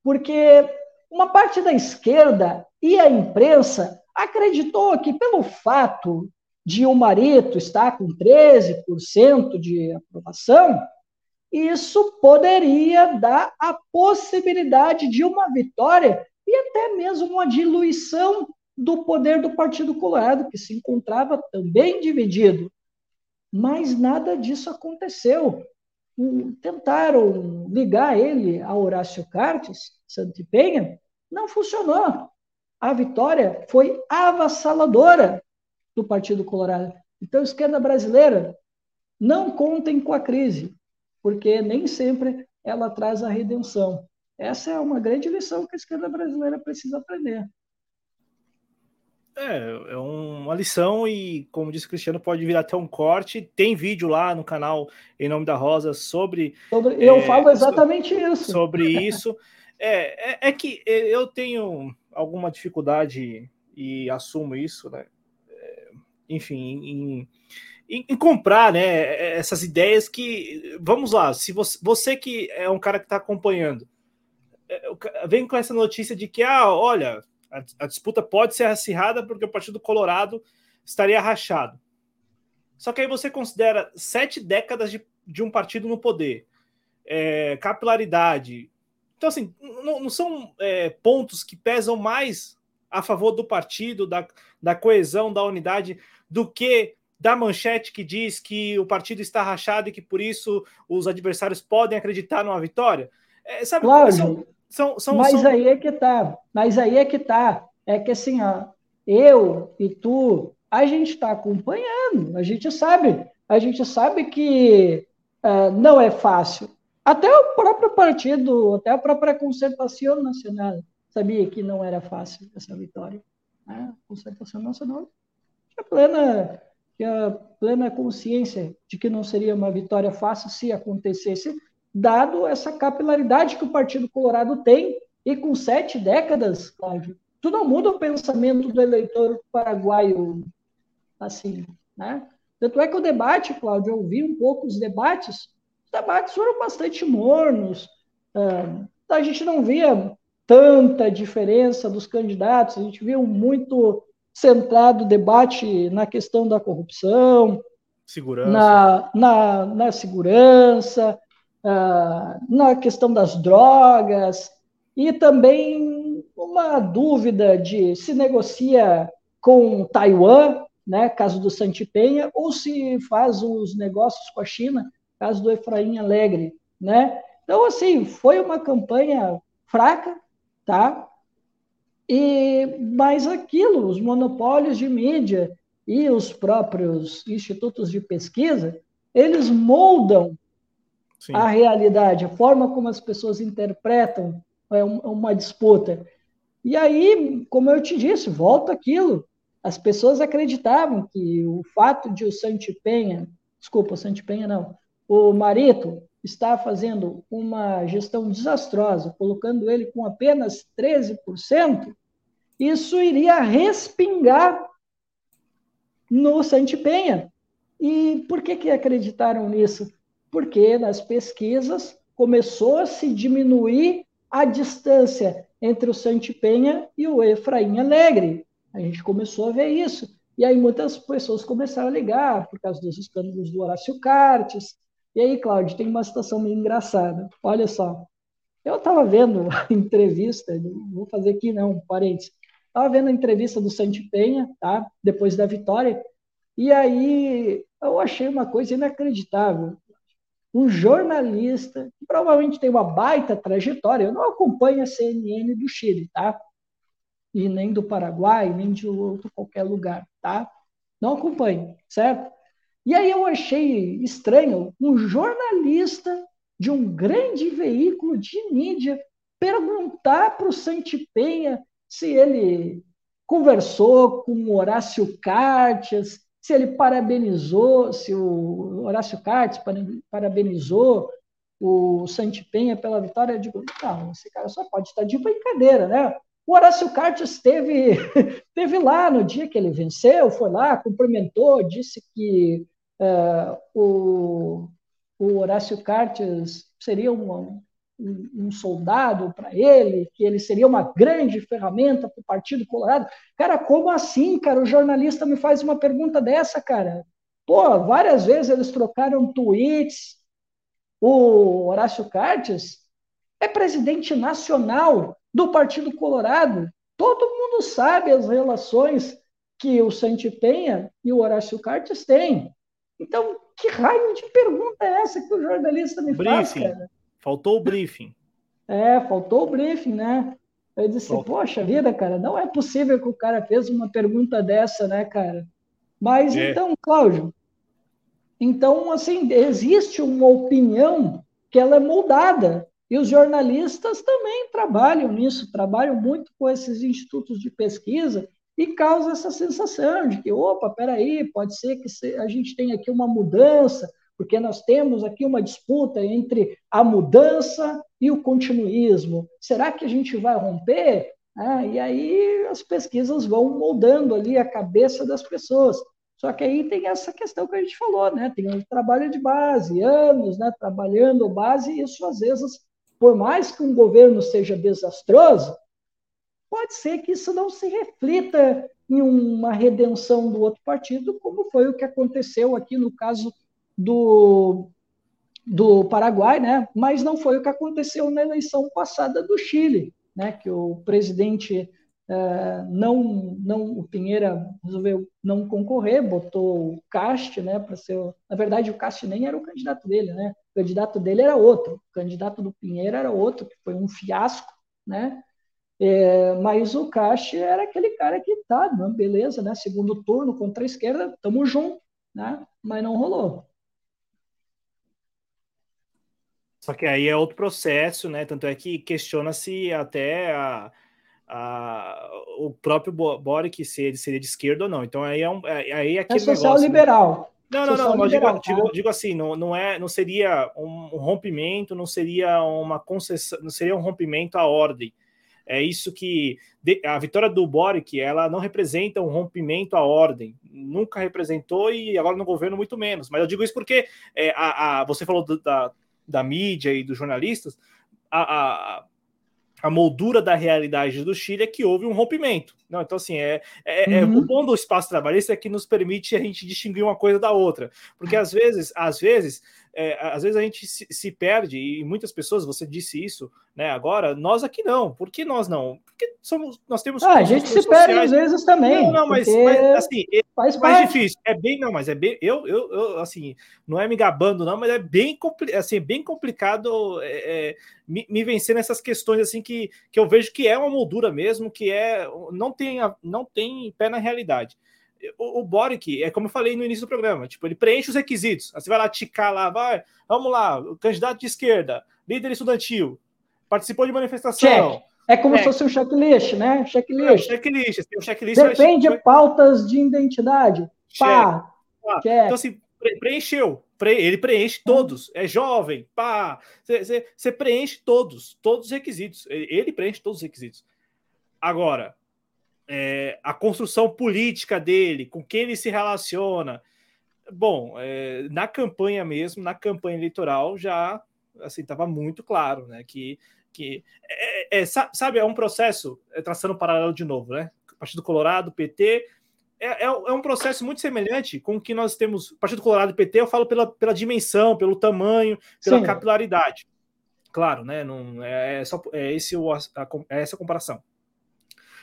[SPEAKER 2] Porque uma parte da esquerda e a imprensa acreditou que, pelo fato de o Marito estar com 13% de aprovação, isso poderia dar a possibilidade de uma vitória e até mesmo uma diluição do poder do Partido Colorado, que se encontrava também dividido. Mas nada disso aconteceu. Tentaram ligar ele a Horácio Cartes, Santipenha, não funcionou. A vitória foi avassaladora do Partido Colorado. Então, esquerda brasileira, não contem com a crise porque nem sempre ela traz a redenção. Essa é uma grande lição que a esquerda brasileira precisa aprender.
[SPEAKER 1] É, é uma lição e, como disse o Cristiano, pode vir até um corte. Tem vídeo lá no canal Em Nome da Rosa sobre.
[SPEAKER 2] sobre eu é, falo exatamente isso.
[SPEAKER 1] Sobre <laughs> isso. É, é, é, que eu tenho alguma dificuldade e assumo isso, né? É, enfim, em, em, em, comprar né, essas ideias que. Vamos lá, se você, você que é um cara que está acompanhando, é, vem com essa notícia de que, ah, olha, a, a, disputa pode ser acirrada porque o Partido Colorado estaria rachado. Só que aí você considera sete décadas de, de um partido no poder, é, capilaridade. Então, assim, não, não são é, pontos que pesam mais a favor do partido, da, da coesão, da unidade, do que da manchete que diz que o partido está rachado e que por isso os adversários podem acreditar numa vitória?
[SPEAKER 2] É, sabe, claro, são, são, são, mas são... aí é que tá. Mas aí é que tá. É que assim, ó, eu e tu, a gente está acompanhando, a gente sabe, a gente sabe que uh, não é fácil. Até o próprio partido, até a própria concertação nacional sabia que não era fácil essa vitória. Né? A concertação nacional tinha plena que a plena consciência de que não seria uma vitória fácil se acontecesse, dado essa capilaridade que o Partido Colorado tem, e com sete décadas, Cláudio, tu não muda o pensamento do eleitor paraguaio assim, né? Tanto é que o debate, Cláudio, eu ouvi um pouco os debates, os debates foram bastante mornos, uh, a gente não via tanta diferença dos candidatos, a gente viu muito centrado o debate na questão da corrupção,
[SPEAKER 1] segurança.
[SPEAKER 2] Na, na, na segurança, uh, na questão das drogas, e também uma dúvida de se negocia com Taiwan, né, caso do Santipenha, ou se faz os negócios com a China, caso do Efraim Alegre, né? Então, assim, foi uma campanha fraca, tá? E mais aquilo, os monopólios de mídia e os próprios institutos de pesquisa, eles moldam Sim. a realidade, a forma como as pessoas interpretam é uma disputa. E aí, como eu te disse, volta aquilo. As pessoas acreditavam que o fato de o Santipenha, desculpa, o Santipenha não, o Marito está fazendo uma gestão desastrosa, colocando ele com apenas 13%, isso iria respingar no Santipenha. E por que, que acreditaram nisso? Porque nas pesquisas começou a se diminuir a distância entre o Santipenha e o Efraim Alegre. A gente começou a ver isso. E aí muitas pessoas começaram a ligar por causa dos escândalos do Horácio Cartes, e aí, Cláudio, tem uma situação meio engraçada. Olha só, eu estava vendo a <laughs> entrevista, vou fazer aqui não, parênteses, estava vendo a entrevista do Santi Penha, tá? depois da vitória, e aí eu achei uma coisa inacreditável. Um jornalista, que provavelmente tem uma baita trajetória, eu não acompanho a CNN do Chile, tá? E nem do Paraguai, nem de outro qualquer lugar, tá? Não acompanho, certo? E aí eu achei estranho um jornalista de um grande veículo de mídia perguntar para o Santipenha se ele conversou com Horácio Cartes, se ele parabenizou, se o Horácio Cartes parabenizou o Santi Penha pela vitória. Eu digo, não, esse cara só pode estar de brincadeira, né? O Horácio Cartes esteve, <laughs> esteve lá no dia que ele venceu, foi lá, cumprimentou, disse que uh, o, o Horácio Cartes seria um, um, soldado para ele, que ele seria uma grande ferramenta para o Partido Colorado. Cara, como assim, cara? O jornalista me faz uma pergunta dessa, cara. Pô, várias vezes eles trocaram tweets. O Horácio Cartes é presidente nacional do Partido Colorado. Todo mundo sabe as relações que o Santi Penha e o Horácio Cartes têm. Então, que raio de pergunta é essa que o jornalista me
[SPEAKER 1] briefing.
[SPEAKER 2] faz, cara?
[SPEAKER 1] Faltou o briefing.
[SPEAKER 2] É, faltou o briefing, né? Eu disse, poxa vida, cara, não é possível que o cara fez uma pergunta dessa, né, cara? Mas é. então, Cláudio, então, assim, existe uma opinião que ela é moldada e os jornalistas também trabalham nisso, trabalham muito com esses institutos de pesquisa e causa essa sensação de que, opa, peraí, pode ser que a gente tenha aqui uma mudança, porque nós temos aqui uma disputa entre a mudança e o continuismo. Será que a gente vai romper? Ah, e aí as pesquisas vão moldando ali a cabeça das pessoas. Só que aí tem essa questão que a gente falou, né? Tem o trabalho de base, anos, né? Trabalhando base, e isso às vezes por mais que um governo seja desastroso, pode ser que isso não se reflita em uma redenção do outro partido, como foi o que aconteceu aqui no caso do, do Paraguai, né? mas não foi o que aconteceu na eleição passada do Chile, né? que o presidente é, não, não, o Pinheira resolveu não concorrer, botou o Cast, né, para ser, na verdade o Cast nem era o candidato dele, né, o candidato dele era outro, o candidato do Pinheira era outro, que foi um fiasco, né, é, mas o Cast era aquele cara que tá, né, beleza, né, segundo turno contra a esquerda, tamo junto, né, mas não rolou.
[SPEAKER 1] Só que aí é outro processo, né, tanto é que questiona-se até a a, o próprio Boric se ele seria de esquerda ou não. Então aí é, um, é, aí é aquele é
[SPEAKER 2] social negócio, né? liberal. Né?
[SPEAKER 1] Não, não, não, mas digo, digo, digo, assim, não, não é, não seria um, rompimento, não seria uma concessão, não seria um rompimento à ordem. É isso que a vitória do Boric, ela não representa um rompimento à ordem, nunca representou e agora no governo muito menos. Mas eu digo isso porque é, a, a, você falou do, da, da mídia e dos jornalistas, a, a a moldura da realidade do Chile é que houve um rompimento. Não, então, assim, é, é, é uhum. é, o bom do espaço trabalhista é que nos permite a gente distinguir uma coisa da outra. Porque às vezes, às vezes, é, às vezes a gente se, se, perde, e muitas pessoas, você disse isso, né? Agora, nós aqui não. Por que nós não? Porque somos, nós temos.
[SPEAKER 2] Ah, a gente se sociais. perde às vezes também.
[SPEAKER 1] Não, não, mas, mas assim, é faz mais parte. difícil. É bem, não, mas é bem. Eu, eu, eu, assim, não é me gabando, não, mas é bem, assim, bem complicado é, é, me, me, vencer nessas questões, assim, que, que eu vejo que é uma moldura mesmo, que é. Não tem, não tem pé na realidade o, o Boric, é como eu falei no início do programa, tipo, ele preenche os requisitos. Aí você vai lá ticar lá, vai, vamos lá, candidato de esquerda, líder estudantil, participou de manifestação.
[SPEAKER 2] Check. É como é. se fosse um checklist, né? Checklist.
[SPEAKER 1] É, checklist. Tem um checklist.
[SPEAKER 2] Depende de pautas de identidade. Pá.
[SPEAKER 1] Ah, então, assim, preencheu. Ele preenche todos. É jovem, pá. Você preenche todos, todos os requisitos. Ele preenche todos os requisitos. Agora, é, a construção política dele, com quem ele se relaciona. Bom, é, na campanha mesmo, na campanha eleitoral, já assim estava muito claro, né? Que, que é, é, sabe, é um processo, é, traçando um paralelo de novo, né? Partido Colorado, PT, é, é, é, um processo muito semelhante com o que nós temos. Partido Colorado e PT, eu falo pela, pela dimensão, pelo tamanho, pela Sim. capilaridade. Claro, né? Não, é, é só, é, esse, a, a, é essa comparação.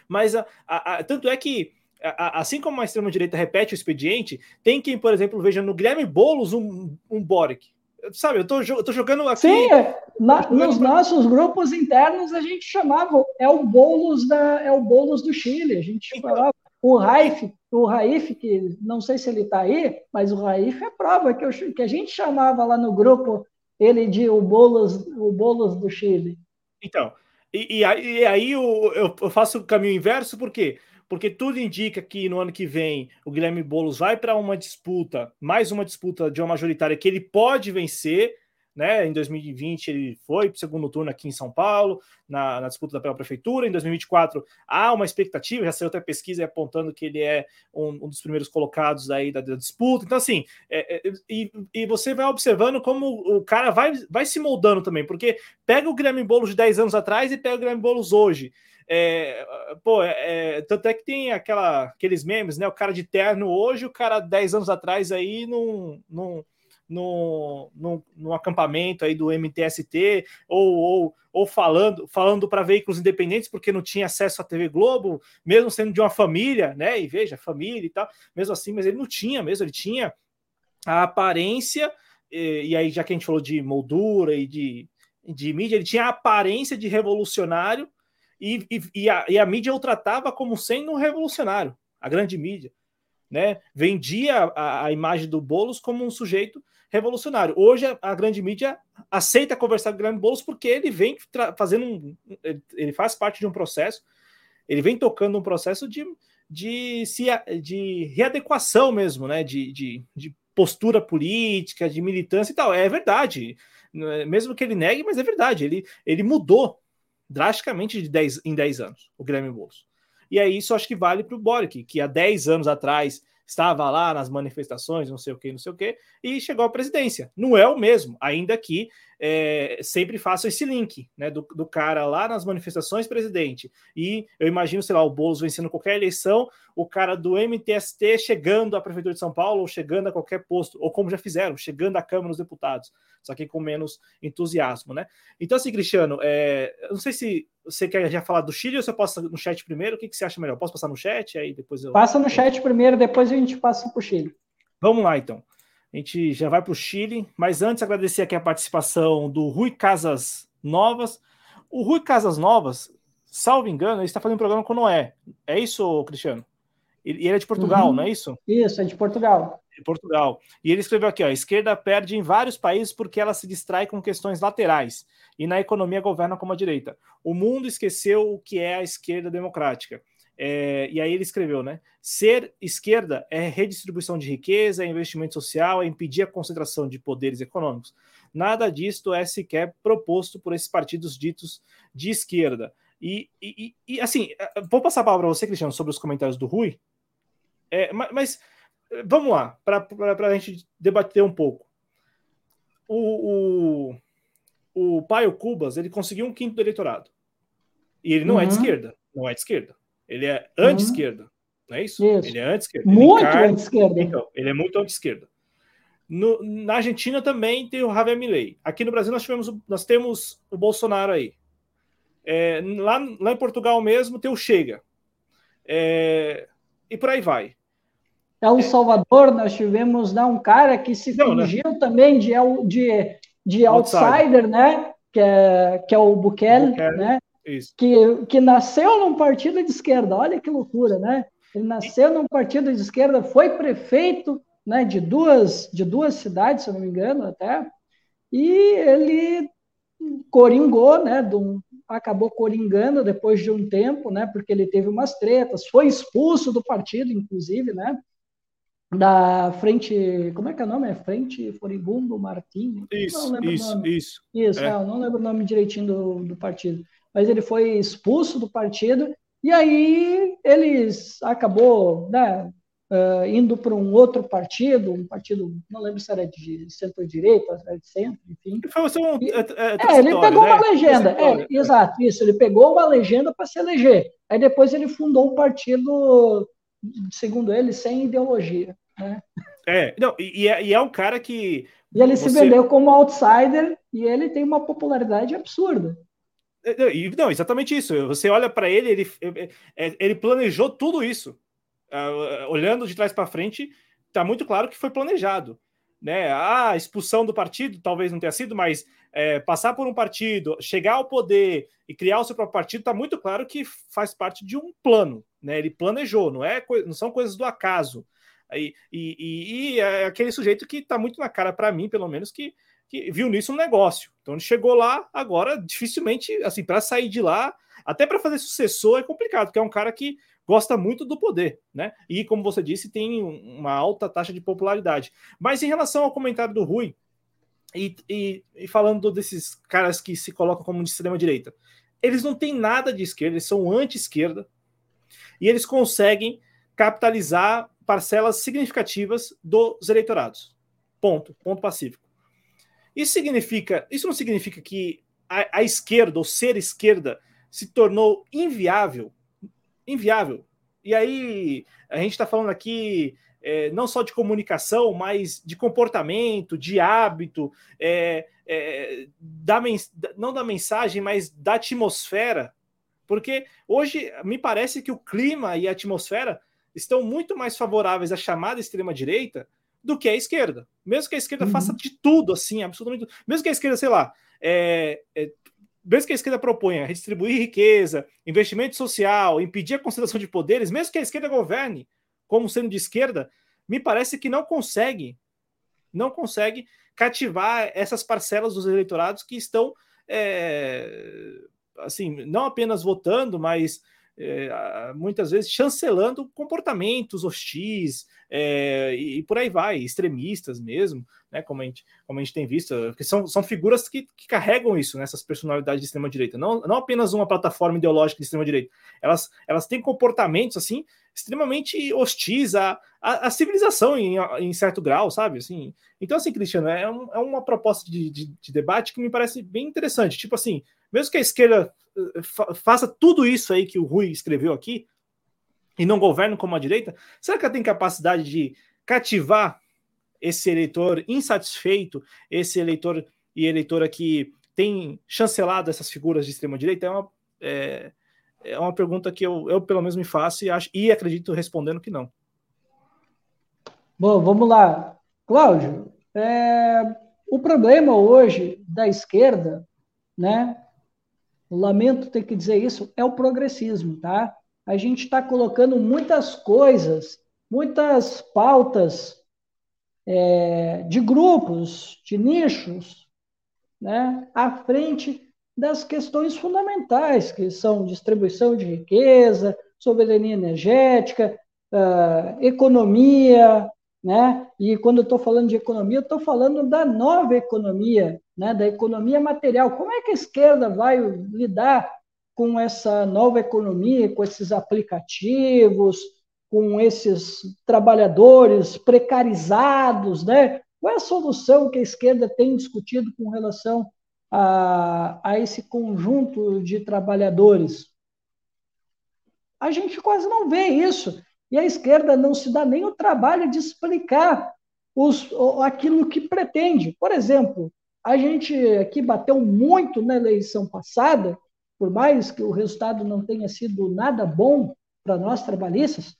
[SPEAKER 1] Mas a, a, a, tanto é que, assim como a extrema-direita repete o expediente, tem quem, por exemplo, veja no Guilherme Boulos um, um Boric. Sabe, eu tô, eu tô jogando aqui.
[SPEAKER 2] Sim, é. Na, nos nossos grupos internos a gente chamava, é o Boulos da, é o Boulos do Chile. A gente então, falava, o Raif, o Raif, que não sei se ele está aí, mas o Raif é prova que, eu, que a gente chamava lá no grupo ele de o Boulos, o Boulos do Chile.
[SPEAKER 1] Então, e, e, aí, e aí eu, eu, faço o caminho inverso, por quê? porque tudo indica que no ano que vem o Guilherme Boulos vai para uma disputa, mais uma disputa de uma majoritária que ele pode vencer, né? Em 2020 ele foi para o segundo turno aqui em São Paulo, na, na disputa pela prefeitura. Em 2024 há uma expectativa, já saiu outra pesquisa apontando que ele é um, um dos primeiros colocados aí da, da disputa. Então, assim, é, é, e, e, você vai observando como o cara vai, vai se moldando também, porque pega o Guilherme Boulos de 10 anos atrás e pega o Guilherme Boulos hoje. É, pô, é, é, tanto é que tem aquela, aqueles memes, né? O cara de terno hoje, o cara 10 anos atrás aí não, não, no, no, no, acampamento aí do MTST, ou, ou, ou falando, falando para veículos independentes, porque não tinha acesso à TV Globo, mesmo sendo de uma família, né? E veja, família e tal, mesmo assim, mas ele não tinha mesmo, ele tinha a aparência, e, e aí, já que a gente falou de moldura e de, de mídia, ele tinha a aparência de revolucionário, e, e, e, a, e a mídia o tratava como sendo um revolucionário, a grande mídia. Né, vendia a, a, imagem do Boulos como um sujeito revolucionário. Hoje a, grande mídia aceita conversar com o Guilherme Boulos porque ele vem fazendo um. Ele faz parte de um processo, ele vem tocando um processo de, de, de readequação mesmo, né? De, de, de postura política, de militância e tal. É verdade. Mesmo que ele negue, mas é verdade. Ele, ele mudou drasticamente de 10, em 10 anos, o Guilherme Boulos. E aí isso acho que vale para o Boric, que há 10 anos atrás estava lá nas manifestações, não sei o que, não sei o que, e chegou à presidência. Não é o mesmo, ainda que é, sempre façam esse link, né, do, do, cara lá nas manifestações presidente. E eu imagino, sei lá, o Boulos vencendo qualquer eleição, o cara do MTST chegando à prefeitura de São Paulo, ou chegando a qualquer posto, ou como já fizeram, chegando à Câmara dos Deputados, só que com menos entusiasmo, né? Então, assim, Cristiano, é, eu não sei se você quer já falar do Chile ou você possa no chat primeiro? O que, que você acha melhor? Posso passar no chat? Aí depois eu.
[SPEAKER 2] Passa no chat primeiro, depois a gente passa para o Chile.
[SPEAKER 1] Vamos lá, então. A gente já vai para o Chile, mas antes agradecer aqui a participação do Rui Casas Novas. O Rui Casas Novas, salvo engano, ele está fazendo um programa com o Noé. É isso, Cristiano? Ele, ele é de Portugal, uhum. não é isso?
[SPEAKER 2] Isso, é de Portugal.
[SPEAKER 1] De Portugal. E ele escreveu aqui: ó, a esquerda perde em vários países porque ela se distrai com questões laterais e na economia governa como a direita. O mundo esqueceu o que é a esquerda democrática. É, e aí ele escreveu, né? Ser esquerda é redistribuição de riqueza, é investimento social, é impedir a concentração de poderes econômicos. Nada disto é sequer proposto por esses partidos ditos de esquerda. E, e, e assim, vou passar a palavra para você, Cristiano, sobre os comentários do Rui. É, mas, mas, vamos lá, para a gente debater um pouco. O, o, o Paio Cubas ele conseguiu um quinto do eleitorado. E ele não uhum. é de uhum. esquerda. Não é de esquerda. Ele é anti-esquerda, não é isso? isso? Ele é anti-esquerda.
[SPEAKER 2] Muito anti-esquerda.
[SPEAKER 1] Então, ele é muito anti-esquerda. na Argentina também tem o Javier Milei. Aqui no Brasil nós, tivemos, nós temos o Bolsonaro aí. É, lá, lá em Portugal mesmo tem o Chega. É, e por aí vai.
[SPEAKER 2] El é Salvador, nós tivemos né, um cara que se Não, né? fingiu né? também de, de, de outsider, outsider, né? Que é, que é o Bukele, Bukele. né? Que, que nasceu num partido de esquerda, olha que loucura, né? Ele nasceu num partido de esquerda, foi prefeito né, de, duas, de duas cidades, se eu não me engano, até, e ele coringou, né, um, acabou coringando depois de um tempo, né, porque ele teve umas tretas, foi expulso do partido, inclusive, né, da frente, como é que é o nome? É Frente Foribundo Martins?
[SPEAKER 1] Isso, isso, isso.
[SPEAKER 2] Isso, é. não, não lembro o nome direitinho do, do partido mas ele foi expulso do partido, e aí eles acabou né, uh, indo para um outro partido, um partido, não lembro se era de centro-direita, era de centro, enfim.
[SPEAKER 1] Foi um,
[SPEAKER 2] e, é, é, é, ele pegou né? uma legenda, é, exato, isso, ele pegou uma legenda para se eleger. Aí depois ele fundou um partido, segundo ele, sem ideologia. Né?
[SPEAKER 1] É, não, e, é, e é um cara que.
[SPEAKER 2] E ele você... se vendeu como outsider e ele tem uma popularidade absurda.
[SPEAKER 1] É, não, exatamente isso. Você olha para ele, ele, é, ele planejou tudo isso. Uh, olhando de trás para frente, está muito claro que foi planejado. Né? A expulsão do partido talvez não tenha sido, mas é, passar por um partido, chegar ao poder e criar o seu próprio partido, está muito claro que faz parte de um plano. Né? Ele planejou, não, é, não são coisas do acaso. E, e, e, e é aquele sujeito que está muito na cara, para mim, pelo menos, que que viu nisso um negócio. Então ele chegou lá, agora dificilmente, assim, para sair de lá, até para fazer sucessor é complicado, porque é um cara que gosta muito do poder, né? E como você disse, tem uma alta taxa de popularidade. Mas em relação ao comentário do Rui, e, e, e falando desses caras que se colocam como de extrema direita, eles não têm nada de esquerda, eles são anti-esquerda, e eles conseguem capitalizar parcelas significativas dos eleitorados. Ponto, ponto pacífico. Isso significa, isso não significa que a, a esquerda, ou ser esquerda, se tornou inviável. Inviável. E aí, a gente está falando aqui é, não só de comunicação, mas de comportamento, de hábito, é, é, da não da mensagem, mas da atmosfera. Porque hoje me parece que o clima e a atmosfera estão muito mais favoráveis à chamada extrema-direita do que à esquerda. Mesmo que a esquerda uhum. faça de tudo, assim, absolutamente tudo. Mesmo que a esquerda, sei lá, é, é, mesmo que a esquerda proponha redistribuir riqueza, investimento social, impedir a concentração de poderes, mesmo que a esquerda governe como sendo de esquerda, me parece que não consegue, não consegue cativar essas parcelas dos eleitorados que estão, é, assim, não apenas votando, mas é, muitas vezes chancelando comportamentos hostis é, e, e, por aí vai, extremistas mesmo, né, como, a gente, como a gente tem visto, que são, são figuras que, que carregam isso, né, essas personalidades de extrema-direita, não, não apenas uma plataforma ideológica de extrema-direita, elas, elas têm comportamentos assim extremamente hostis à, à, à civilização em, em, certo grau, sabe? Assim, então, assim, Cristiano, é, um, é uma proposta de, de, de debate que me parece bem interessante, tipo assim, mesmo que a esquerda faça tudo isso aí que o Rui escreveu aqui e não governe como a direita, será que ela tem capacidade de cativar esse eleitor insatisfeito, esse eleitor e eleitora que tem chancelado essas figuras de extrema direita? É uma, é, é uma pergunta que eu, eu, pelo menos, me faço e, acho, e acredito respondendo que não.
[SPEAKER 2] Bom, vamos lá. Cláudio, é, o problema hoje da esquerda, né, lamento ter que dizer isso, é o progressismo, tá? A gente está colocando muitas coisas, muitas pautas é, de grupos, de nichos, né, à frente das questões fundamentais, que são distribuição de riqueza, soberania energética, uh, economia, né? E quando eu estou falando de economia, eu estou falando da nova economia, né? da economia material. Como é que a esquerda vai lidar com essa nova economia, com esses aplicativos, com esses trabalhadores precarizados, né? Qual é a solução que a esquerda tem discutido com relação a, a esse conjunto de trabalhadores? A gente quase não vê isso. E a esquerda não se dá nem o trabalho de explicar os, aquilo que pretende. Por exemplo, a gente aqui bateu muito na eleição passada, por mais que o resultado não tenha sido nada bom para nós trabalhistas,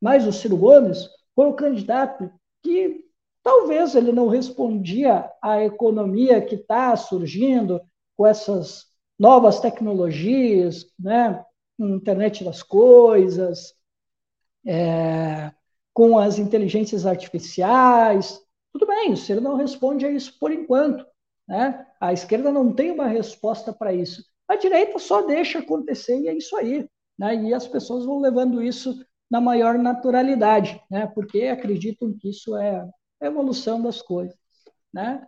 [SPEAKER 2] mas o Ciro Gomes foi o candidato que talvez ele não respondia à economia que está surgindo com essas novas tecnologias, né? internet das coisas, é, com as inteligências artificiais. Tudo bem, o Ciro não responde a isso por enquanto. Né? A esquerda não tem uma resposta para isso. A direita só deixa acontecer e é isso aí. Né? E as pessoas vão levando isso na maior naturalidade, né? porque acreditam que isso é a evolução das coisas. Né?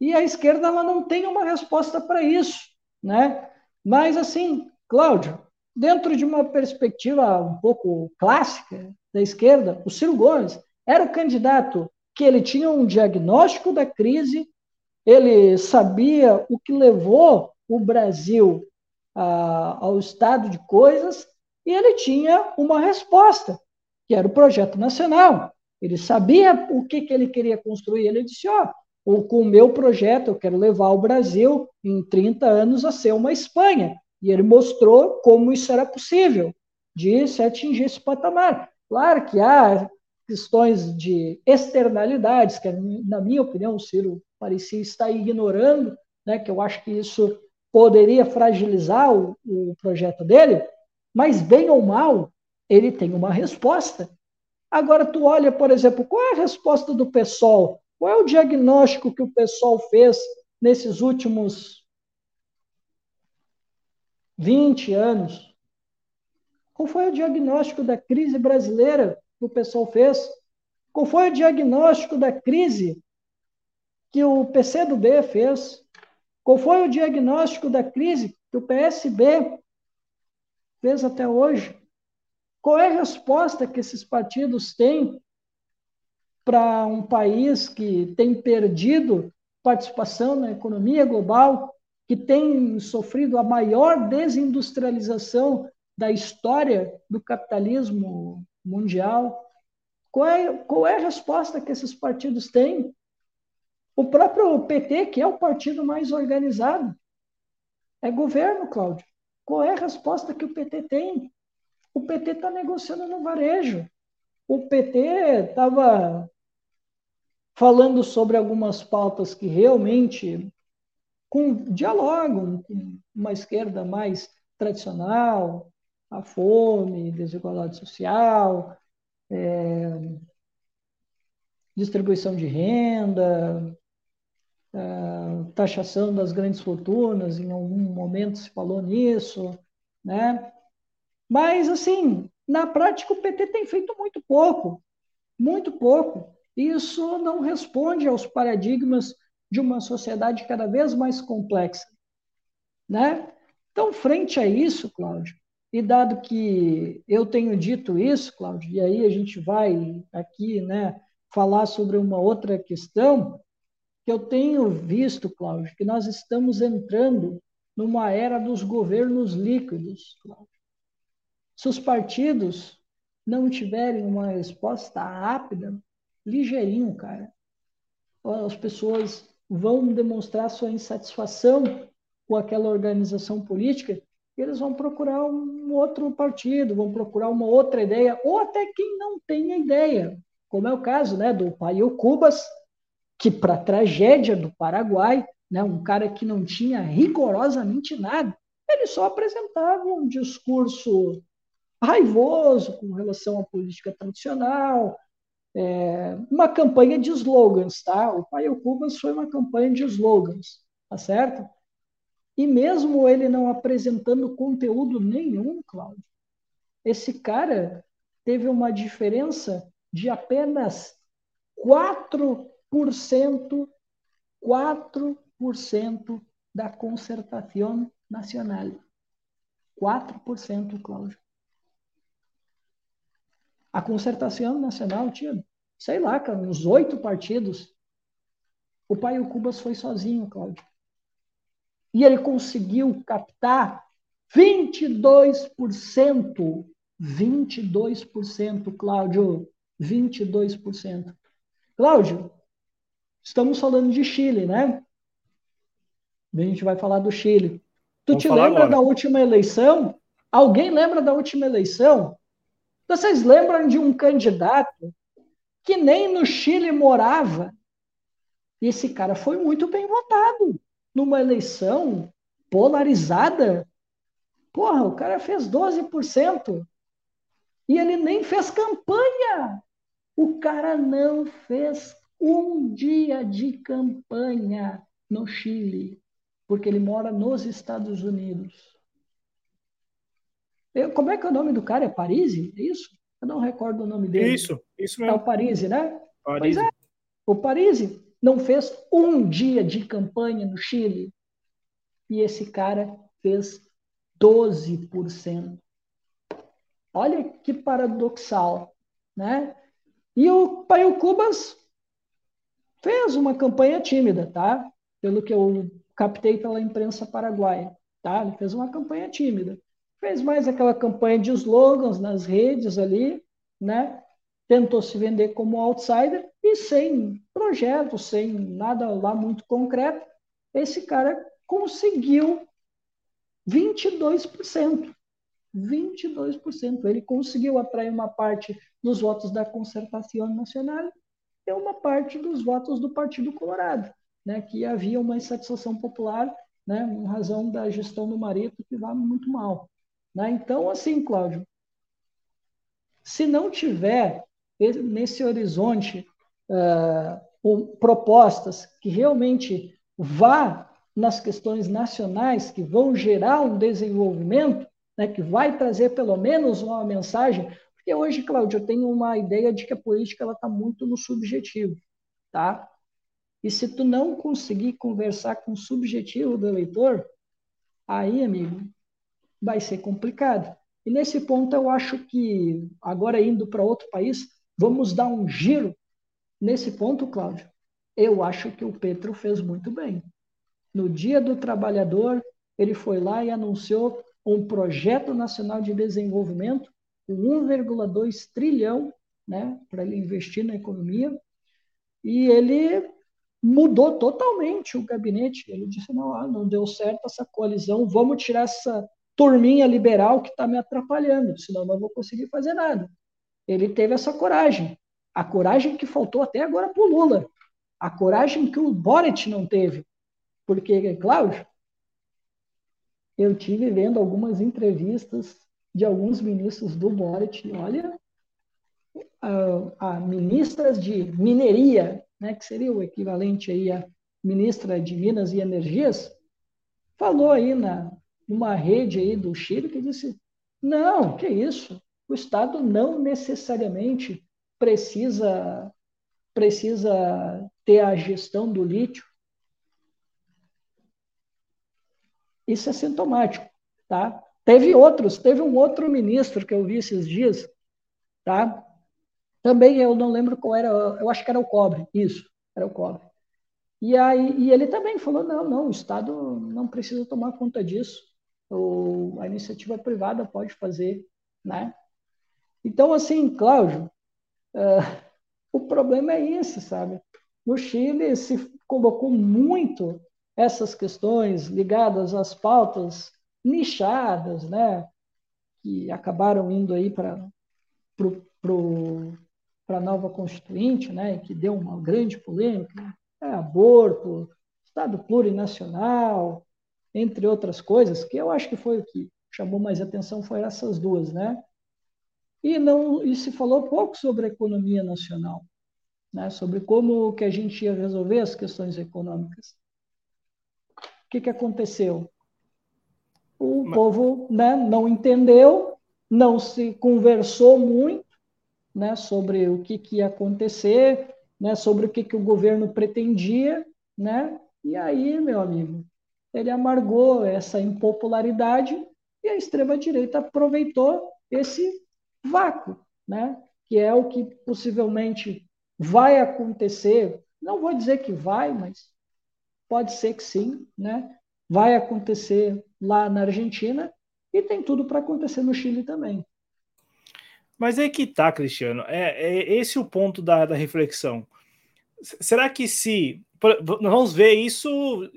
[SPEAKER 2] E a esquerda ela não tem uma resposta para isso. Né? Mas, assim, Cláudio, dentro de uma perspectiva um pouco clássica da esquerda, o Ciro Gomes era o candidato que ele tinha um diagnóstico da crise, ele sabia o que levou o Brasil a, ao estado de coisas e ele tinha uma resposta, que era o projeto nacional. Ele sabia o que, que ele queria construir. Ele disse: Ó, oh, com o meu projeto, eu quero levar o Brasil em 30 anos a ser uma Espanha. E ele mostrou como isso era possível, de se atingir esse patamar. Claro que há questões de externalidades, que, na minha opinião, o Ciro parecia estar ignorando, né, que eu acho que isso poderia fragilizar o, o projeto dele, mas, bem ou mal, ele tem uma resposta. Agora, tu olha, por exemplo, qual é a resposta do PSOL? Qual é o diagnóstico que o PSOL fez nesses últimos 20 anos. Qual foi o diagnóstico da crise brasileira que o pessoal fez? Qual foi o diagnóstico da crise que o PCdoB fez? Qual foi o diagnóstico da crise que o PSB fez até hoje? Qual é a resposta que esses partidos têm para um país que tem perdido participação na economia global, que tem sofrido a maior desindustrialização da história do capitalismo mundial? Qual é, qual é a resposta que esses partidos têm? O próprio PT, que é o partido mais organizado, é governo, Cláudio. Qual é a resposta que o PT tem? O PT está negociando no varejo. O PT estava falando sobre algumas pautas que realmente com, dialogam com uma esquerda mais tradicional, a fome, desigualdade social, é, distribuição de renda, é, taxação das grandes fortunas, em algum momento se falou nisso, né? Mas, assim, na prática, o PT tem feito muito pouco, muito pouco. Isso não responde aos paradigmas de uma sociedade cada vez mais complexa, né? Então, frente a isso, Cláudio, e dado que eu tenho dito isso, Cláudio, e aí a gente vai aqui, né, falar sobre uma outra questão, que eu tenho visto, Cláudio, que nós estamos entrando numa era dos governos líquidos, Cláudio. Se os partidos não tiverem uma resposta rápida, ligeirinho, cara, as pessoas vão demonstrar sua insatisfação com aquela organização política eles vão procurar um outro partido, vão procurar uma outra ideia, ou até quem não tem ideia, como é o caso né, do Paio Cubas, que, para a tragédia do Paraguai, né, um cara que não tinha rigorosamente nada, ele só apresentava um discurso raivoso com relação à política tradicional, é, uma campanha de slogans, tá? O Paio Cubas foi uma campanha de slogans, tá certo? E mesmo ele não apresentando conteúdo nenhum, Cláudio, esse cara teve uma diferença de apenas 4%, 4% da concertação nacional. 4%, Cláudio. A concertação nacional tinha, sei lá, cara, uns oito partidos. O Paio Cubas foi sozinho, Cláudio e ele conseguiu captar 22%. 22%, Cláudio, 22%. Cláudio, estamos falando de Chile, né? A gente vai falar do Chile. Tu Vamos te lembra agora. da última eleição? Alguém lembra da última eleição? Vocês lembram de um candidato que nem no Chile morava? E esse cara foi muito bem votado numa eleição polarizada, porra, o cara fez 12%. E ele nem fez campanha. O cara não fez um dia de campanha no Chile, porque ele mora nos Estados Unidos. Eu, como é que é o nome do cara? É Parisi? É isso? Eu não recordo o nome dele.
[SPEAKER 1] Isso, isso mesmo.
[SPEAKER 2] É o Parisi, né? Parisi. É, o Parisi não fez um dia de campanha no Chile e esse cara fez 12%. Olha que paradoxal, né? E o Paio Cubas fez uma campanha tímida, tá? Pelo que eu captei pela imprensa paraguaia, tá? Ele fez uma campanha tímida. Fez mais aquela campanha de slogans nas redes ali, né? Tentou se vender como outsider e sem projeto, sem nada lá muito concreto, esse cara conseguiu 22%. 22%. Ele conseguiu atrair uma parte dos votos da Concertação Nacional e uma parte dos votos do Partido Colorado, né, que havia uma insatisfação popular né, em razão da gestão do Marito, que vai muito mal. Né? Então, assim, Cláudio, se não tiver nesse horizonte uh, propostas que realmente vá nas questões nacionais que vão gerar um desenvolvimento, né, que vai trazer pelo menos uma mensagem, porque hoje, Cláudio, eu tenho uma ideia de que a política está muito no subjetivo, tá? E se tu não conseguir conversar com o subjetivo do eleitor, aí, amigo, vai ser complicado. E nesse ponto eu acho que, agora indo para outro país, vamos dar um giro. Nesse ponto, Cláudio, eu acho que o Petro fez muito bem. No Dia do Trabalhador, ele foi lá e anunciou um projeto nacional de desenvolvimento com 1,2 trilhão né, para ele investir na economia. E ele mudou totalmente o gabinete. Ele disse: não, ah, não deu certo essa coalizão, vamos tirar essa turminha liberal que está me atrapalhando, senão não vou conseguir fazer nada. Ele teve essa coragem, a coragem que faltou até agora para o Lula, a coragem que o Boric não teve. Porque, Cláudio, eu tive vendo algumas entrevistas de alguns ministros do Boric, olha, a, a ministras de mineria, né, que seria o equivalente aí a ministra de Minas e Energias, falou aí na numa rede aí do Chile que disse: não, que isso? O Estado não necessariamente precisa precisa ter a gestão do lítio. Isso é sintomático, tá? Teve outros, teve um outro ministro que eu vi esses dias, tá? Também eu não lembro qual era, eu acho que era o cobre, isso, era o cobre. E aí e ele também falou: não, não, o Estado não precisa tomar conta disso ou a iniciativa privada pode fazer, né? Então, assim, Cláudio, uh, o problema é esse, sabe? No Chile se colocou muito essas questões ligadas às pautas nichadas, né? Que acabaram indo aí para para a nova constituinte, né? Que deu uma grande polêmica, né? é, aborto, Estado plurinacional, entre outras coisas, que eu acho que foi o que chamou mais atenção foi essas duas, né? E não e se falou pouco sobre a economia nacional, né? Sobre como que a gente ia resolver as questões econômicas. O que que aconteceu? O Mas... povo, né, não entendeu, não se conversou muito, né, sobre o que que ia acontecer, né, sobre o que que o governo pretendia, né? E aí, meu amigo, ele amargou essa impopularidade e a extrema-direita aproveitou esse vácuo, né? que é o que possivelmente vai acontecer. Não vou dizer que vai, mas pode ser que sim, né? vai acontecer lá na Argentina e tem tudo para acontecer no Chile também.
[SPEAKER 1] Mas é que tá, Cristiano. É, é esse o ponto da, da reflexão. Será que se nós vamos ver isso,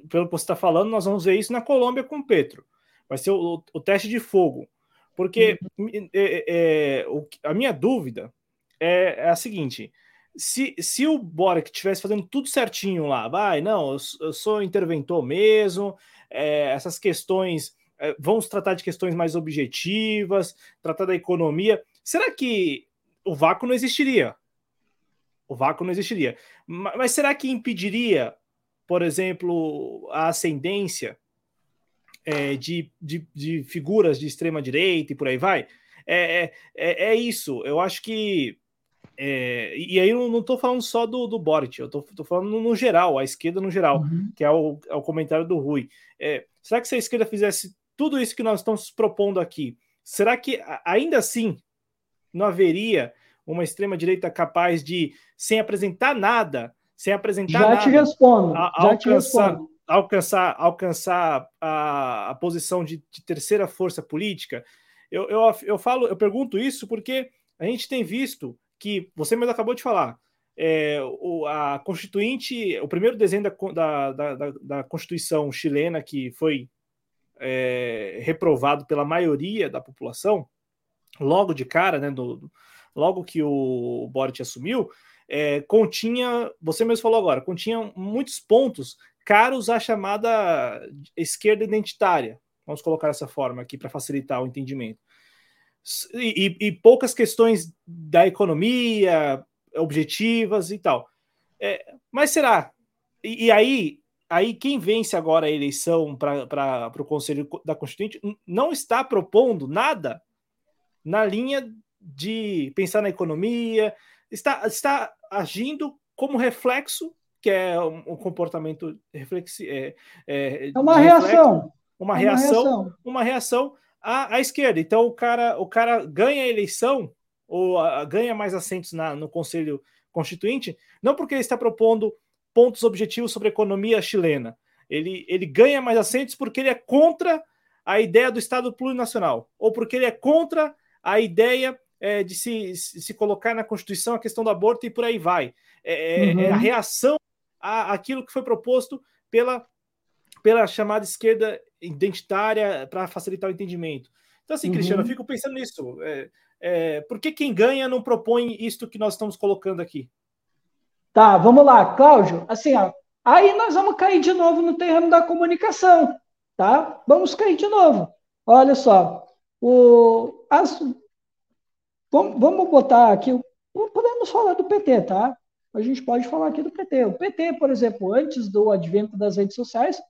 [SPEAKER 1] pelo que você está falando, nós vamos ver isso na Colômbia com o Petro. Vai ser o, o teste de fogo. Porque uhum. é, é, o, a minha dúvida é, é, a seguinte: se, se o Boric estivesse fazendo tudo certinho lá, vai, não, eu, eu sou interventor mesmo, é, essas questões, é, vamos tratar de questões mais objetivas, tratar da economia, será que o vácuo não existiria? O vácuo não existiria. Mas será que impediria, por exemplo, a ascendência é, de, de, de, figuras de extrema direita e por aí vai? É, é, é, é isso. Eu acho que. É, e aí eu não estou falando só do, do Boric, eu estou falando no geral, a esquerda no geral, uhum. que é o, é o comentário do Rui. É, será que se a esquerda fizesse tudo isso que nós estamos propondo aqui, será que ainda assim não haveria uma extrema-direita capaz de, sem apresentar nada, sem apresentar
[SPEAKER 2] já
[SPEAKER 1] nada,
[SPEAKER 2] te respondo,
[SPEAKER 1] a, já alcançar, te respondo. alcançar, alcançar a, a posição de, de, terceira força política? Eu, eu, eu falo, eu pergunto isso porque a gente tem visto que você mesmo acabou de falar. É, o, a Constituinte, o primeiro desenho da, da, da, da Constituição chilena que foi é, reprovado pela maioria da população, logo de cara, né, do, logo que o Boric assumiu, é, continha, você mesmo falou agora, continha muitos pontos caros à chamada esquerda identitária. Vamos colocar dessa forma aqui para facilitar o entendimento. E, e, e, poucas questões da economia objetivas e tal. É, mas será? E, e aí aí quem vence agora a eleição para o Conselho da Constituinte não está propondo nada na linha de pensar na economia, está, está agindo como reflexo, que é um, comportamento reflexi, é,
[SPEAKER 2] é, é uma reação.
[SPEAKER 1] Uma, é reação, uma reação, uma reação à, à, esquerda. Então o cara, o cara ganha a eleição ou a, ganha mais assentos na, no Conselho Constituinte, não porque ele está propondo pontos objetivos sobre a economia chilena. Ele, ele ganha mais assentos porque ele é contra a ideia do Estado plurinacional, ou porque ele é contra a ideia é, de se, se colocar na Constituição a questão do aborto e por aí vai. É, uhum. é a reação à, àquilo que foi proposto pela, pela chamada esquerda identitária para facilitar o entendimento. Então, assim, uhum. Cristiano, eu fico pensando nisso. É, é, por que quem ganha não propõe isto que nós estamos colocando aqui?
[SPEAKER 2] Tá, vamos lá, Cláudio. Assim, ó, aí nós vamos cair de novo no terreno da comunicação, tá? Vamos cair de novo. Olha só, o, as, vamos, vamos botar aqui, podemos falar do PT, tá? A gente pode falar aqui do PT. O PT, por exemplo, antes do advento das redes sociais,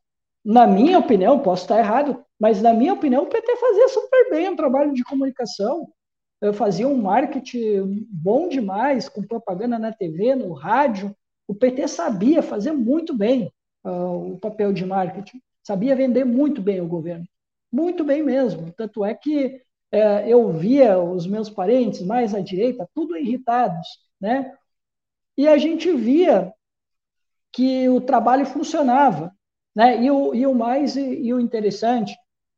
[SPEAKER 2] na minha opinião, posso estar errado, mas na minha opinião, o PT fazia super bem um trabalho de comunicação fazia um marketing bom demais, com propaganda na TV, no rádio. O PT sabia fazer muito bem uh, o papel de marketing, sabia vender muito bem o governo, muito bem mesmo. Tanto é que uh, eu via os meus parentes mais à direita, tudo irritados, né? E a gente via que o trabalho funcionava, né? E o, e o mais e, e o interessante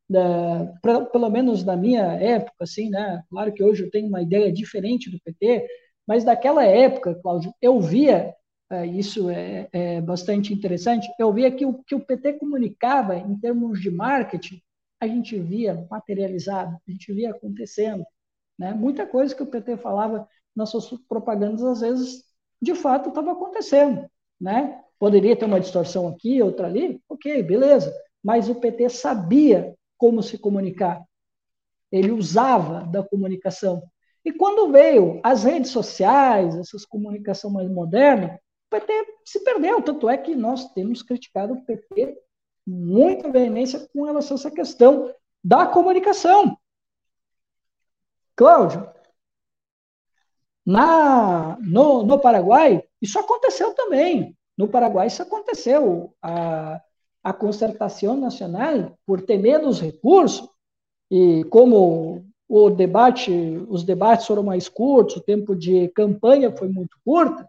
[SPEAKER 2] da, pra, pelo menos na minha época, assim, né? Claro que hoje eu tenho uma ideia diferente do PT, mas daquela época, Cláudio, eu via, é, isso é, é, bastante interessante, eu via que o que o PT comunicava em termos de marketing, a gente via materializado, a gente via acontecendo, né? Muita coisa que o PT falava nas suas propagandas, às vezes, de fato, estava acontecendo, né? Poderia ter uma distorção aqui, outra ali, ok, beleza, mas o PT sabia como se comunicar. Ele usava da comunicação. E quando veio as redes sociais, essas comunicação mais moderna, o PT se perdeu. Tanto é que nós temos criticado o PT muita veemência com relação a essa questão da comunicação. Cláudio, na, no, no Paraguai, isso aconteceu também. No Paraguai, isso aconteceu. A, a concertação nacional, por ter menos recursos, e como o debate, os debates foram mais curtos, o tempo de campanha foi muito curto,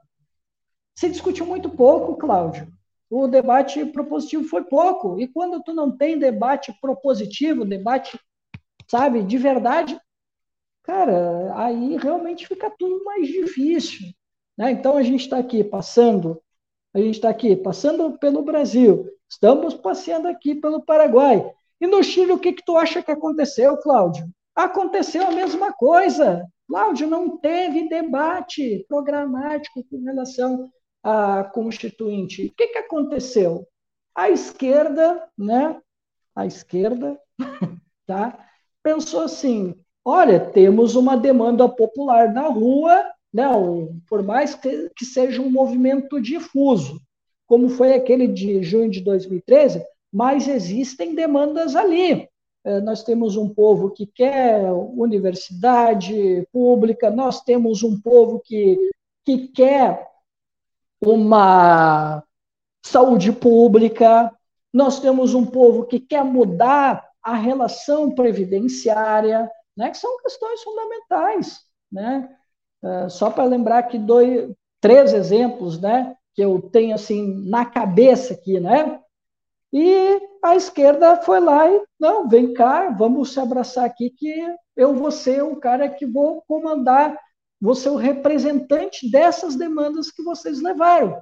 [SPEAKER 2] se discutiu muito pouco, Cláudio. O debate propositivo foi pouco. E quando tu não tem debate propositivo, debate, sabe, de verdade, cara, aí realmente fica tudo mais difícil. Né? Então a gente está aqui passando, a gente está aqui passando pelo Brasil, Estamos passeando aqui pelo Paraguai. E no Chile, o que, que tu acha que aconteceu, Cláudio? Aconteceu a mesma coisa. Cláudio, não teve debate programático com relação à Constituinte. O que, que aconteceu? A esquerda, né? A esquerda, <laughs> tá? Pensou assim: olha, temos uma demanda popular na rua, né? Por mais que, que seja um movimento difuso como foi aquele de junho de 2013, mas existem demandas ali. É, nós temos um povo que quer universidade pública, nós temos um povo que, que quer uma saúde pública, nós temos um povo que quer mudar a relação previdenciária, né, que são questões fundamentais. Né? É, só para lembrar que dois, três exemplos, né? que eu tenho assim na cabeça aqui, né? E a esquerda foi lá e não, vem cá, vamos se abraçar aqui que eu vou ser o cara que vou comandar, vou ser o representante dessas demandas que vocês levaram.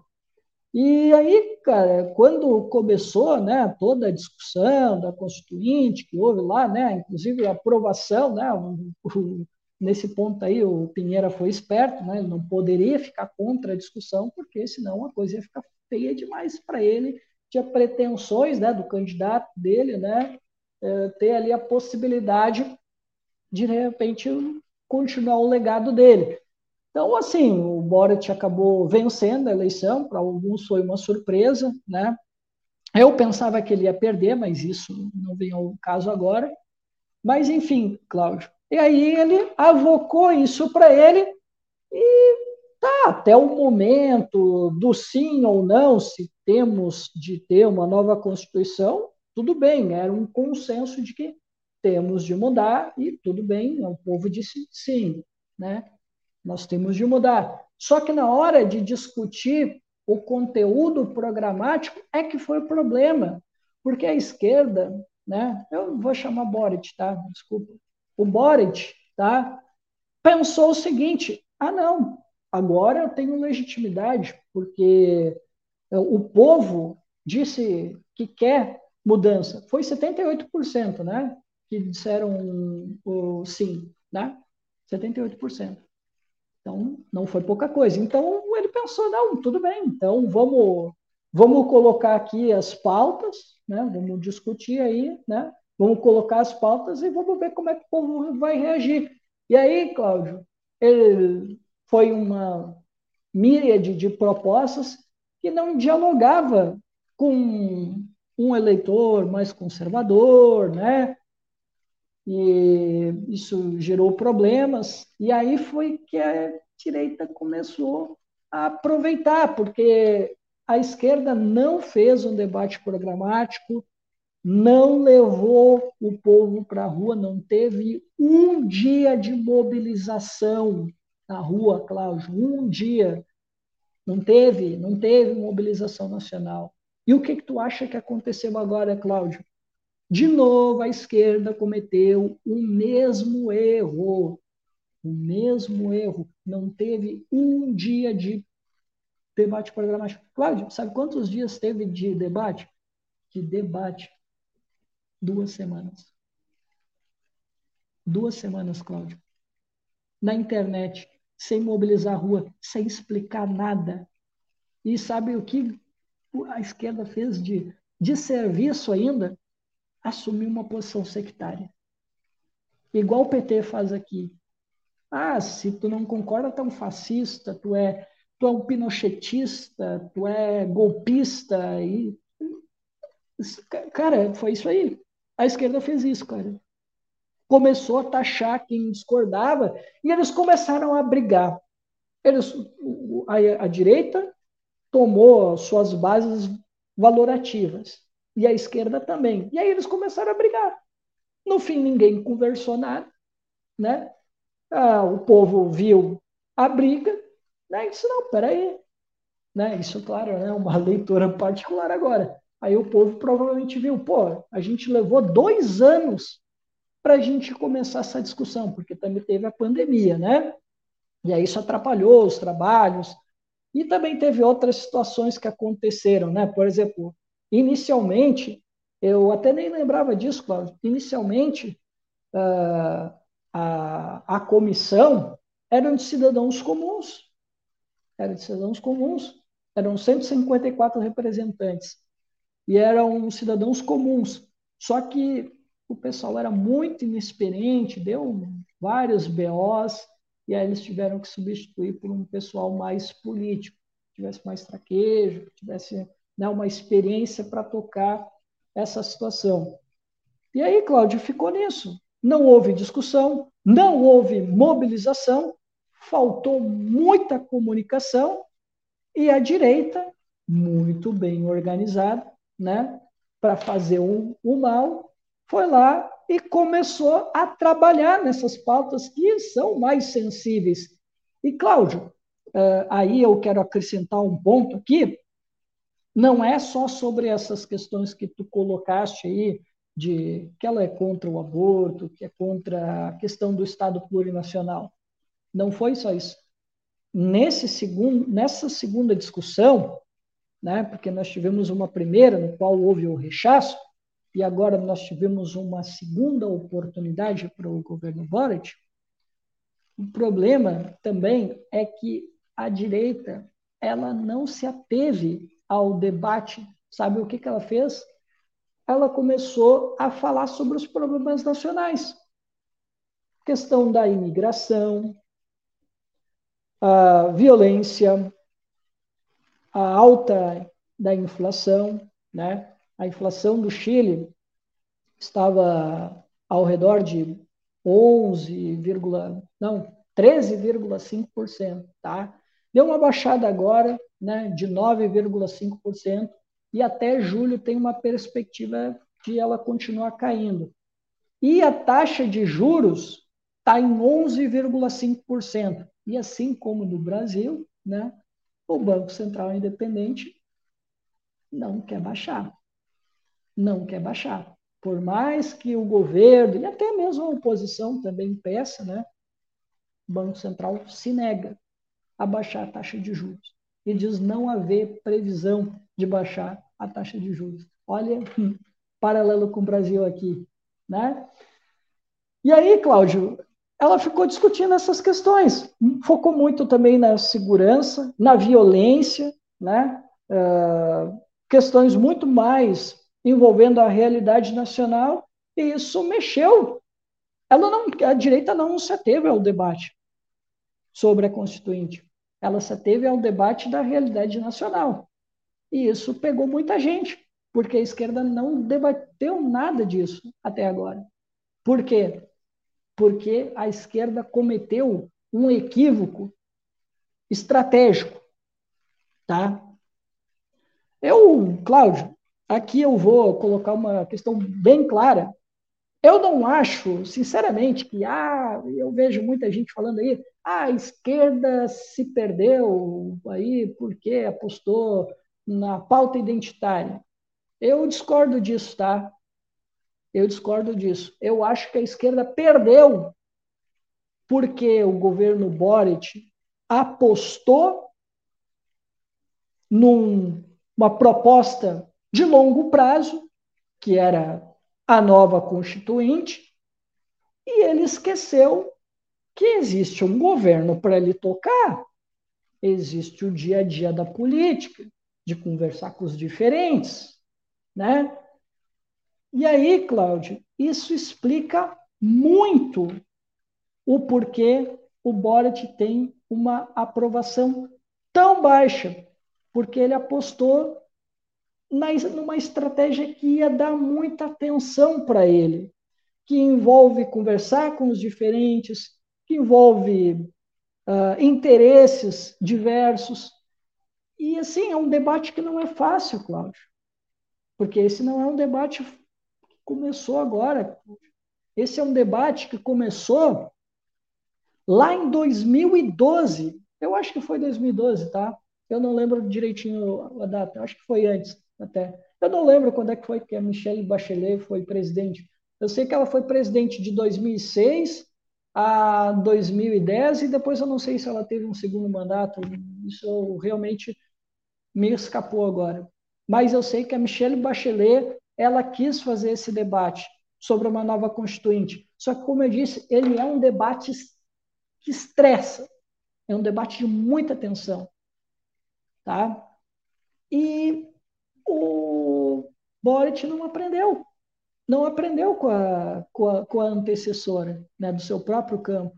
[SPEAKER 2] E aí, cara, quando começou, né, toda a discussão da Constituinte que houve lá, né, inclusive a aprovação, né, o, o, nesse ponto aí o Pinheira foi esperto, né? Ele não poderia ficar contra a discussão, porque senão a coisa ia ficar feia demais para ele. Tinha pretensões, né, do candidato dele, né, é, ter ali a possibilidade de de repente continuar o legado dele. Então, assim, o Boric acabou vencendo a eleição, para alguns foi uma surpresa, né? Eu pensava que ele ia perder, mas isso não vem ao caso agora. Mas, enfim, Cláudio. E aí ele avocou isso para ele e tá, até o momento do sim ou não, se temos de ter uma nova Constituição, tudo bem, era um consenso de que temos de mudar e tudo bem, o povo disse sim, né? Nós temos de mudar. Só que na hora de discutir o conteúdo programático é que foi o problema, porque a esquerda, né? Eu vou chamar Boric, tá? Desculpa. O Boric, tá? Pensou o seguinte: ah, não, agora eu tenho legitimidade, porque o povo disse que quer mudança. Foi 78%, né? Que disseram o sim, né? 78%. Então, não foi pouca coisa. Então, ele pensou, não, tudo bem, então vamos, vamos colocar aqui as pautas, né? Vamos discutir aí, né? Vamos colocar as pautas e vamos ver como é que o povo vai reagir. E aí, Cláudio, ele foi uma míriade de propostas que não dialogava com um eleitor mais conservador, né? E isso gerou problemas. E aí foi que a direita começou a aproveitar, porque a esquerda não fez um debate programático, não levou o povo para a rua, não teve um dia de mobilização na rua, Cláudio, um dia. Não teve, não teve mobilização nacional. E o que, que tu acha que aconteceu agora, Cláudio? De novo, a esquerda cometeu o mesmo erro. O mesmo erro. Não teve um dia de debate programático. Cláudio, sabe quantos dias teve de debate? De debate. Duas semanas. Duas semanas, Cláudio. Na internet, sem mobilizar a rua, sem explicar nada. E sabe o que a esquerda fez de, de serviço ainda? Assumir uma posição sectária. Igual o PT faz aqui. Ah, se tu não concorda, tu é um fascista, tu é, tu é um pinochetista, tu é golpista. E... Cara, foi isso aí. A esquerda fez isso, cara. Começou a taxar quem discordava e eles começaram a brigar. Eles, a, a direita tomou suas bases valorativas e a esquerda também. E aí eles começaram a brigar. No fim, ninguém conversou nada, né? Ah, o povo viu a briga, né? E disse, não, peraí. Né? Isso, claro, é né? uma <laughs> leitura particular agora. Aí o povo provavelmente viu, pô, a gente levou dois anos para a gente começar essa discussão, porque também teve a pandemia, né? E aí isso atrapalhou os trabalhos. E também teve outras situações que aconteceram, né? Por exemplo, inicialmente, eu até nem lembrava disso, Cláudio, inicialmente uh, a, a comissão era de cidadãos comuns. Era de cidadãos comuns. Eram 154 representantes e eram cidadãos comuns. Só que o pessoal era muito inexperiente, deu vários BOs, e aí eles tiveram que substituir por um pessoal mais político, que tivesse mais traquejo, que tivesse né, uma experiência para tocar essa situação. E aí, Cláudio, ficou nisso. Não houve discussão, não houve mobilização, faltou muita comunicação e a direita, muito bem organizada, né, para fazer o, o mal, foi lá e começou a trabalhar nessas pautas que são mais sensíveis. E, Cláudio, uh, aí eu quero acrescentar um ponto aqui, não é só sobre essas questões que tu colocaste aí, de que ela é contra o aborto, que é contra a questão do Estado plurinacional. Não foi só isso. Nesse segundo, nessa segunda discussão, né, porque nós tivemos uma primeira no qual houve o rechaço, e agora nós tivemos uma segunda oportunidade para o governo Boric, o problema também é que a direita ela não se ateve ao debate. Sabe o que, que ela fez? Ela começou a falar sobre os problemas nacionais. Questão da imigração, a violência, a alta da inflação, né? a inflação do Chile estava ao redor de 11, não, 13,5%, tá? Deu uma baixada agora, né, de 9,5% e até julho tem uma perspectiva de ela continuar caindo. E a taxa de juros está em 11,5%. E assim como no Brasil, né, o Banco Central Independente não quer baixar. Não quer baixar. Por mais que o governo e até mesmo a oposição também peça, né, o Banco Central se nega a baixar a taxa de juros e diz não haver previsão de baixar a taxa de juros. Olha, paralelo com o Brasil aqui, né? E aí, Cláudio, ela ficou discutindo essas questões, focou muito também na segurança, na violência, né? Uh, questões muito mais envolvendo a realidade nacional, e isso mexeu. Ela não, a direita não se ateve ao debate sobre a Constituinte, ela se ateve ao debate da realidade nacional. E isso pegou muita gente, porque a esquerda não debateu nada disso até agora. Por quê? porque a esquerda cometeu um equívoco estratégico, tá? Eu, Cláudio, aqui eu vou colocar uma questão bem clara. Eu não acho, sinceramente, que ah, eu vejo muita gente falando aí, ah, a esquerda se perdeu aí porque apostou na pauta identitária. Eu discordo disso, tá? Eu discordo disso. Eu acho que a esquerda perdeu porque o governo Boric apostou numa proposta de longo prazo, que era a nova Constituinte, e ele esqueceu que existe um governo para ele tocar, existe o dia a dia da política, de conversar com os diferentes, né? E aí, Cláudio, isso explica muito o porquê o Boric tem uma aprovação tão baixa, porque ele apostou numa estratégia que ia dar muita atenção para ele, que envolve conversar com os diferentes, que envolve uh, interesses diversos. E, assim, é um debate que não é fácil, Cláudio, porque esse não é um debate começou agora. Esse é um debate que começou lá em 2012. Eu acho que foi 2012, tá? Eu não lembro direitinho a data, acho que foi antes até. Eu não lembro quando é que foi que a Michelle Bachelet foi presidente. Eu sei que ela foi presidente de 2006 a 2010 e depois eu não sei se ela teve um segundo mandato. Isso realmente me escapou agora. Mas eu sei que a Michelle Bachelet ela quis fazer esse debate sobre uma nova constituinte. Só que, como eu disse, ele é um debate que estressa, é um debate de muita tensão. Tá? E o Boric não aprendeu, não aprendeu com a, com a, com a antecessora né, do seu próprio campo.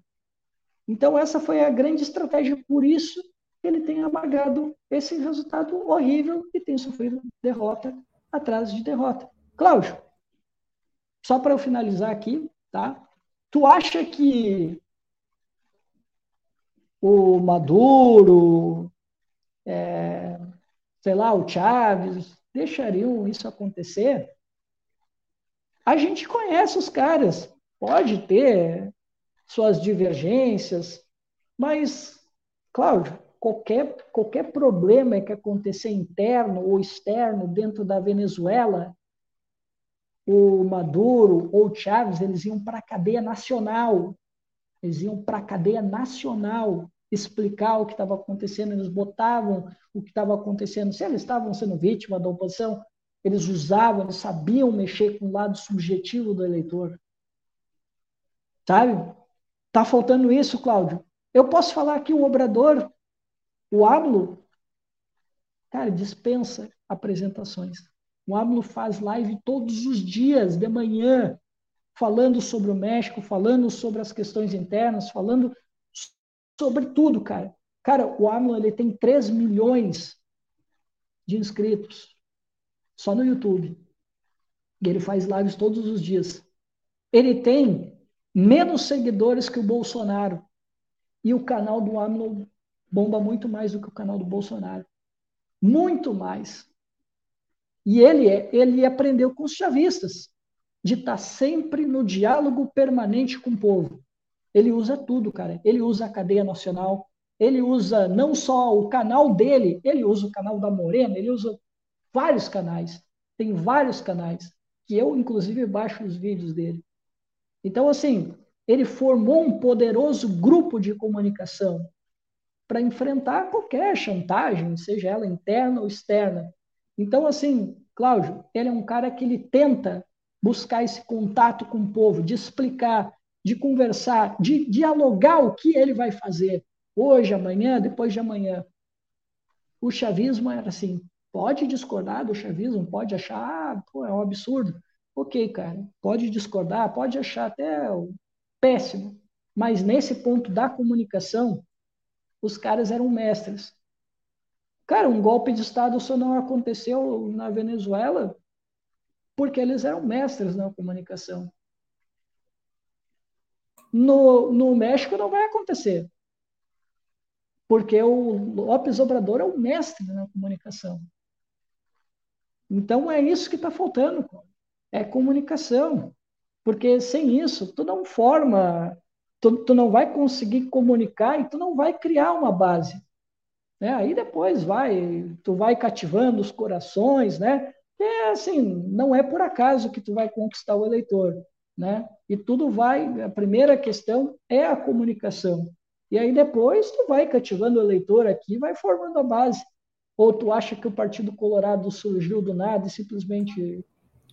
[SPEAKER 2] Então, essa foi a grande estratégia, por isso ele tem amargado esse resultado horrível e tem sofrido derrota atrás de derrota. Cláudio, só para eu finalizar aqui, tá? Tu acha que o Maduro, é, sei lá, o Chaves, deixariam isso acontecer? A gente conhece os caras, pode ter suas divergências, mas, Cláudio, qualquer, qualquer problema que acontecer interno ou externo dentro da Venezuela, o Maduro ou o Chávez, eles iam para a cadeia nacional. Eles iam para a cadeia nacional explicar o que estava acontecendo, eles botavam o que estava acontecendo. Se eles estavam sendo vítima da oposição, eles usavam, eles sabiam mexer com o lado subjetivo do eleitor. Sabe? Tá faltando isso, Cláudio. Eu posso falar aqui o Obrador o Ablo, cara, dispensa apresentações. O Ablo faz live todos os dias, de manhã, falando sobre o México, falando sobre as questões internas, falando sobre tudo, cara. Cara, o Ablo ele tem 3 milhões de inscritos só no YouTube. Ele faz lives todos os dias. Ele tem menos seguidores que o Bolsonaro. E o canal do AMLO bomba muito mais do que o canal do Bolsonaro. Muito mais. E ele, é, ele aprendeu com os chavistas, de estar sempre no diálogo permanente com o povo. Ele usa tudo, cara. Ele usa a cadeia nacional, ele usa não só o canal dele, ele usa o canal da Morena, ele usa vários canais. Tem vários canais que eu, inclusive, baixo os vídeos dele. Então, assim, ele formou um poderoso grupo de comunicação para enfrentar qualquer chantagem, seja ela interna ou externa. Então, assim, Cláudio, ele é um cara que ele tenta buscar esse contato com o povo, de explicar, de conversar, de dialogar o que ele vai fazer hoje, amanhã, depois de amanhã. O chavismo era assim, pode discordar do chavismo, pode achar, ah, pô, é um absurdo. Ok, cara, pode discordar, pode achar até péssimo, mas nesse ponto da comunicação, os caras eram mestres. Cara, um golpe de Estado só não aconteceu na Venezuela porque eles eram mestres na comunicação. No, no México não vai acontecer, porque o Lopes Obrador é o mestre na comunicação. Então é isso que está faltando, é comunicação. Porque sem isso, tu não forma, tu, tu não vai conseguir comunicar e tu não vai criar uma base. Né? Aí depois vai, tu vai cativando os corações, né? É assim, não é por acaso que tu vai conquistar o eleitor, né? E tudo vai, a primeira questão é a comunicação. E aí depois tu vai cativando o eleitor aqui, vai formando a base. Ou tu acha que o Partido Colorado surgiu do nada e simplesmente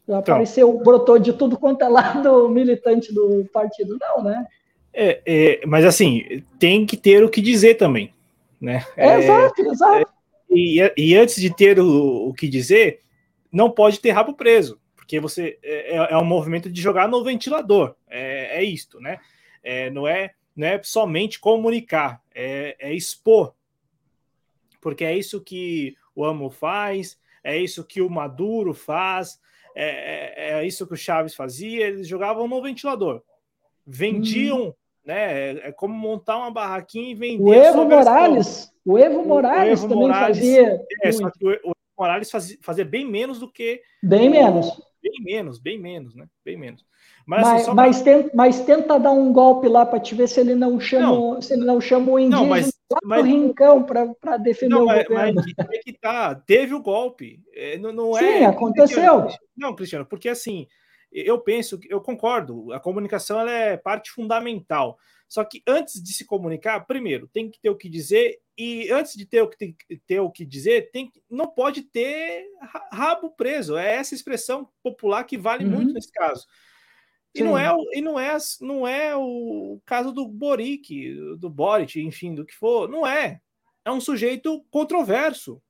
[SPEAKER 2] então, apareceu, brotou de tudo quanto é lado militante do partido? Não, né?
[SPEAKER 1] É, é, mas assim, tem que ter o que dizer também, né?
[SPEAKER 2] É, exato, exato.
[SPEAKER 1] É, e, e, antes de ter o, o, que dizer, não pode ter rabo preso, porque você é, é, é um movimento de jogar no ventilador, é, é isto, né? não é não é somente comunicar, é, é expor, porque é isso que o Amo faz, é isso que o Maduro faz, é, é, é, isso que o Chaves fazia, eles jogavam no ventilador, vendiam, hum. né? É, é como montar uma barraquinha e vender.
[SPEAKER 2] O Evo Morales, o Evo Morales o Evo também Morales, fazia.
[SPEAKER 1] É, só que o, o Morales fazia, fazia, bem menos do que.
[SPEAKER 2] Bem menos.
[SPEAKER 1] Bem menos, bem menos, né? Bem menos.
[SPEAKER 2] Mas, mas, assim, mas, pra... tenta, mas, tenta, dar um golpe lá para te ver se ele não chama, não, se ele não chama o indígena não, mas, lá mas, rincão para defender não, o mas, governo.
[SPEAKER 1] Mas é que tá, teve o golpe. É, não, não
[SPEAKER 2] Sim, é, aconteceu.
[SPEAKER 1] Não, Cristiano, porque assim, eu penso, eu concordo, a comunicação ela é parte fundamental. Só que antes de se comunicar, primeiro, tem que ter o que dizer, e antes de ter o que, ter o que dizer, tem, não pode ter rabo preso. É essa expressão popular que vale uhum. muito nesse caso. E não, é, e não é não é o caso do Boric, do Boric, enfim, do que for. Não é. É um sujeito controverso.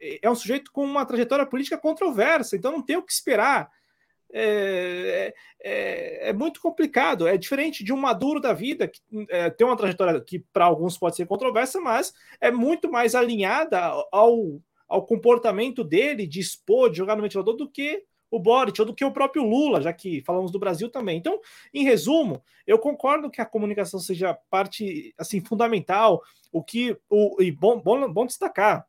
[SPEAKER 1] É um sujeito com uma trajetória política controversa. Então não tem o que esperar. É, é, é muito complicado. É diferente de um Maduro da vida, que é, tem uma trajetória que para alguns pode ser controversa, mas é muito mais alinhada ao, ao comportamento dele de expor, de jogar no ventilador, do que o Boric ou do que o próprio Lula, já que falamos do Brasil também. Então, em resumo, eu concordo que a comunicação seja parte assim fundamental. O que o e bom, bom, bom destacar,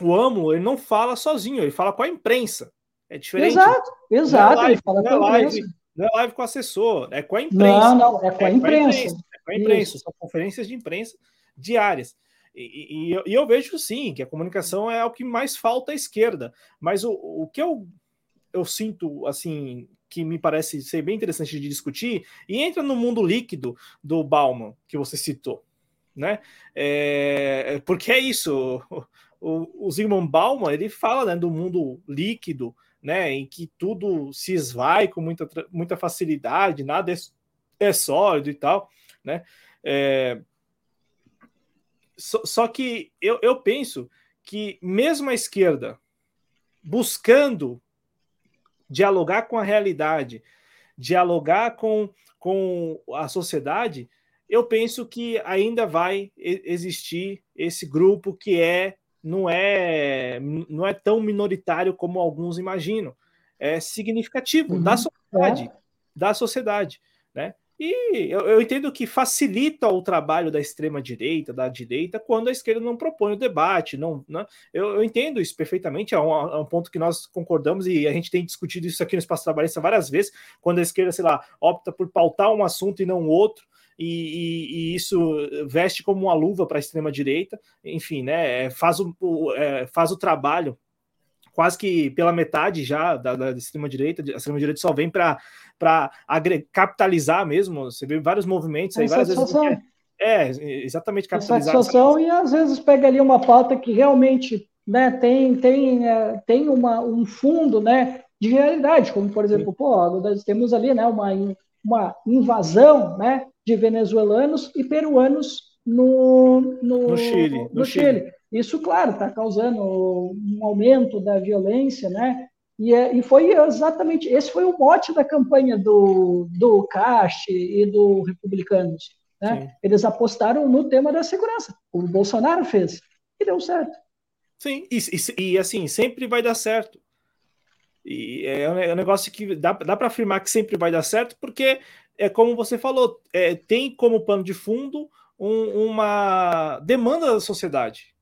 [SPEAKER 1] o Amo ele não fala sozinho, ele fala com a imprensa. É diferente.
[SPEAKER 2] Exato, exato. Não é live,
[SPEAKER 1] não, é live, não é live com o assessor, é com a imprensa.
[SPEAKER 2] Não, não, é com a é imprensa. Com a imprensa,
[SPEAKER 1] é com a imprensa. São conferências de imprensa diárias. E, e, e, eu vejo sim que a comunicação é o que mais falta à esquerda. Mas o, o que eu eu sinto assim que me parece ser bem interessante de discutir e entra no mundo líquido do Bauman que você citou, né? É, porque é isso. O, o Zygmunt Bauman ele fala né, do mundo líquido, né, em que tudo se esvai com muita, muita facilidade, nada é, é sólido e tal, né? É, só, que eu, eu penso que mesmo a esquerda buscando dialogar com a realidade, dialogar com, com a sociedade, eu penso que ainda vai existir esse grupo que é não é não é tão minoritário como alguns imaginam. é, significativo uhum. da sociedade, é. da sociedade, né? E eu, eu, entendo que facilita o trabalho da extrema direita, da direita, quando a esquerda não propõe o debate. Não, não eu, eu entendo isso perfeitamente, é um, é um, ponto que nós concordamos e a gente tem discutido isso aqui no espaço trabalhista várias vezes, quando a esquerda, sei lá, opta por pautar um assunto e não outro. E, e, e, isso veste como uma luva para a extrema direita, enfim, né? É, faz o, é, faz o trabalho quase que pela metade já da, da extrema-direita, a extrema-direita só vem para capitalizar mesmo, você vê vários movimentos aí, várias vezes... É, exatamente,
[SPEAKER 2] capitalizar. Satisfação, e às vezes pega ali uma pauta que realmente né, tem, tem, é, tem uma, um fundo né, de realidade, como por exemplo, Sim. pô, nós temos ali né, uma, uma invasão né, de venezuelanos e peruanos no, no,
[SPEAKER 1] no Chile.
[SPEAKER 2] No, no Chile. Chile. Isso, claro, está causando um aumento da violência, né? E, é, e, foi exatamente esse foi o mote da campanha do, do Cash e do Republicanos. Né? Eles apostaram no tema da segurança. O Bolsonaro fez e deu certo.
[SPEAKER 1] Sim, e, e, e assim, sempre vai dar certo. E é, é um negócio que dá, dá para afirmar que sempre vai dar certo, porque é como você falou, é, tem como pano de fundo um, uma demanda da sociedade.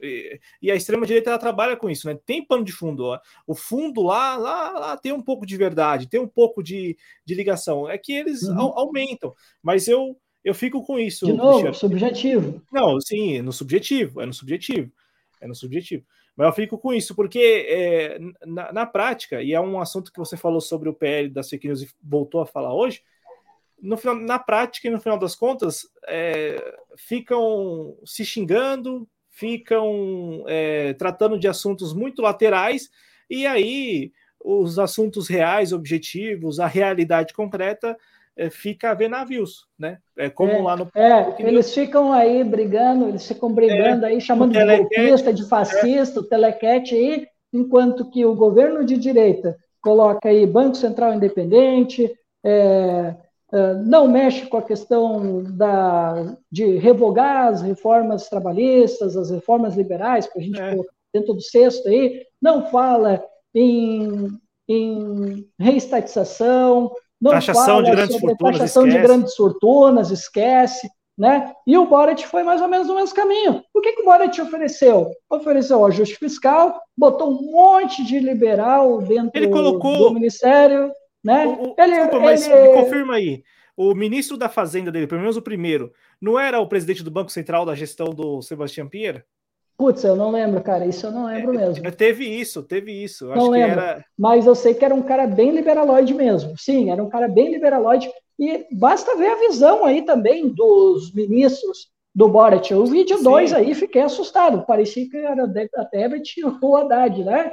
[SPEAKER 1] E, a extrema-direita trabalha com isso, né? Tem pano de fundo. Ó. O fundo lá, lá, lá, tem um pouco de verdade, tem um pouco de, de ligação. É que eles uhum. aumentam. Mas eu, eu fico com isso.
[SPEAKER 2] De novo, Cristiano. subjetivo.
[SPEAKER 1] Não, sim, no subjetivo, é no subjetivo. É no subjetivo. Mas eu fico com isso, porque é, na, na, prática, e é um assunto que você falou sobre o PL das fake news e voltou a falar hoje, no final, na prática e no final das contas, é, ficam se xingando, ficam é, tratando de assuntos muito laterais, e aí os assuntos reais, objetivos, a realidade concreta é, fica a ver navios, né? É como
[SPEAKER 2] é,
[SPEAKER 1] lá no.
[SPEAKER 2] É, eles ficam aí brigando, eles ficam brigando é, aí, chamando de golpista, de fascista, o telequete aí, enquanto que o governo de direita coloca aí Banco Central Independente, é, não mexe com a questão da, de revogar as reformas trabalhistas, as reformas liberais, para a gente é. pôr dentro do sexto aí, não fala em, em reestatização, não
[SPEAKER 1] taxação
[SPEAKER 2] fala
[SPEAKER 1] de grandes sobre fortunas,
[SPEAKER 2] taxação esquece. de grandes fortunas, esquece. Né? E o Boric foi mais ou menos no mesmo caminho. O que, que o Boric ofereceu? Ofereceu ajuste fiscal, botou um monte de liberal dentro colocou... do Ministério, né?
[SPEAKER 1] O, o, ele, desculpa, mas ele... me confirma aí. O ministro da Fazenda dele, pelo menos o primeiro, não era o presidente do Banco Central da gestão do Sebastião Pierre?
[SPEAKER 2] Putz, eu não lembro, cara. Isso eu não lembro é, mesmo.
[SPEAKER 1] Teve isso, teve isso.
[SPEAKER 2] não lembro. Era... Mas eu sei que era um cara bem liberaloide mesmo. Sim, era um cara bem liberaloide. E basta ver a visão aí também dos ministros do Boric. O vídeo 2 aí, fiquei assustado. Parecia que era a Tebet e o Haddad, né?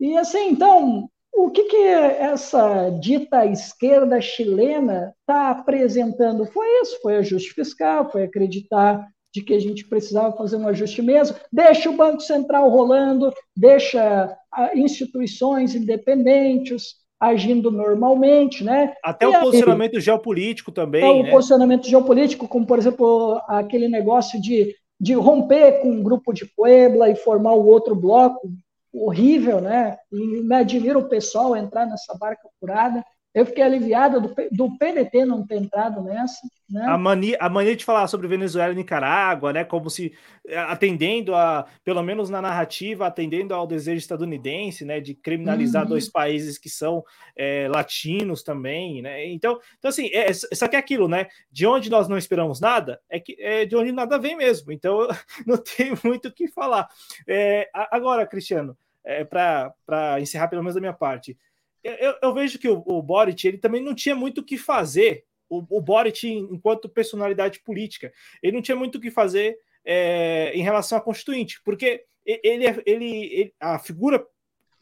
[SPEAKER 2] E assim, então, o que, que essa dita esquerda chilena está apresentando? Foi isso, foi ajuste fiscal, foi acreditar de que a gente precisava fazer um ajuste mesmo, deixa o Banco Central rolando, deixa ah, instituições independentes agindo normalmente, né?
[SPEAKER 1] Até e o aí, posicionamento geopolítico também,
[SPEAKER 2] O né? posicionamento geopolítico, como por exemplo aquele negócio de, de romper com um grupo de Puebla e formar o outro bloco, horrível, né? E me admira o pessoal entrar nessa barca furada. Eu fiquei aliviado do, do PDT não ter entrado nessa. Né?
[SPEAKER 1] A, mania, a mania de falar sobre Venezuela e Nicarágua, né? Como se eh, atendendo a, pelo menos na narrativa, atendendo ao desejo estadunidense, né? De criminalizar uhum. dois países que são é, latinos também, né? Então, então assim, é, só que é aquilo, né? De onde nós não esperamos nada, é que é de onde nada vem mesmo. Então, <laughs> não tem muito o que falar. É, agora, Cristiano, é, para encerrar pelo menos da minha parte eu, eu vejo que o, o Boric ele também não tinha muito o que fazer. O, o Boric, enquanto personalidade política, ele não tinha muito o que fazer é, em relação à Constituinte, porque ele, ele, ele a figura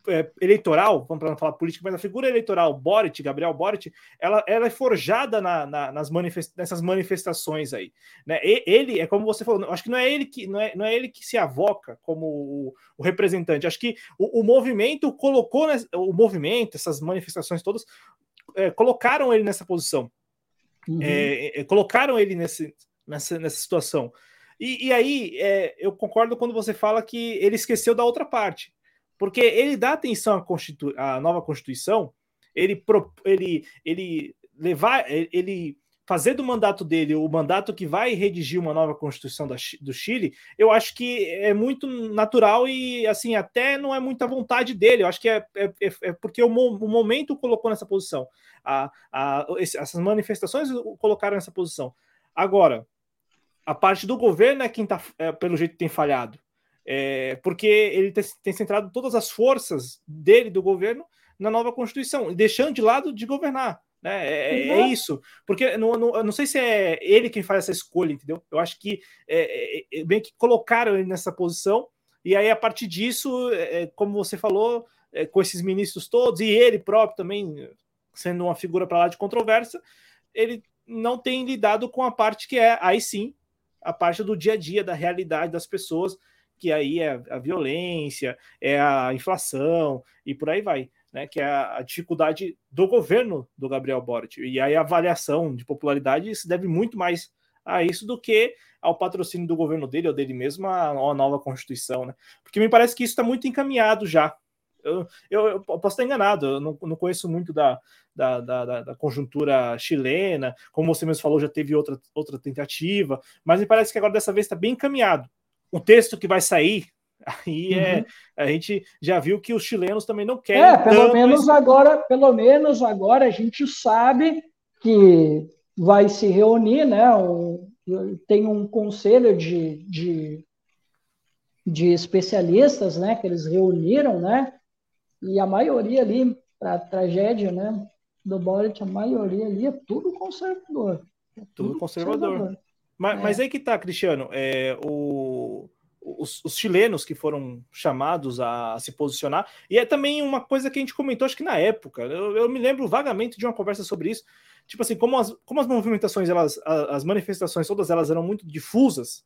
[SPEAKER 1] é, eleitoral, vamos para não falar política, mas a figura eleitoral Boric, Gabriel Boric, ela, ela é forjada na, na, nas manifest, nessas manifestações aí. Né? E, ele, é como você falou, acho que não é ele que, não é, não é ele que se avoca como o, o representante, acho que o, o movimento colocou, o movimento, essas manifestações todas, é, colocaram ele nessa posição, uhum. é, é colocaram ele nesse, nessa, nessa situação. E, e aí, é, eu concordo quando você fala que ele esqueceu da outra parte porque ele dá atenção à, Constitu à nova Constituição, ele, ele, ele levar, ele fazer do mandato dele o mandato que vai redigir uma nova Constituição da, do Chile, eu acho que é muito natural e, assim, até não é muita vontade dele. Eu acho que é, é, é, é porque o, o, momento colocou nessa posição. A, a, essas manifestações colocaram nessa posição. Agora, a parte do governo é quem está, é, pelo jeito, tem falhado. É, porque ele tem, tem centrado todas as forças dele, do governo, na nova Constituição, deixando de lado de governar. Né? É, é, é isso. Porque não, não, não sei se é ele quem faz essa escolha, entendeu? Eu acho que é, é, é bem que colocaram ele nessa posição, e aí a partir disso, é, como você falou, com esses ministros todos, e ele próprio também sendo uma figura para lá de controvérsia, ele não tem lidado com a parte que é, aí sim, a parte do dia a dia, da realidade das pessoas, que aí é a violência, é a inflação e por aí vai né, que é a dificuldade do governo do Gabriel Boric. E aí a avaliação de popularidade se deve muito mais a isso do que ao patrocínio do governo dele ou dele mesmo a, a nova Constituição, né? Porque me parece que isso está muito encaminhado já. Eu, eu, eu, posso estar enganado, eu não, não conheço muito da, da, da, da, conjuntura chilena, como você mesmo falou, já teve outra, outra tentativa, mas me parece que agora dessa vez está bem encaminhado. O texto que vai sair Aí é, uhum. a gente já viu que os chilenos também não querem.
[SPEAKER 2] É, pelo menos esse... agora, pelo menos agora a gente sabe que vai se reunir, né? Um, tem um conselho de, de, de especialistas, né? Que eles reuniram, né? E a maioria ali, para a tragédia, né? Do Boric, a maioria ali é tudo conservador.
[SPEAKER 1] É tudo, tudo conservador. conservador. Mas, é. mas aí que tá, Cristiano. É, o os, os, chilenos que foram chamados a, se posicionar. E é também uma coisa que a gente comentou, acho que na época. Eu, eu me lembro vagamente de uma conversa sobre isso. Tipo assim, como as, como as movimentações, elas, as manifestações, todas elas eram muito difusas,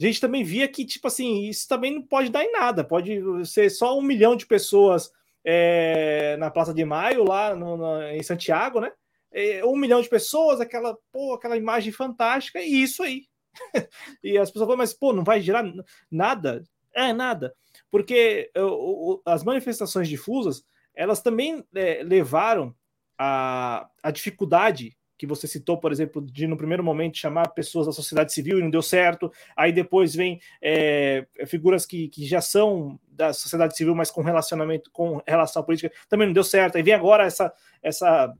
[SPEAKER 1] a gente também via que, tipo assim, isso também não pode dar em nada. Pode ser só um milhão de pessoas é, na Praça de Maio, lá no, no, em Santiago, né? É, um milhão de pessoas, aquela, pô, aquela imagem fantástica, e isso aí <laughs> e as pessoas falam, mas pô, não vai gerar nada? É nada. Porque uh, as manifestações difusas, elas também é, levaram a, a dificuldade que você citou, por exemplo, de no primeiro momento chamar pessoas da sociedade civil e não deu certo, aí depois vem é, figuras que, que já são da sociedade civil, mas com relacionamento, com relação à política, também não deu certo, aí vem agora essa, essa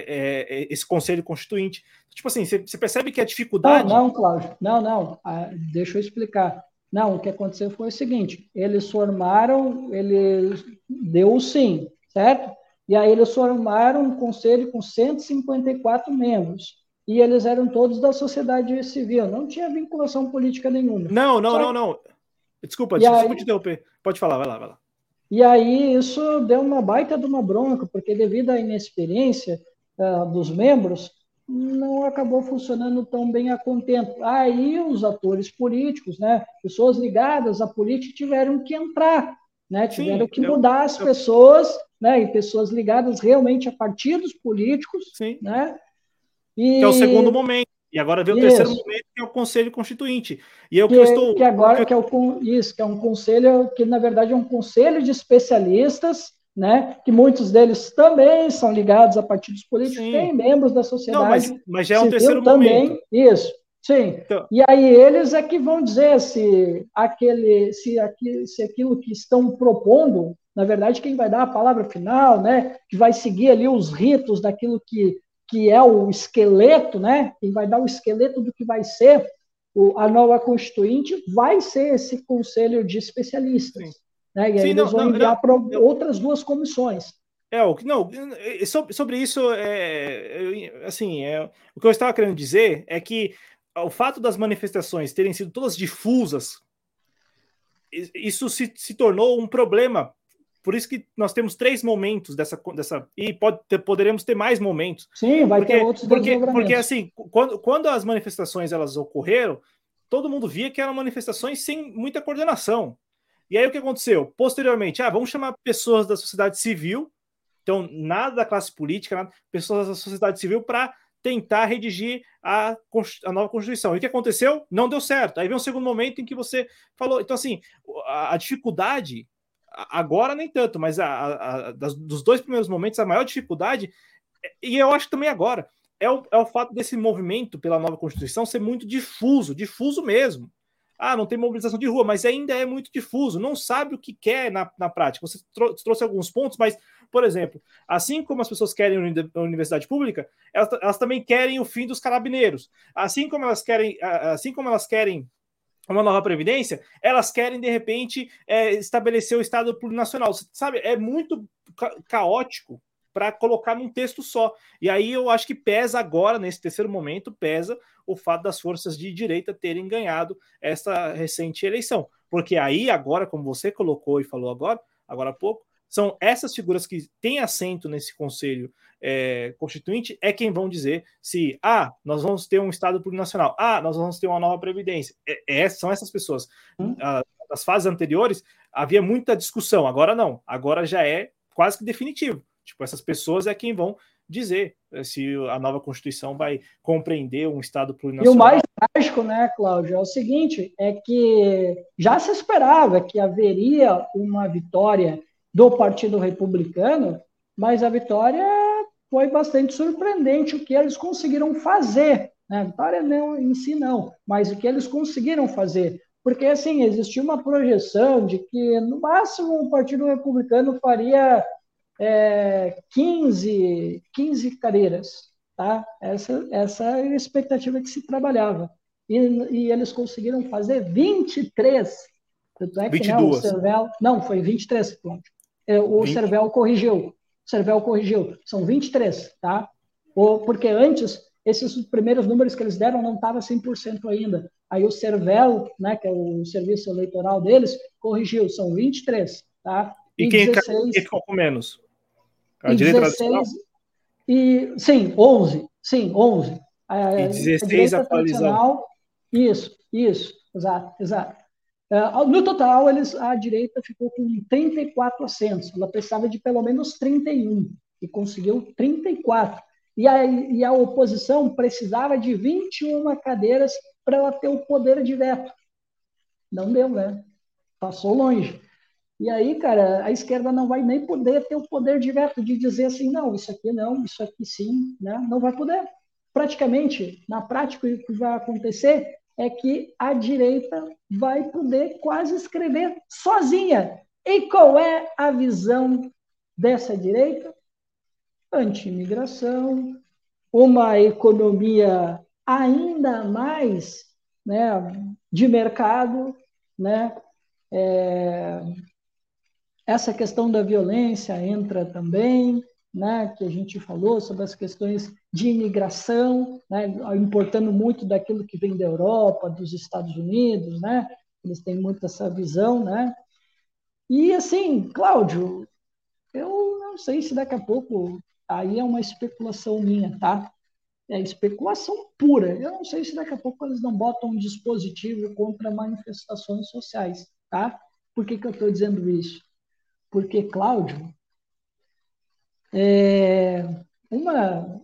[SPEAKER 1] é, é, esse conselho constituinte. Tipo assim, você, você percebe que a dificuldade.
[SPEAKER 2] Não, não, Cláudio, não, não. Ah, deixa eu explicar. Não, o que aconteceu foi o seguinte: eles formaram, eles deu o sim, certo? E aí eles formaram um conselho com 154 membros. E eles eram todos da sociedade civil, não tinha vinculação política nenhuma.
[SPEAKER 1] Não, não, Só... não, não. Desculpa, desculpa aí... te interromper. Pode falar, vai lá, vai lá.
[SPEAKER 2] E aí isso deu uma baita de uma bronca, porque devido à inexperiência, uh, dos membros não acabou funcionando tão bem a contento. Aí os atores políticos, né, pessoas ligadas à política tiveram que entrar, né, tiveram Sim, que mudar eu, as eu... pessoas, né, e pessoas ligadas realmente a partidos políticos, Sim. né?
[SPEAKER 1] E... Que é o segundo momento. E agora vem o isso. terceiro momento, que é o Conselho Constituinte. E eu
[SPEAKER 2] que,
[SPEAKER 1] que estou.
[SPEAKER 2] Que agora que é o isso, que é um conselho que, na verdade, é um conselho de especialistas né? Que muitos deles também são ligados a partidos políticos, sim. têm membros da sociedade. Não,
[SPEAKER 1] mas, mas já é um terceiro também, momento.
[SPEAKER 2] Isso, sim. Então... E aí eles é que vão dizer se aquele, se, aqui, se aquilo que estão propondo, na verdade, quem vai dar a palavra final, né? Que vai seguir ali os ritos daquilo que, que é o esqueleto, né? Quem vai dar o esqueleto do que vai ser o, a nova constituinte vai ser esse conselho de especialistas. Sim. Né? E aí Sim, eles não, vão enviar para outras duas comissões.
[SPEAKER 1] É, o não, sobre, sobre isso, é, assim, é, o que eu estava querendo dizer é que o fato das manifestações terem sido todas difusas, isso se, se tornou um problema. Por isso que nós temos três momentos dessa, dessa e pode ter, poderemos ter mais momentos.
[SPEAKER 2] Sim, vai porque, ter outros
[SPEAKER 1] porque, porque assim, quando, quando as manifestações elas ocorreram, todo mundo via que eram manifestações sem muita coordenação. E aí o que aconteceu? Posteriormente, ah, vamos chamar pessoas da sociedade civil, então nada da classe política, nada, pessoas da sociedade civil para tentar redigir a, a, nova Constituição. E o que aconteceu? Não deu certo. Aí vem um segundo momento em que você falou. Então, assim, a, a dificuldade Agora nem tanto, mas a, a, dos dois primeiros momentos, a maior dificuldade, e eu acho também agora, é o, é o fato desse movimento pela nova Constituição ser muito difuso, difuso mesmo. Ah, não tem mobilização de rua, mas ainda é muito difuso, não sabe o que quer na, na prática. Você trouxe alguns pontos, mas, por exemplo, assim como as pessoas querem a universidade pública, elas, elas também querem o fim dos carabineiros. Assim como elas querem, assim como elas querem uma nova previdência, elas querem de repente é, estabelecer o Estado plurinacional. Sabe, é muito ca caótico para colocar num texto só. E aí eu acho que pesa agora, nesse terceiro momento, pesa o fato das forças de direita terem ganhado essa recente eleição. Porque aí, agora, como você colocou e falou agora, agora há pouco, são essas figuras que têm assento nesse conselho é, constituinte é quem vão dizer se ah, nós vamos ter um Estado plurinacional, ah, nós vamos ter uma nova Previdência. É, é, são essas pessoas. Hum. Ah, nas fases anteriores havia muita discussão, agora não, agora já é quase que definitivo. Tipo, essas pessoas é quem vão dizer eh, se a nova Constituição vai compreender um Estado plurinacional.
[SPEAKER 2] E o mais trágico, né, Cláudio, é o seguinte, é que já se esperava que haveria uma vitória do Partido Republicano, mas a vitória foi bastante surpreendente o que eles conseguiram fazer. Né? A vitória não em si não, mas o que eles conseguiram fazer. Porque, assim, existia uma projeção de que, no máximo, o Partido Republicano faria é, 15, 15 cadeiras. Tá? Essa, essa é a expectativa que se trabalhava. E, e eles conseguiram fazer 23. Tanto é que 22. Né, o Cervel, não, foi 23 pontos. É, o 20. Cervel corrigiu. O Cervel corrigiu. São 23, tá? Porque antes, esses primeiros números que eles deram não estavam 100% ainda. Aí o Cervel, né, que é o serviço eleitoral deles, corrigiu. São 23, tá?
[SPEAKER 1] E, e quem 16, ficou com menos?
[SPEAKER 2] A e direita 16, e Sim, 11. Sim, 11.
[SPEAKER 1] A, e 16 atualizado.
[SPEAKER 2] Isso, isso, exato, exato. Uh, no total, eles, a direita ficou com 34 assentos. Ela precisava de pelo menos 31 e conseguiu 34. E a, e a oposição precisava de 21 cadeiras para ela ter o poder de veto. Não deu, né? Passou longe. E aí, cara, a esquerda não vai nem poder ter o poder de veto de dizer assim, não, isso aqui não, isso aqui sim, né? Não vai poder. Praticamente, na prática, o que vai acontecer é que a direita vai poder quase escrever sozinha. E qual é a visão dessa direita? Anti-imigração, uma economia ainda mais né, de mercado, né? É, essa questão da violência entra também, né, que a gente falou sobre as questões de imigração, né, importando muito daquilo que vem da Europa, dos Estados Unidos, né, eles têm muito essa visão, né, e assim, Cláudio, eu não sei se daqui a pouco, aí é uma especulação minha, tá, é especulação pura, eu não sei se daqui a pouco eles não botam um dispositivo contra manifestações sociais, tá, por que que eu estou dizendo isso? Porque, Cláudio, é, uma,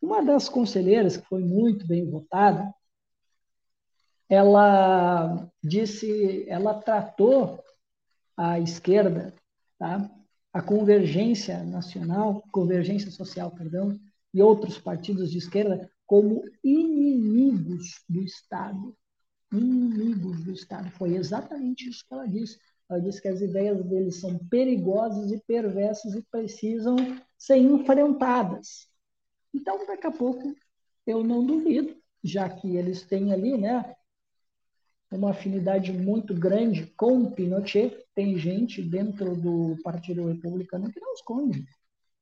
[SPEAKER 2] uma das conselheiras que foi muito bem votada, ela disse, ela tratou a esquerda, tá? a convergência nacional, convergência social, perdão, e outros partidos de esquerda como inimigos do Estado. Inimigos do Estado. Foi exatamente isso que ela disse. Ela diz que as ideias deles são perigosas e perversas e precisam ser enfrentadas. Então, daqui a pouco, eu não duvido, já que eles têm ali, né, uma afinidade muito grande com Pinochet. Tem gente dentro do Partido Republicano que não esconde,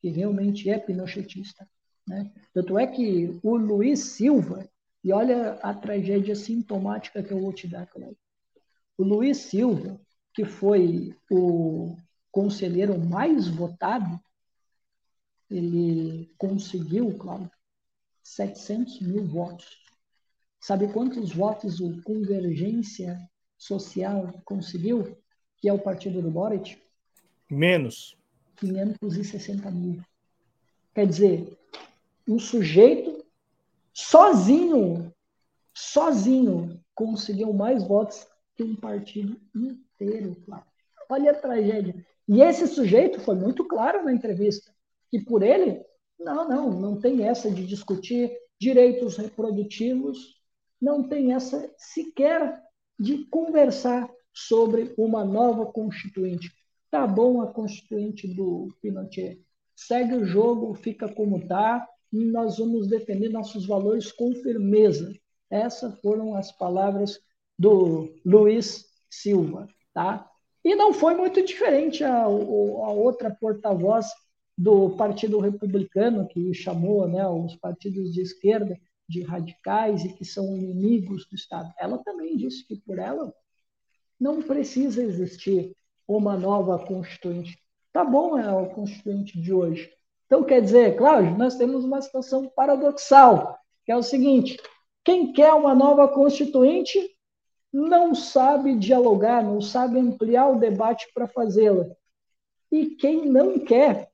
[SPEAKER 2] que realmente é pinochetista. Né? Tanto é que o Luiz Silva, e olha a tragédia sintomática que eu vou te dar, Cláudio. O Luiz Silva, que foi o conselheiro mais votado, ele conseguiu, claro, 700 mil votos. Sabe quantos votos o Convergência Social conseguiu, que é o partido do Boric?
[SPEAKER 1] Menos.
[SPEAKER 2] 560 mil. Quer dizer, um sujeito sozinho, sozinho, conseguiu mais votos que um partido inteiro, claro. olha a tragédia. E esse sujeito foi muito claro na entrevista, que por ele, não, não, não tem essa de discutir direitos reprodutivos, não tem essa sequer de conversar sobre uma nova constituinte. Tá bom a constituinte do Pinochet, segue o jogo, fica como está, e nós vamos defender nossos valores com firmeza. Essas foram as palavras do Luiz Silva, tá? E não foi muito diferente a, a outra porta-voz do Partido Republicano, que chamou né, os partidos de esquerda de radicais e que são inimigos do Estado. Ela também disse que por ela não precisa existir uma nova constituinte. Tá bom é a constituinte de hoje. Então, quer dizer, Cláudio, nós temos uma situação paradoxal, que é o seguinte: quem quer uma nova constituinte não sabe dialogar, não sabe ampliar o debate para fazê-la. E quem não quer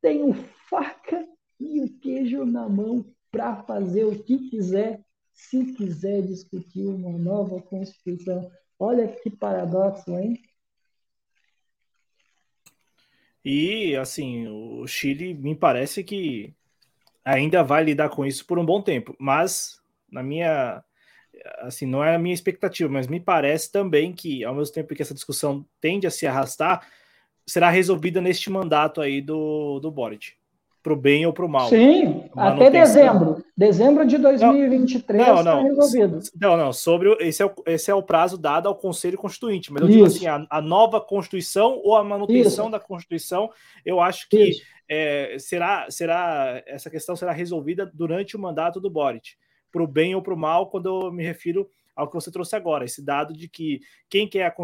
[SPEAKER 2] tem o faca e o queijo na mão para fazer o que quiser, se quiser discutir uma nova Constituição. Olha que paradoxo, hein?
[SPEAKER 1] E, assim, o Chile me parece que ainda vai lidar com isso por um bom tempo, mas na minha assim, não é a minha expectativa, mas me parece também que, ao mesmo tempo que essa discussão tende a se arrastar, será resolvida neste mandato aí do, do Boric para o bem ou para o mal.
[SPEAKER 2] Sim, até dezembro. Dezembro de 2023 não, não, resolvido.
[SPEAKER 1] Não, não, sobre esse, é o, esse é o prazo dado ao Conselho Constituinte, mas eu Isso. digo assim, a, a, nova Constituição ou a manutenção Isso. da Constituição, eu acho que é, será, será essa questão será resolvida durante o mandato do Boric, para o bem ou para o mal, quando eu me refiro ao que você trouxe agora, esse dado de que quem quer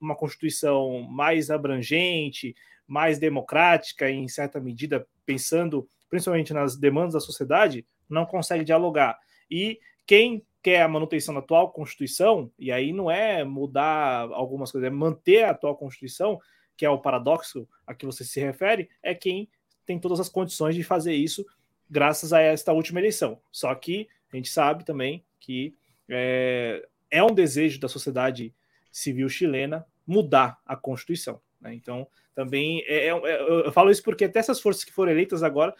[SPEAKER 1] uma Constituição mais abrangente, mais democrática, em certa medida, pensando principalmente nas demandas da sociedade, não consegue dialogar. E quem quer a manutenção da atual Constituição, e aí não é mudar algumas coisas, é manter a atual Constituição, que é o paradoxo a que você se refere, é quem tem todas as condições de fazer isso graças a esta última eleição. Só que a gente sabe também que é, é um desejo da sociedade civil chilena mudar a Constituição. Né? Então, também é, é, é eu falo isso porque até essas forças que foram eleitas agora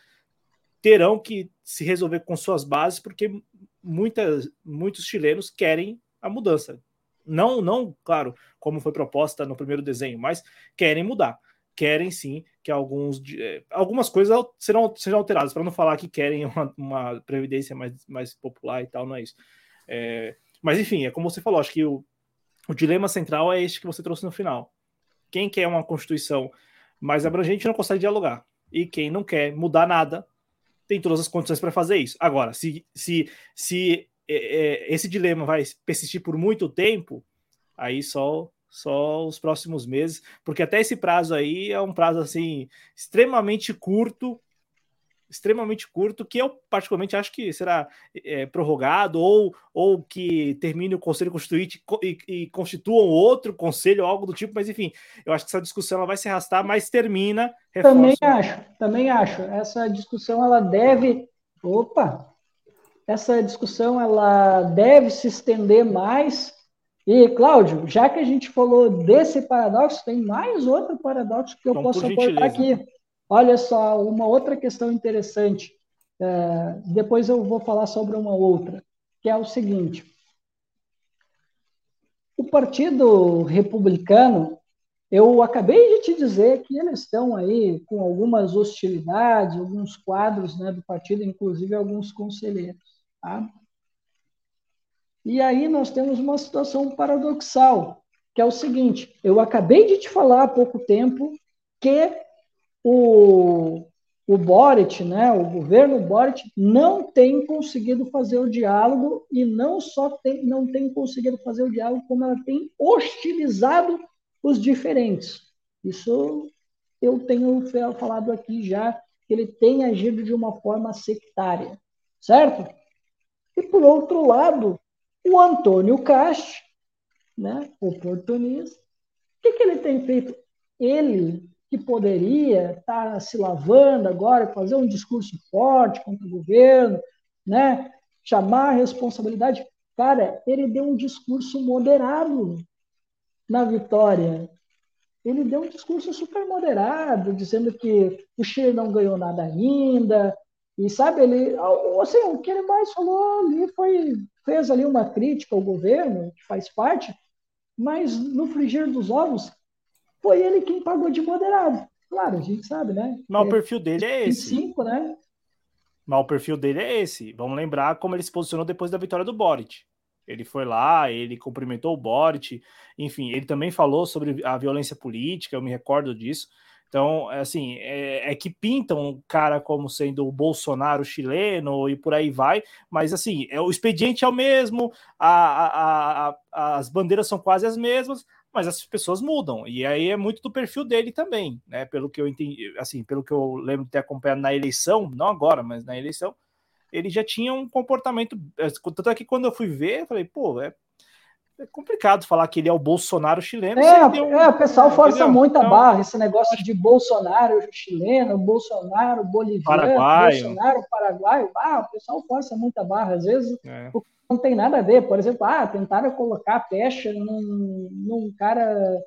[SPEAKER 1] terão que se resolver com suas bases, porque muitas, muitos chilenos querem a mudança. Não, não, claro, como foi proposta no primeiro desenho, mas querem mudar. Querem sim que alguns, é, algumas coisas serão, serão alteradas, para não falar que querem <laughs> uma, uma, previdência mais, mais popular e tal, não é isso. É, mas enfim, é como você falou, acho que o, o dilema central é este que você trouxe no final. Quem quer uma Constituição mais abrangente não consegue dialogar. E quem não quer mudar nada tem todas as condições para fazer isso. Agora, se, se, se é, é, esse dilema vai persistir por muito tempo, aí só só os próximos meses, porque até esse prazo aí é um prazo assim extremamente curto extremamente curto, que eu particularmente acho que será é, prorrogado ou, ou que termine o Conselho Constituinte e, e constituam outro conselho, algo do tipo, mas enfim, eu acho que essa discussão ela vai se arrastar, mas termina.
[SPEAKER 2] Reforço. Também acho, também acho. Essa discussão ela deve. Opa! Essa discussão ela deve se estender mais. E, Cláudio, já que a gente falou desse paradoxo, tem mais outro paradoxo que eu então, posso aportar aqui. Olha só, uma outra questão interessante, é, depois eu vou falar sobre uma outra, que é o seguinte: o Partido Republicano, eu acabei de te dizer que eles estão aí com algumas hostilidades, alguns quadros né, do partido, inclusive alguns conselheiros. Tá? E aí nós temos uma situação paradoxal, que é o seguinte: eu acabei de te falar há pouco tempo que o, o Boric, né, o governo Boric, não tem conseguido fazer o diálogo e não só tem, não tem conseguido fazer o diálogo, como ela tem hostilizado os diferentes. Isso eu tenho falado aqui já, que ele tem agido de uma forma sectária, certo? E por outro lado, o Antônio Cast, né, oportunista, o que, que ele tem feito? Ele que poderia estar se lavando agora, fazer um discurso forte contra o governo, né? chamar a responsabilidade. Cara, ele deu um discurso moderado na vitória. ele deu um discurso super moderado, dizendo que o Chile não ganhou nada ainda, e sabe, ele, assim, o que ele mais falou ali foi, fez ali uma crítica ao governo, que faz parte, mas no frigir dos ovos, foi ele quem pagou de moderado. Claro, a gente sabe, né?
[SPEAKER 1] Mas é, o perfil dele é esse.
[SPEAKER 2] Cinco, né?
[SPEAKER 1] Mas o perfil dele é esse. Vamos lembrar como ele se posicionou depois da vitória do Boric. Ele foi lá, ele cumprimentou o Boric, enfim, ele também falou sobre a violência política, eu me recordo disso. Então, assim, é, é, que pintam o cara como sendo o Bolsonaro chileno e por aí vai, mas assim, é, o expediente é o mesmo, a, a, a, as bandeiras são quase as mesmas, mas as pessoas mudam, e aí é muito do perfil dele também, né? Pelo que eu entendi, assim, pelo que eu lembro de ter acompanhado na eleição, não agora, mas na eleição, ele já tinha um comportamento. Tanto é que quando eu fui ver, eu falei, pô, é, é complicado falar que ele é o Bolsonaro chileno.
[SPEAKER 2] É, um, é o pessoal força entendeu? muita então, barra, esse negócio de Bolsonaro chileno, Bolsonaro boliviano, Paraguaio. Bolsonaro paraguaio. Ah, o pessoal força muita barra. Às vezes é. não tem nada a ver. Por exemplo, ah, tentaram colocar a pecha num, num cara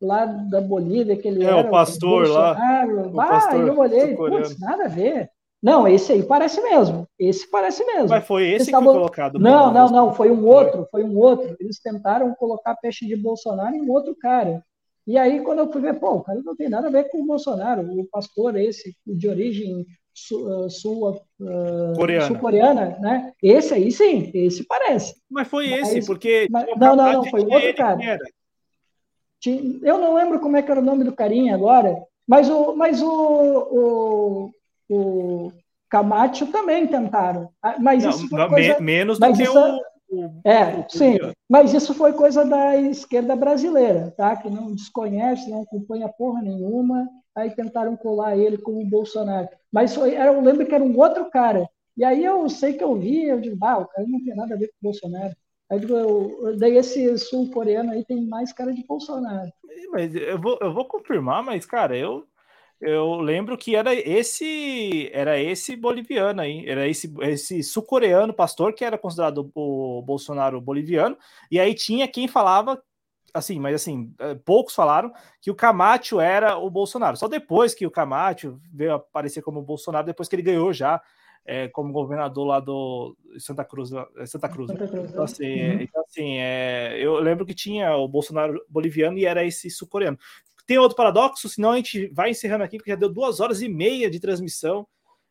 [SPEAKER 2] lá da Bolívia, que ele
[SPEAKER 1] é,
[SPEAKER 2] era
[SPEAKER 1] o pastor o lá.
[SPEAKER 2] O ah, pastor eu olhei, putz, nada a ver. Não, esse aí parece mesmo. Esse parece mesmo.
[SPEAKER 1] Mas foi esse que foi colocado.
[SPEAKER 2] Não, não, não. Foi um outro. Foi um outro. Eles tentaram colocar a peste de Bolsonaro em outro cara. E aí, quando eu fui ver, pô, o cara não tem nada a ver com o Bolsonaro. O pastor esse, de origem sul, sul, uh, coreana. sul coreana, né? Esse aí sim, esse parece.
[SPEAKER 1] Mas foi mas, esse, porque.
[SPEAKER 2] Mas, não, não, não, foi outro cara. Eu não lembro como é que era o nome do carinha agora, mas o, mas o, o o Camacho também tentaram. Ah, mas
[SPEAKER 1] não,
[SPEAKER 2] isso
[SPEAKER 1] foi coisa, menos do que isso, o,
[SPEAKER 2] o, É, o, sim. Mas isso foi coisa da esquerda brasileira, tá? Que não desconhece, não acompanha porra nenhuma. Aí tentaram colar ele com o Bolsonaro. Mas foi, eu lembro que era um outro cara. E aí eu sei que eu vi, eu digo, ah, o cara não tem nada a ver com o Bolsonaro. Aí eu, eu, daí esse sul-coreano aí tem mais cara de Bolsonaro.
[SPEAKER 1] Mas eu vou, eu vou confirmar, mas, cara, eu eu lembro que era esse era esse boliviano aí, era esse, esse sul-coreano pastor que era considerado o Bolsonaro boliviano, e aí tinha quem falava assim, mas assim, é, poucos falaram que o Camacho era o Bolsonaro. Só depois que o Camacho veio aparecer como Bolsonaro, depois que ele ganhou já é, como governador lá do Santa Cruz, Santa Cruz. Santa Cruz então, né? assim, uhum. então, assim é, eu lembro que tinha o Bolsonaro boliviano e era esse sul-coreano. Tem outro paradoxo, senão a gente vai encerrando aqui, porque já deu duas horas e meia de transmissão.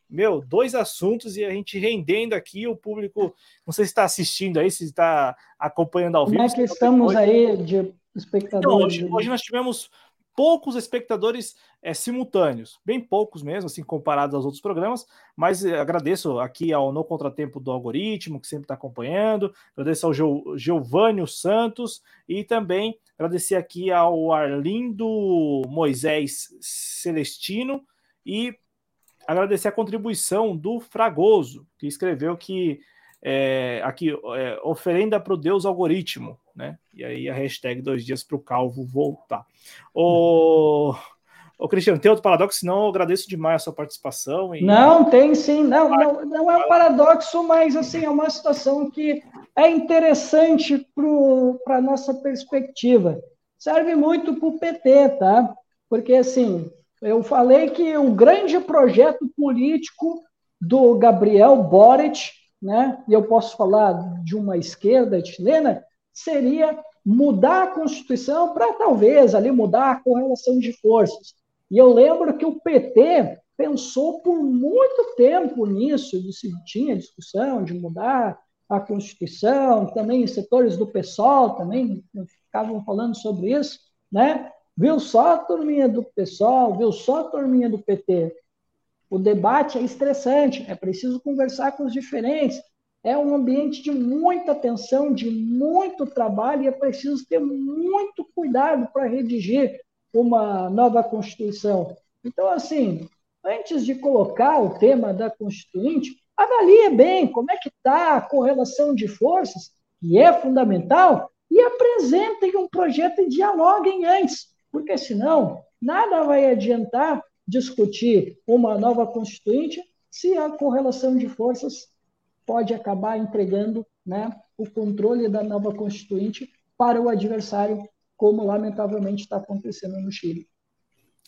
[SPEAKER 1] Meu, dois assuntos e a gente rendendo aqui, o público, não sei se está assistindo aí, se está acompanhando ao vivo.
[SPEAKER 2] Como é que estamos aí de espectadores? Então,
[SPEAKER 1] hoje, hoje nós tivemos poucos espectadores é, simultâneos, bem poucos mesmo, assim, comparados aos outros programas, mas eh, agradeço aqui ao No Contratempo do Algoritmo, que sempre está acompanhando, agradeço ao Giovanni Santos e também agradecer aqui ao Arlindo Moisés Celestino e agradecer a contribuição do Fragoso, que escreveu que é, aqui, é, oferenda para o Deus algoritmo, né? E aí a hashtag dois dias para o calvo voltar. O, o Cristiano, tem outro paradoxo? Senão eu agradeço demais a sua participação.
[SPEAKER 2] E... Não, tem sim. Não, não, não é um paradoxo, mas assim, é uma situação que é interessante para a nossa perspectiva. Serve muito para o PT, tá? Porque assim, eu falei que o grande projeto político do Gabriel Boric né, e eu posso falar de uma esquerda chilena, seria mudar a Constituição para talvez ali mudar a correlação de forças. E eu lembro que o PT pensou por muito tempo nisso, se tinha discussão de mudar a Constituição, também setores do PSOL também ficavam falando sobre isso, né? Viu só a turminha do PSOL, viu só a turminha do PT. O debate é estressante, é preciso conversar com os diferentes. É um ambiente de muita tensão, de muito trabalho, e é preciso ter muito cuidado para redigir uma nova Constituição. Então, assim, antes de colocar o tema da Constituinte, avalie bem como é que está a correlação de forças, que é fundamental, e apresentem um projeto e dialoguem antes, porque senão nada vai adiantar discutir uma nova constituinte se a correlação de forças pode acabar entregando né, o controle da nova constituinte para o adversário como lamentavelmente está acontecendo no Chile.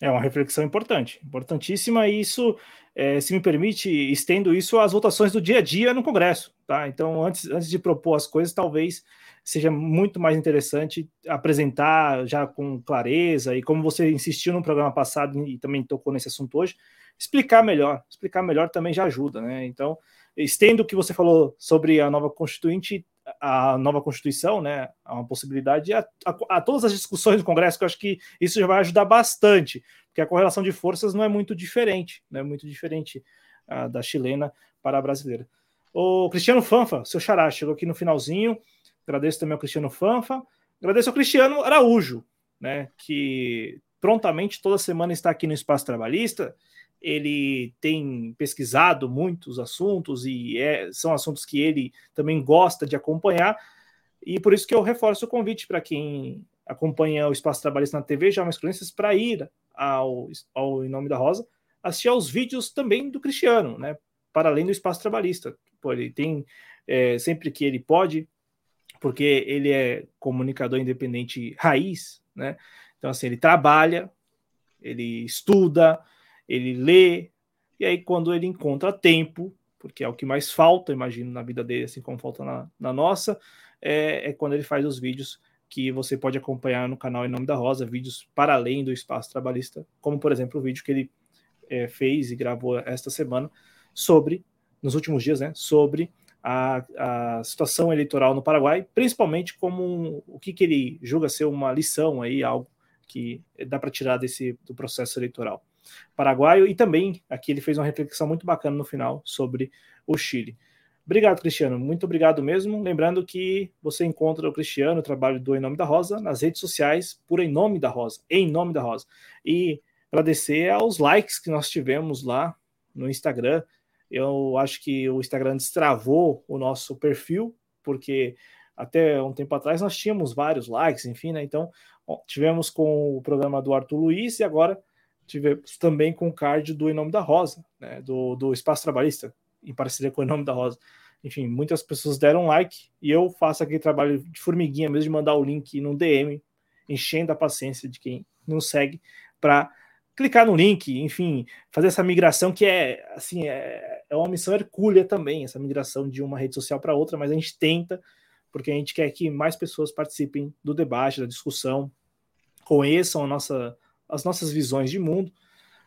[SPEAKER 1] É uma reflexão importante, importantíssima, e isso, é, se me permite, estendo isso às votações do dia a dia no Congresso. Tá? Então, antes, antes de propor as coisas, talvez seja muito mais interessante apresentar já com clareza, e como você insistiu no programa passado e também tocou nesse assunto hoje, explicar melhor. Explicar melhor também já ajuda. Né? Então, estendo o que você falou sobre a nova Constituinte, a nova Constituição, né, a uma possibilidade, a, a, a, todas as discussões do Congresso, que eu acho que isso já vai ajudar bastante, porque a correlação de forças não é muito diferente, não é muito diferente uh, da chilena para a brasileira. O Cristiano Fanfa, seu xará, chegou aqui no finalzinho, agradeço também ao Cristiano Fanfa, agradeço ao Cristiano Araújo, né, que prontamente toda semana está aqui no Espaço Trabalhista, ele tem pesquisado muitos assuntos e é, são assuntos que ele também gosta de acompanhar, e por isso que eu reforço o convite para quem acompanha o Espaço Trabalhista na TV, já mais Crenças, para ir ao, ao Em Nome da Rosa, assistir aos vídeos também do Cristiano, né? Para além do Espaço Trabalhista. Pô, ele tem, é, sempre que ele pode, porque ele é comunicador independente raiz, né? Então, assim, ele trabalha, ele estuda, ele lê, e aí quando ele encontra tempo, porque é o que mais falta, imagino, na vida dele, assim como falta na, na nossa, é, é, quando ele faz os vídeos que você pode acompanhar no canal Em Nome da Rosa, vídeos para além do espaço trabalhista, como por exemplo o vídeo que ele é, fez e gravou esta semana sobre, nos últimos dias, né, sobre a, a situação eleitoral no Paraguai, principalmente como um, o que, que ele julga ser uma lição aí, algo que dá para tirar desse do processo eleitoral paraguaio, e também aqui ele fez uma reflexão muito bacana no final sobre o Chile. Obrigado, Cristiano. Muito obrigado mesmo. Lembrando que você encontra o Cristiano, o trabalho do Em Nome da Rosa, nas redes sociais, por Em Nome da Rosa. Em Nome da Rosa. E agradecer aos likes que nós tivemos lá no Instagram. Eu acho que o Instagram destravou o nosso perfil, porque até um tempo atrás nós tínhamos vários likes, enfim, né? Então, tivemos com o programa do Arthur Luiz e agora tivemos também com o card do Em Nome da Rosa, né, do, do Espaço Trabalhista, em parceria com o Em Nome da Rosa. Enfim, muitas pessoas deram like e eu faço aquele trabalho de formiguinha mesmo de mandar o link no DM, enchendo a paciência de quem não segue, para clicar no link, enfim, fazer essa migração que é assim é, é uma missão hercúlea também, essa migração de uma rede social para outra, mas a gente tenta porque a gente quer que mais pessoas participem do debate, da discussão, conheçam a nossa as nossas visões de mundo,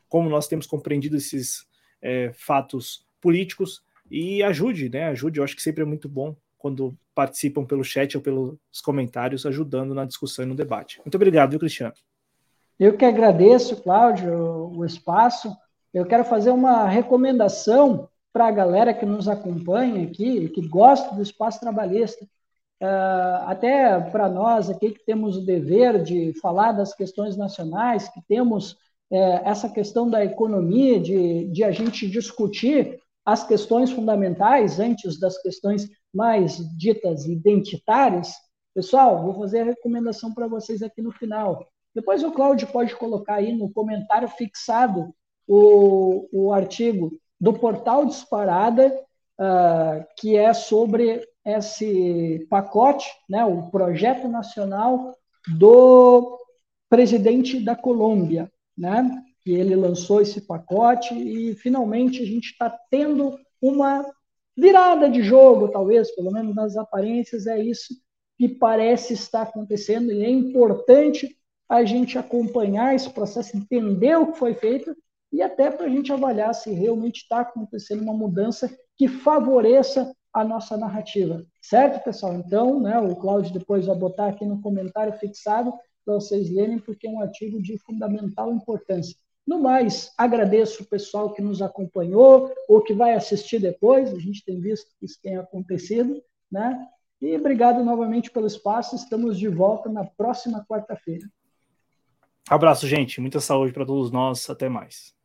[SPEAKER 1] como nós temos compreendido esses é, fatos políticos e ajude, né? Ajude, eu acho que sempre é muito bom quando participam pelo chat ou pelos comentários, ajudando na discussão e no debate. Muito obrigado, viu, Cristiano?
[SPEAKER 2] Eu que agradeço, Cláudio, o espaço. Eu quero fazer uma recomendação para a galera que nos acompanha aqui, que gosta do espaço trabalhista. Uh, até para nós aqui que temos o dever de falar das questões nacionais, que temos é, essa questão da economia, de, de a gente discutir as questões fundamentais antes das questões mais ditas identitárias. Pessoal, vou fazer a recomendação para vocês aqui no final. Depois o Cláudio pode colocar aí no comentário fixado o, o artigo do Portal Disparada, uh, que é sobre esse pacote, né, o projeto nacional do presidente da Colômbia, né, que ele lançou esse pacote e finalmente a gente está tendo uma virada de jogo, talvez, pelo menos nas aparências, é isso que parece estar acontecendo e é importante a gente acompanhar esse processo, entender o que foi feito e até para a gente avaliar se realmente está acontecendo uma mudança que favoreça a nossa narrativa. Certo, pessoal? Então, né, o Cláudio depois vai botar aqui no comentário fixado para vocês lerem, porque é um artigo de fundamental importância. No mais, agradeço o pessoal que nos acompanhou ou que vai assistir depois, a gente tem visto que isso tem acontecido, né? E obrigado novamente pelo espaço, estamos de volta na próxima quarta-feira.
[SPEAKER 1] Abraço, gente, muita saúde para todos nós, até mais.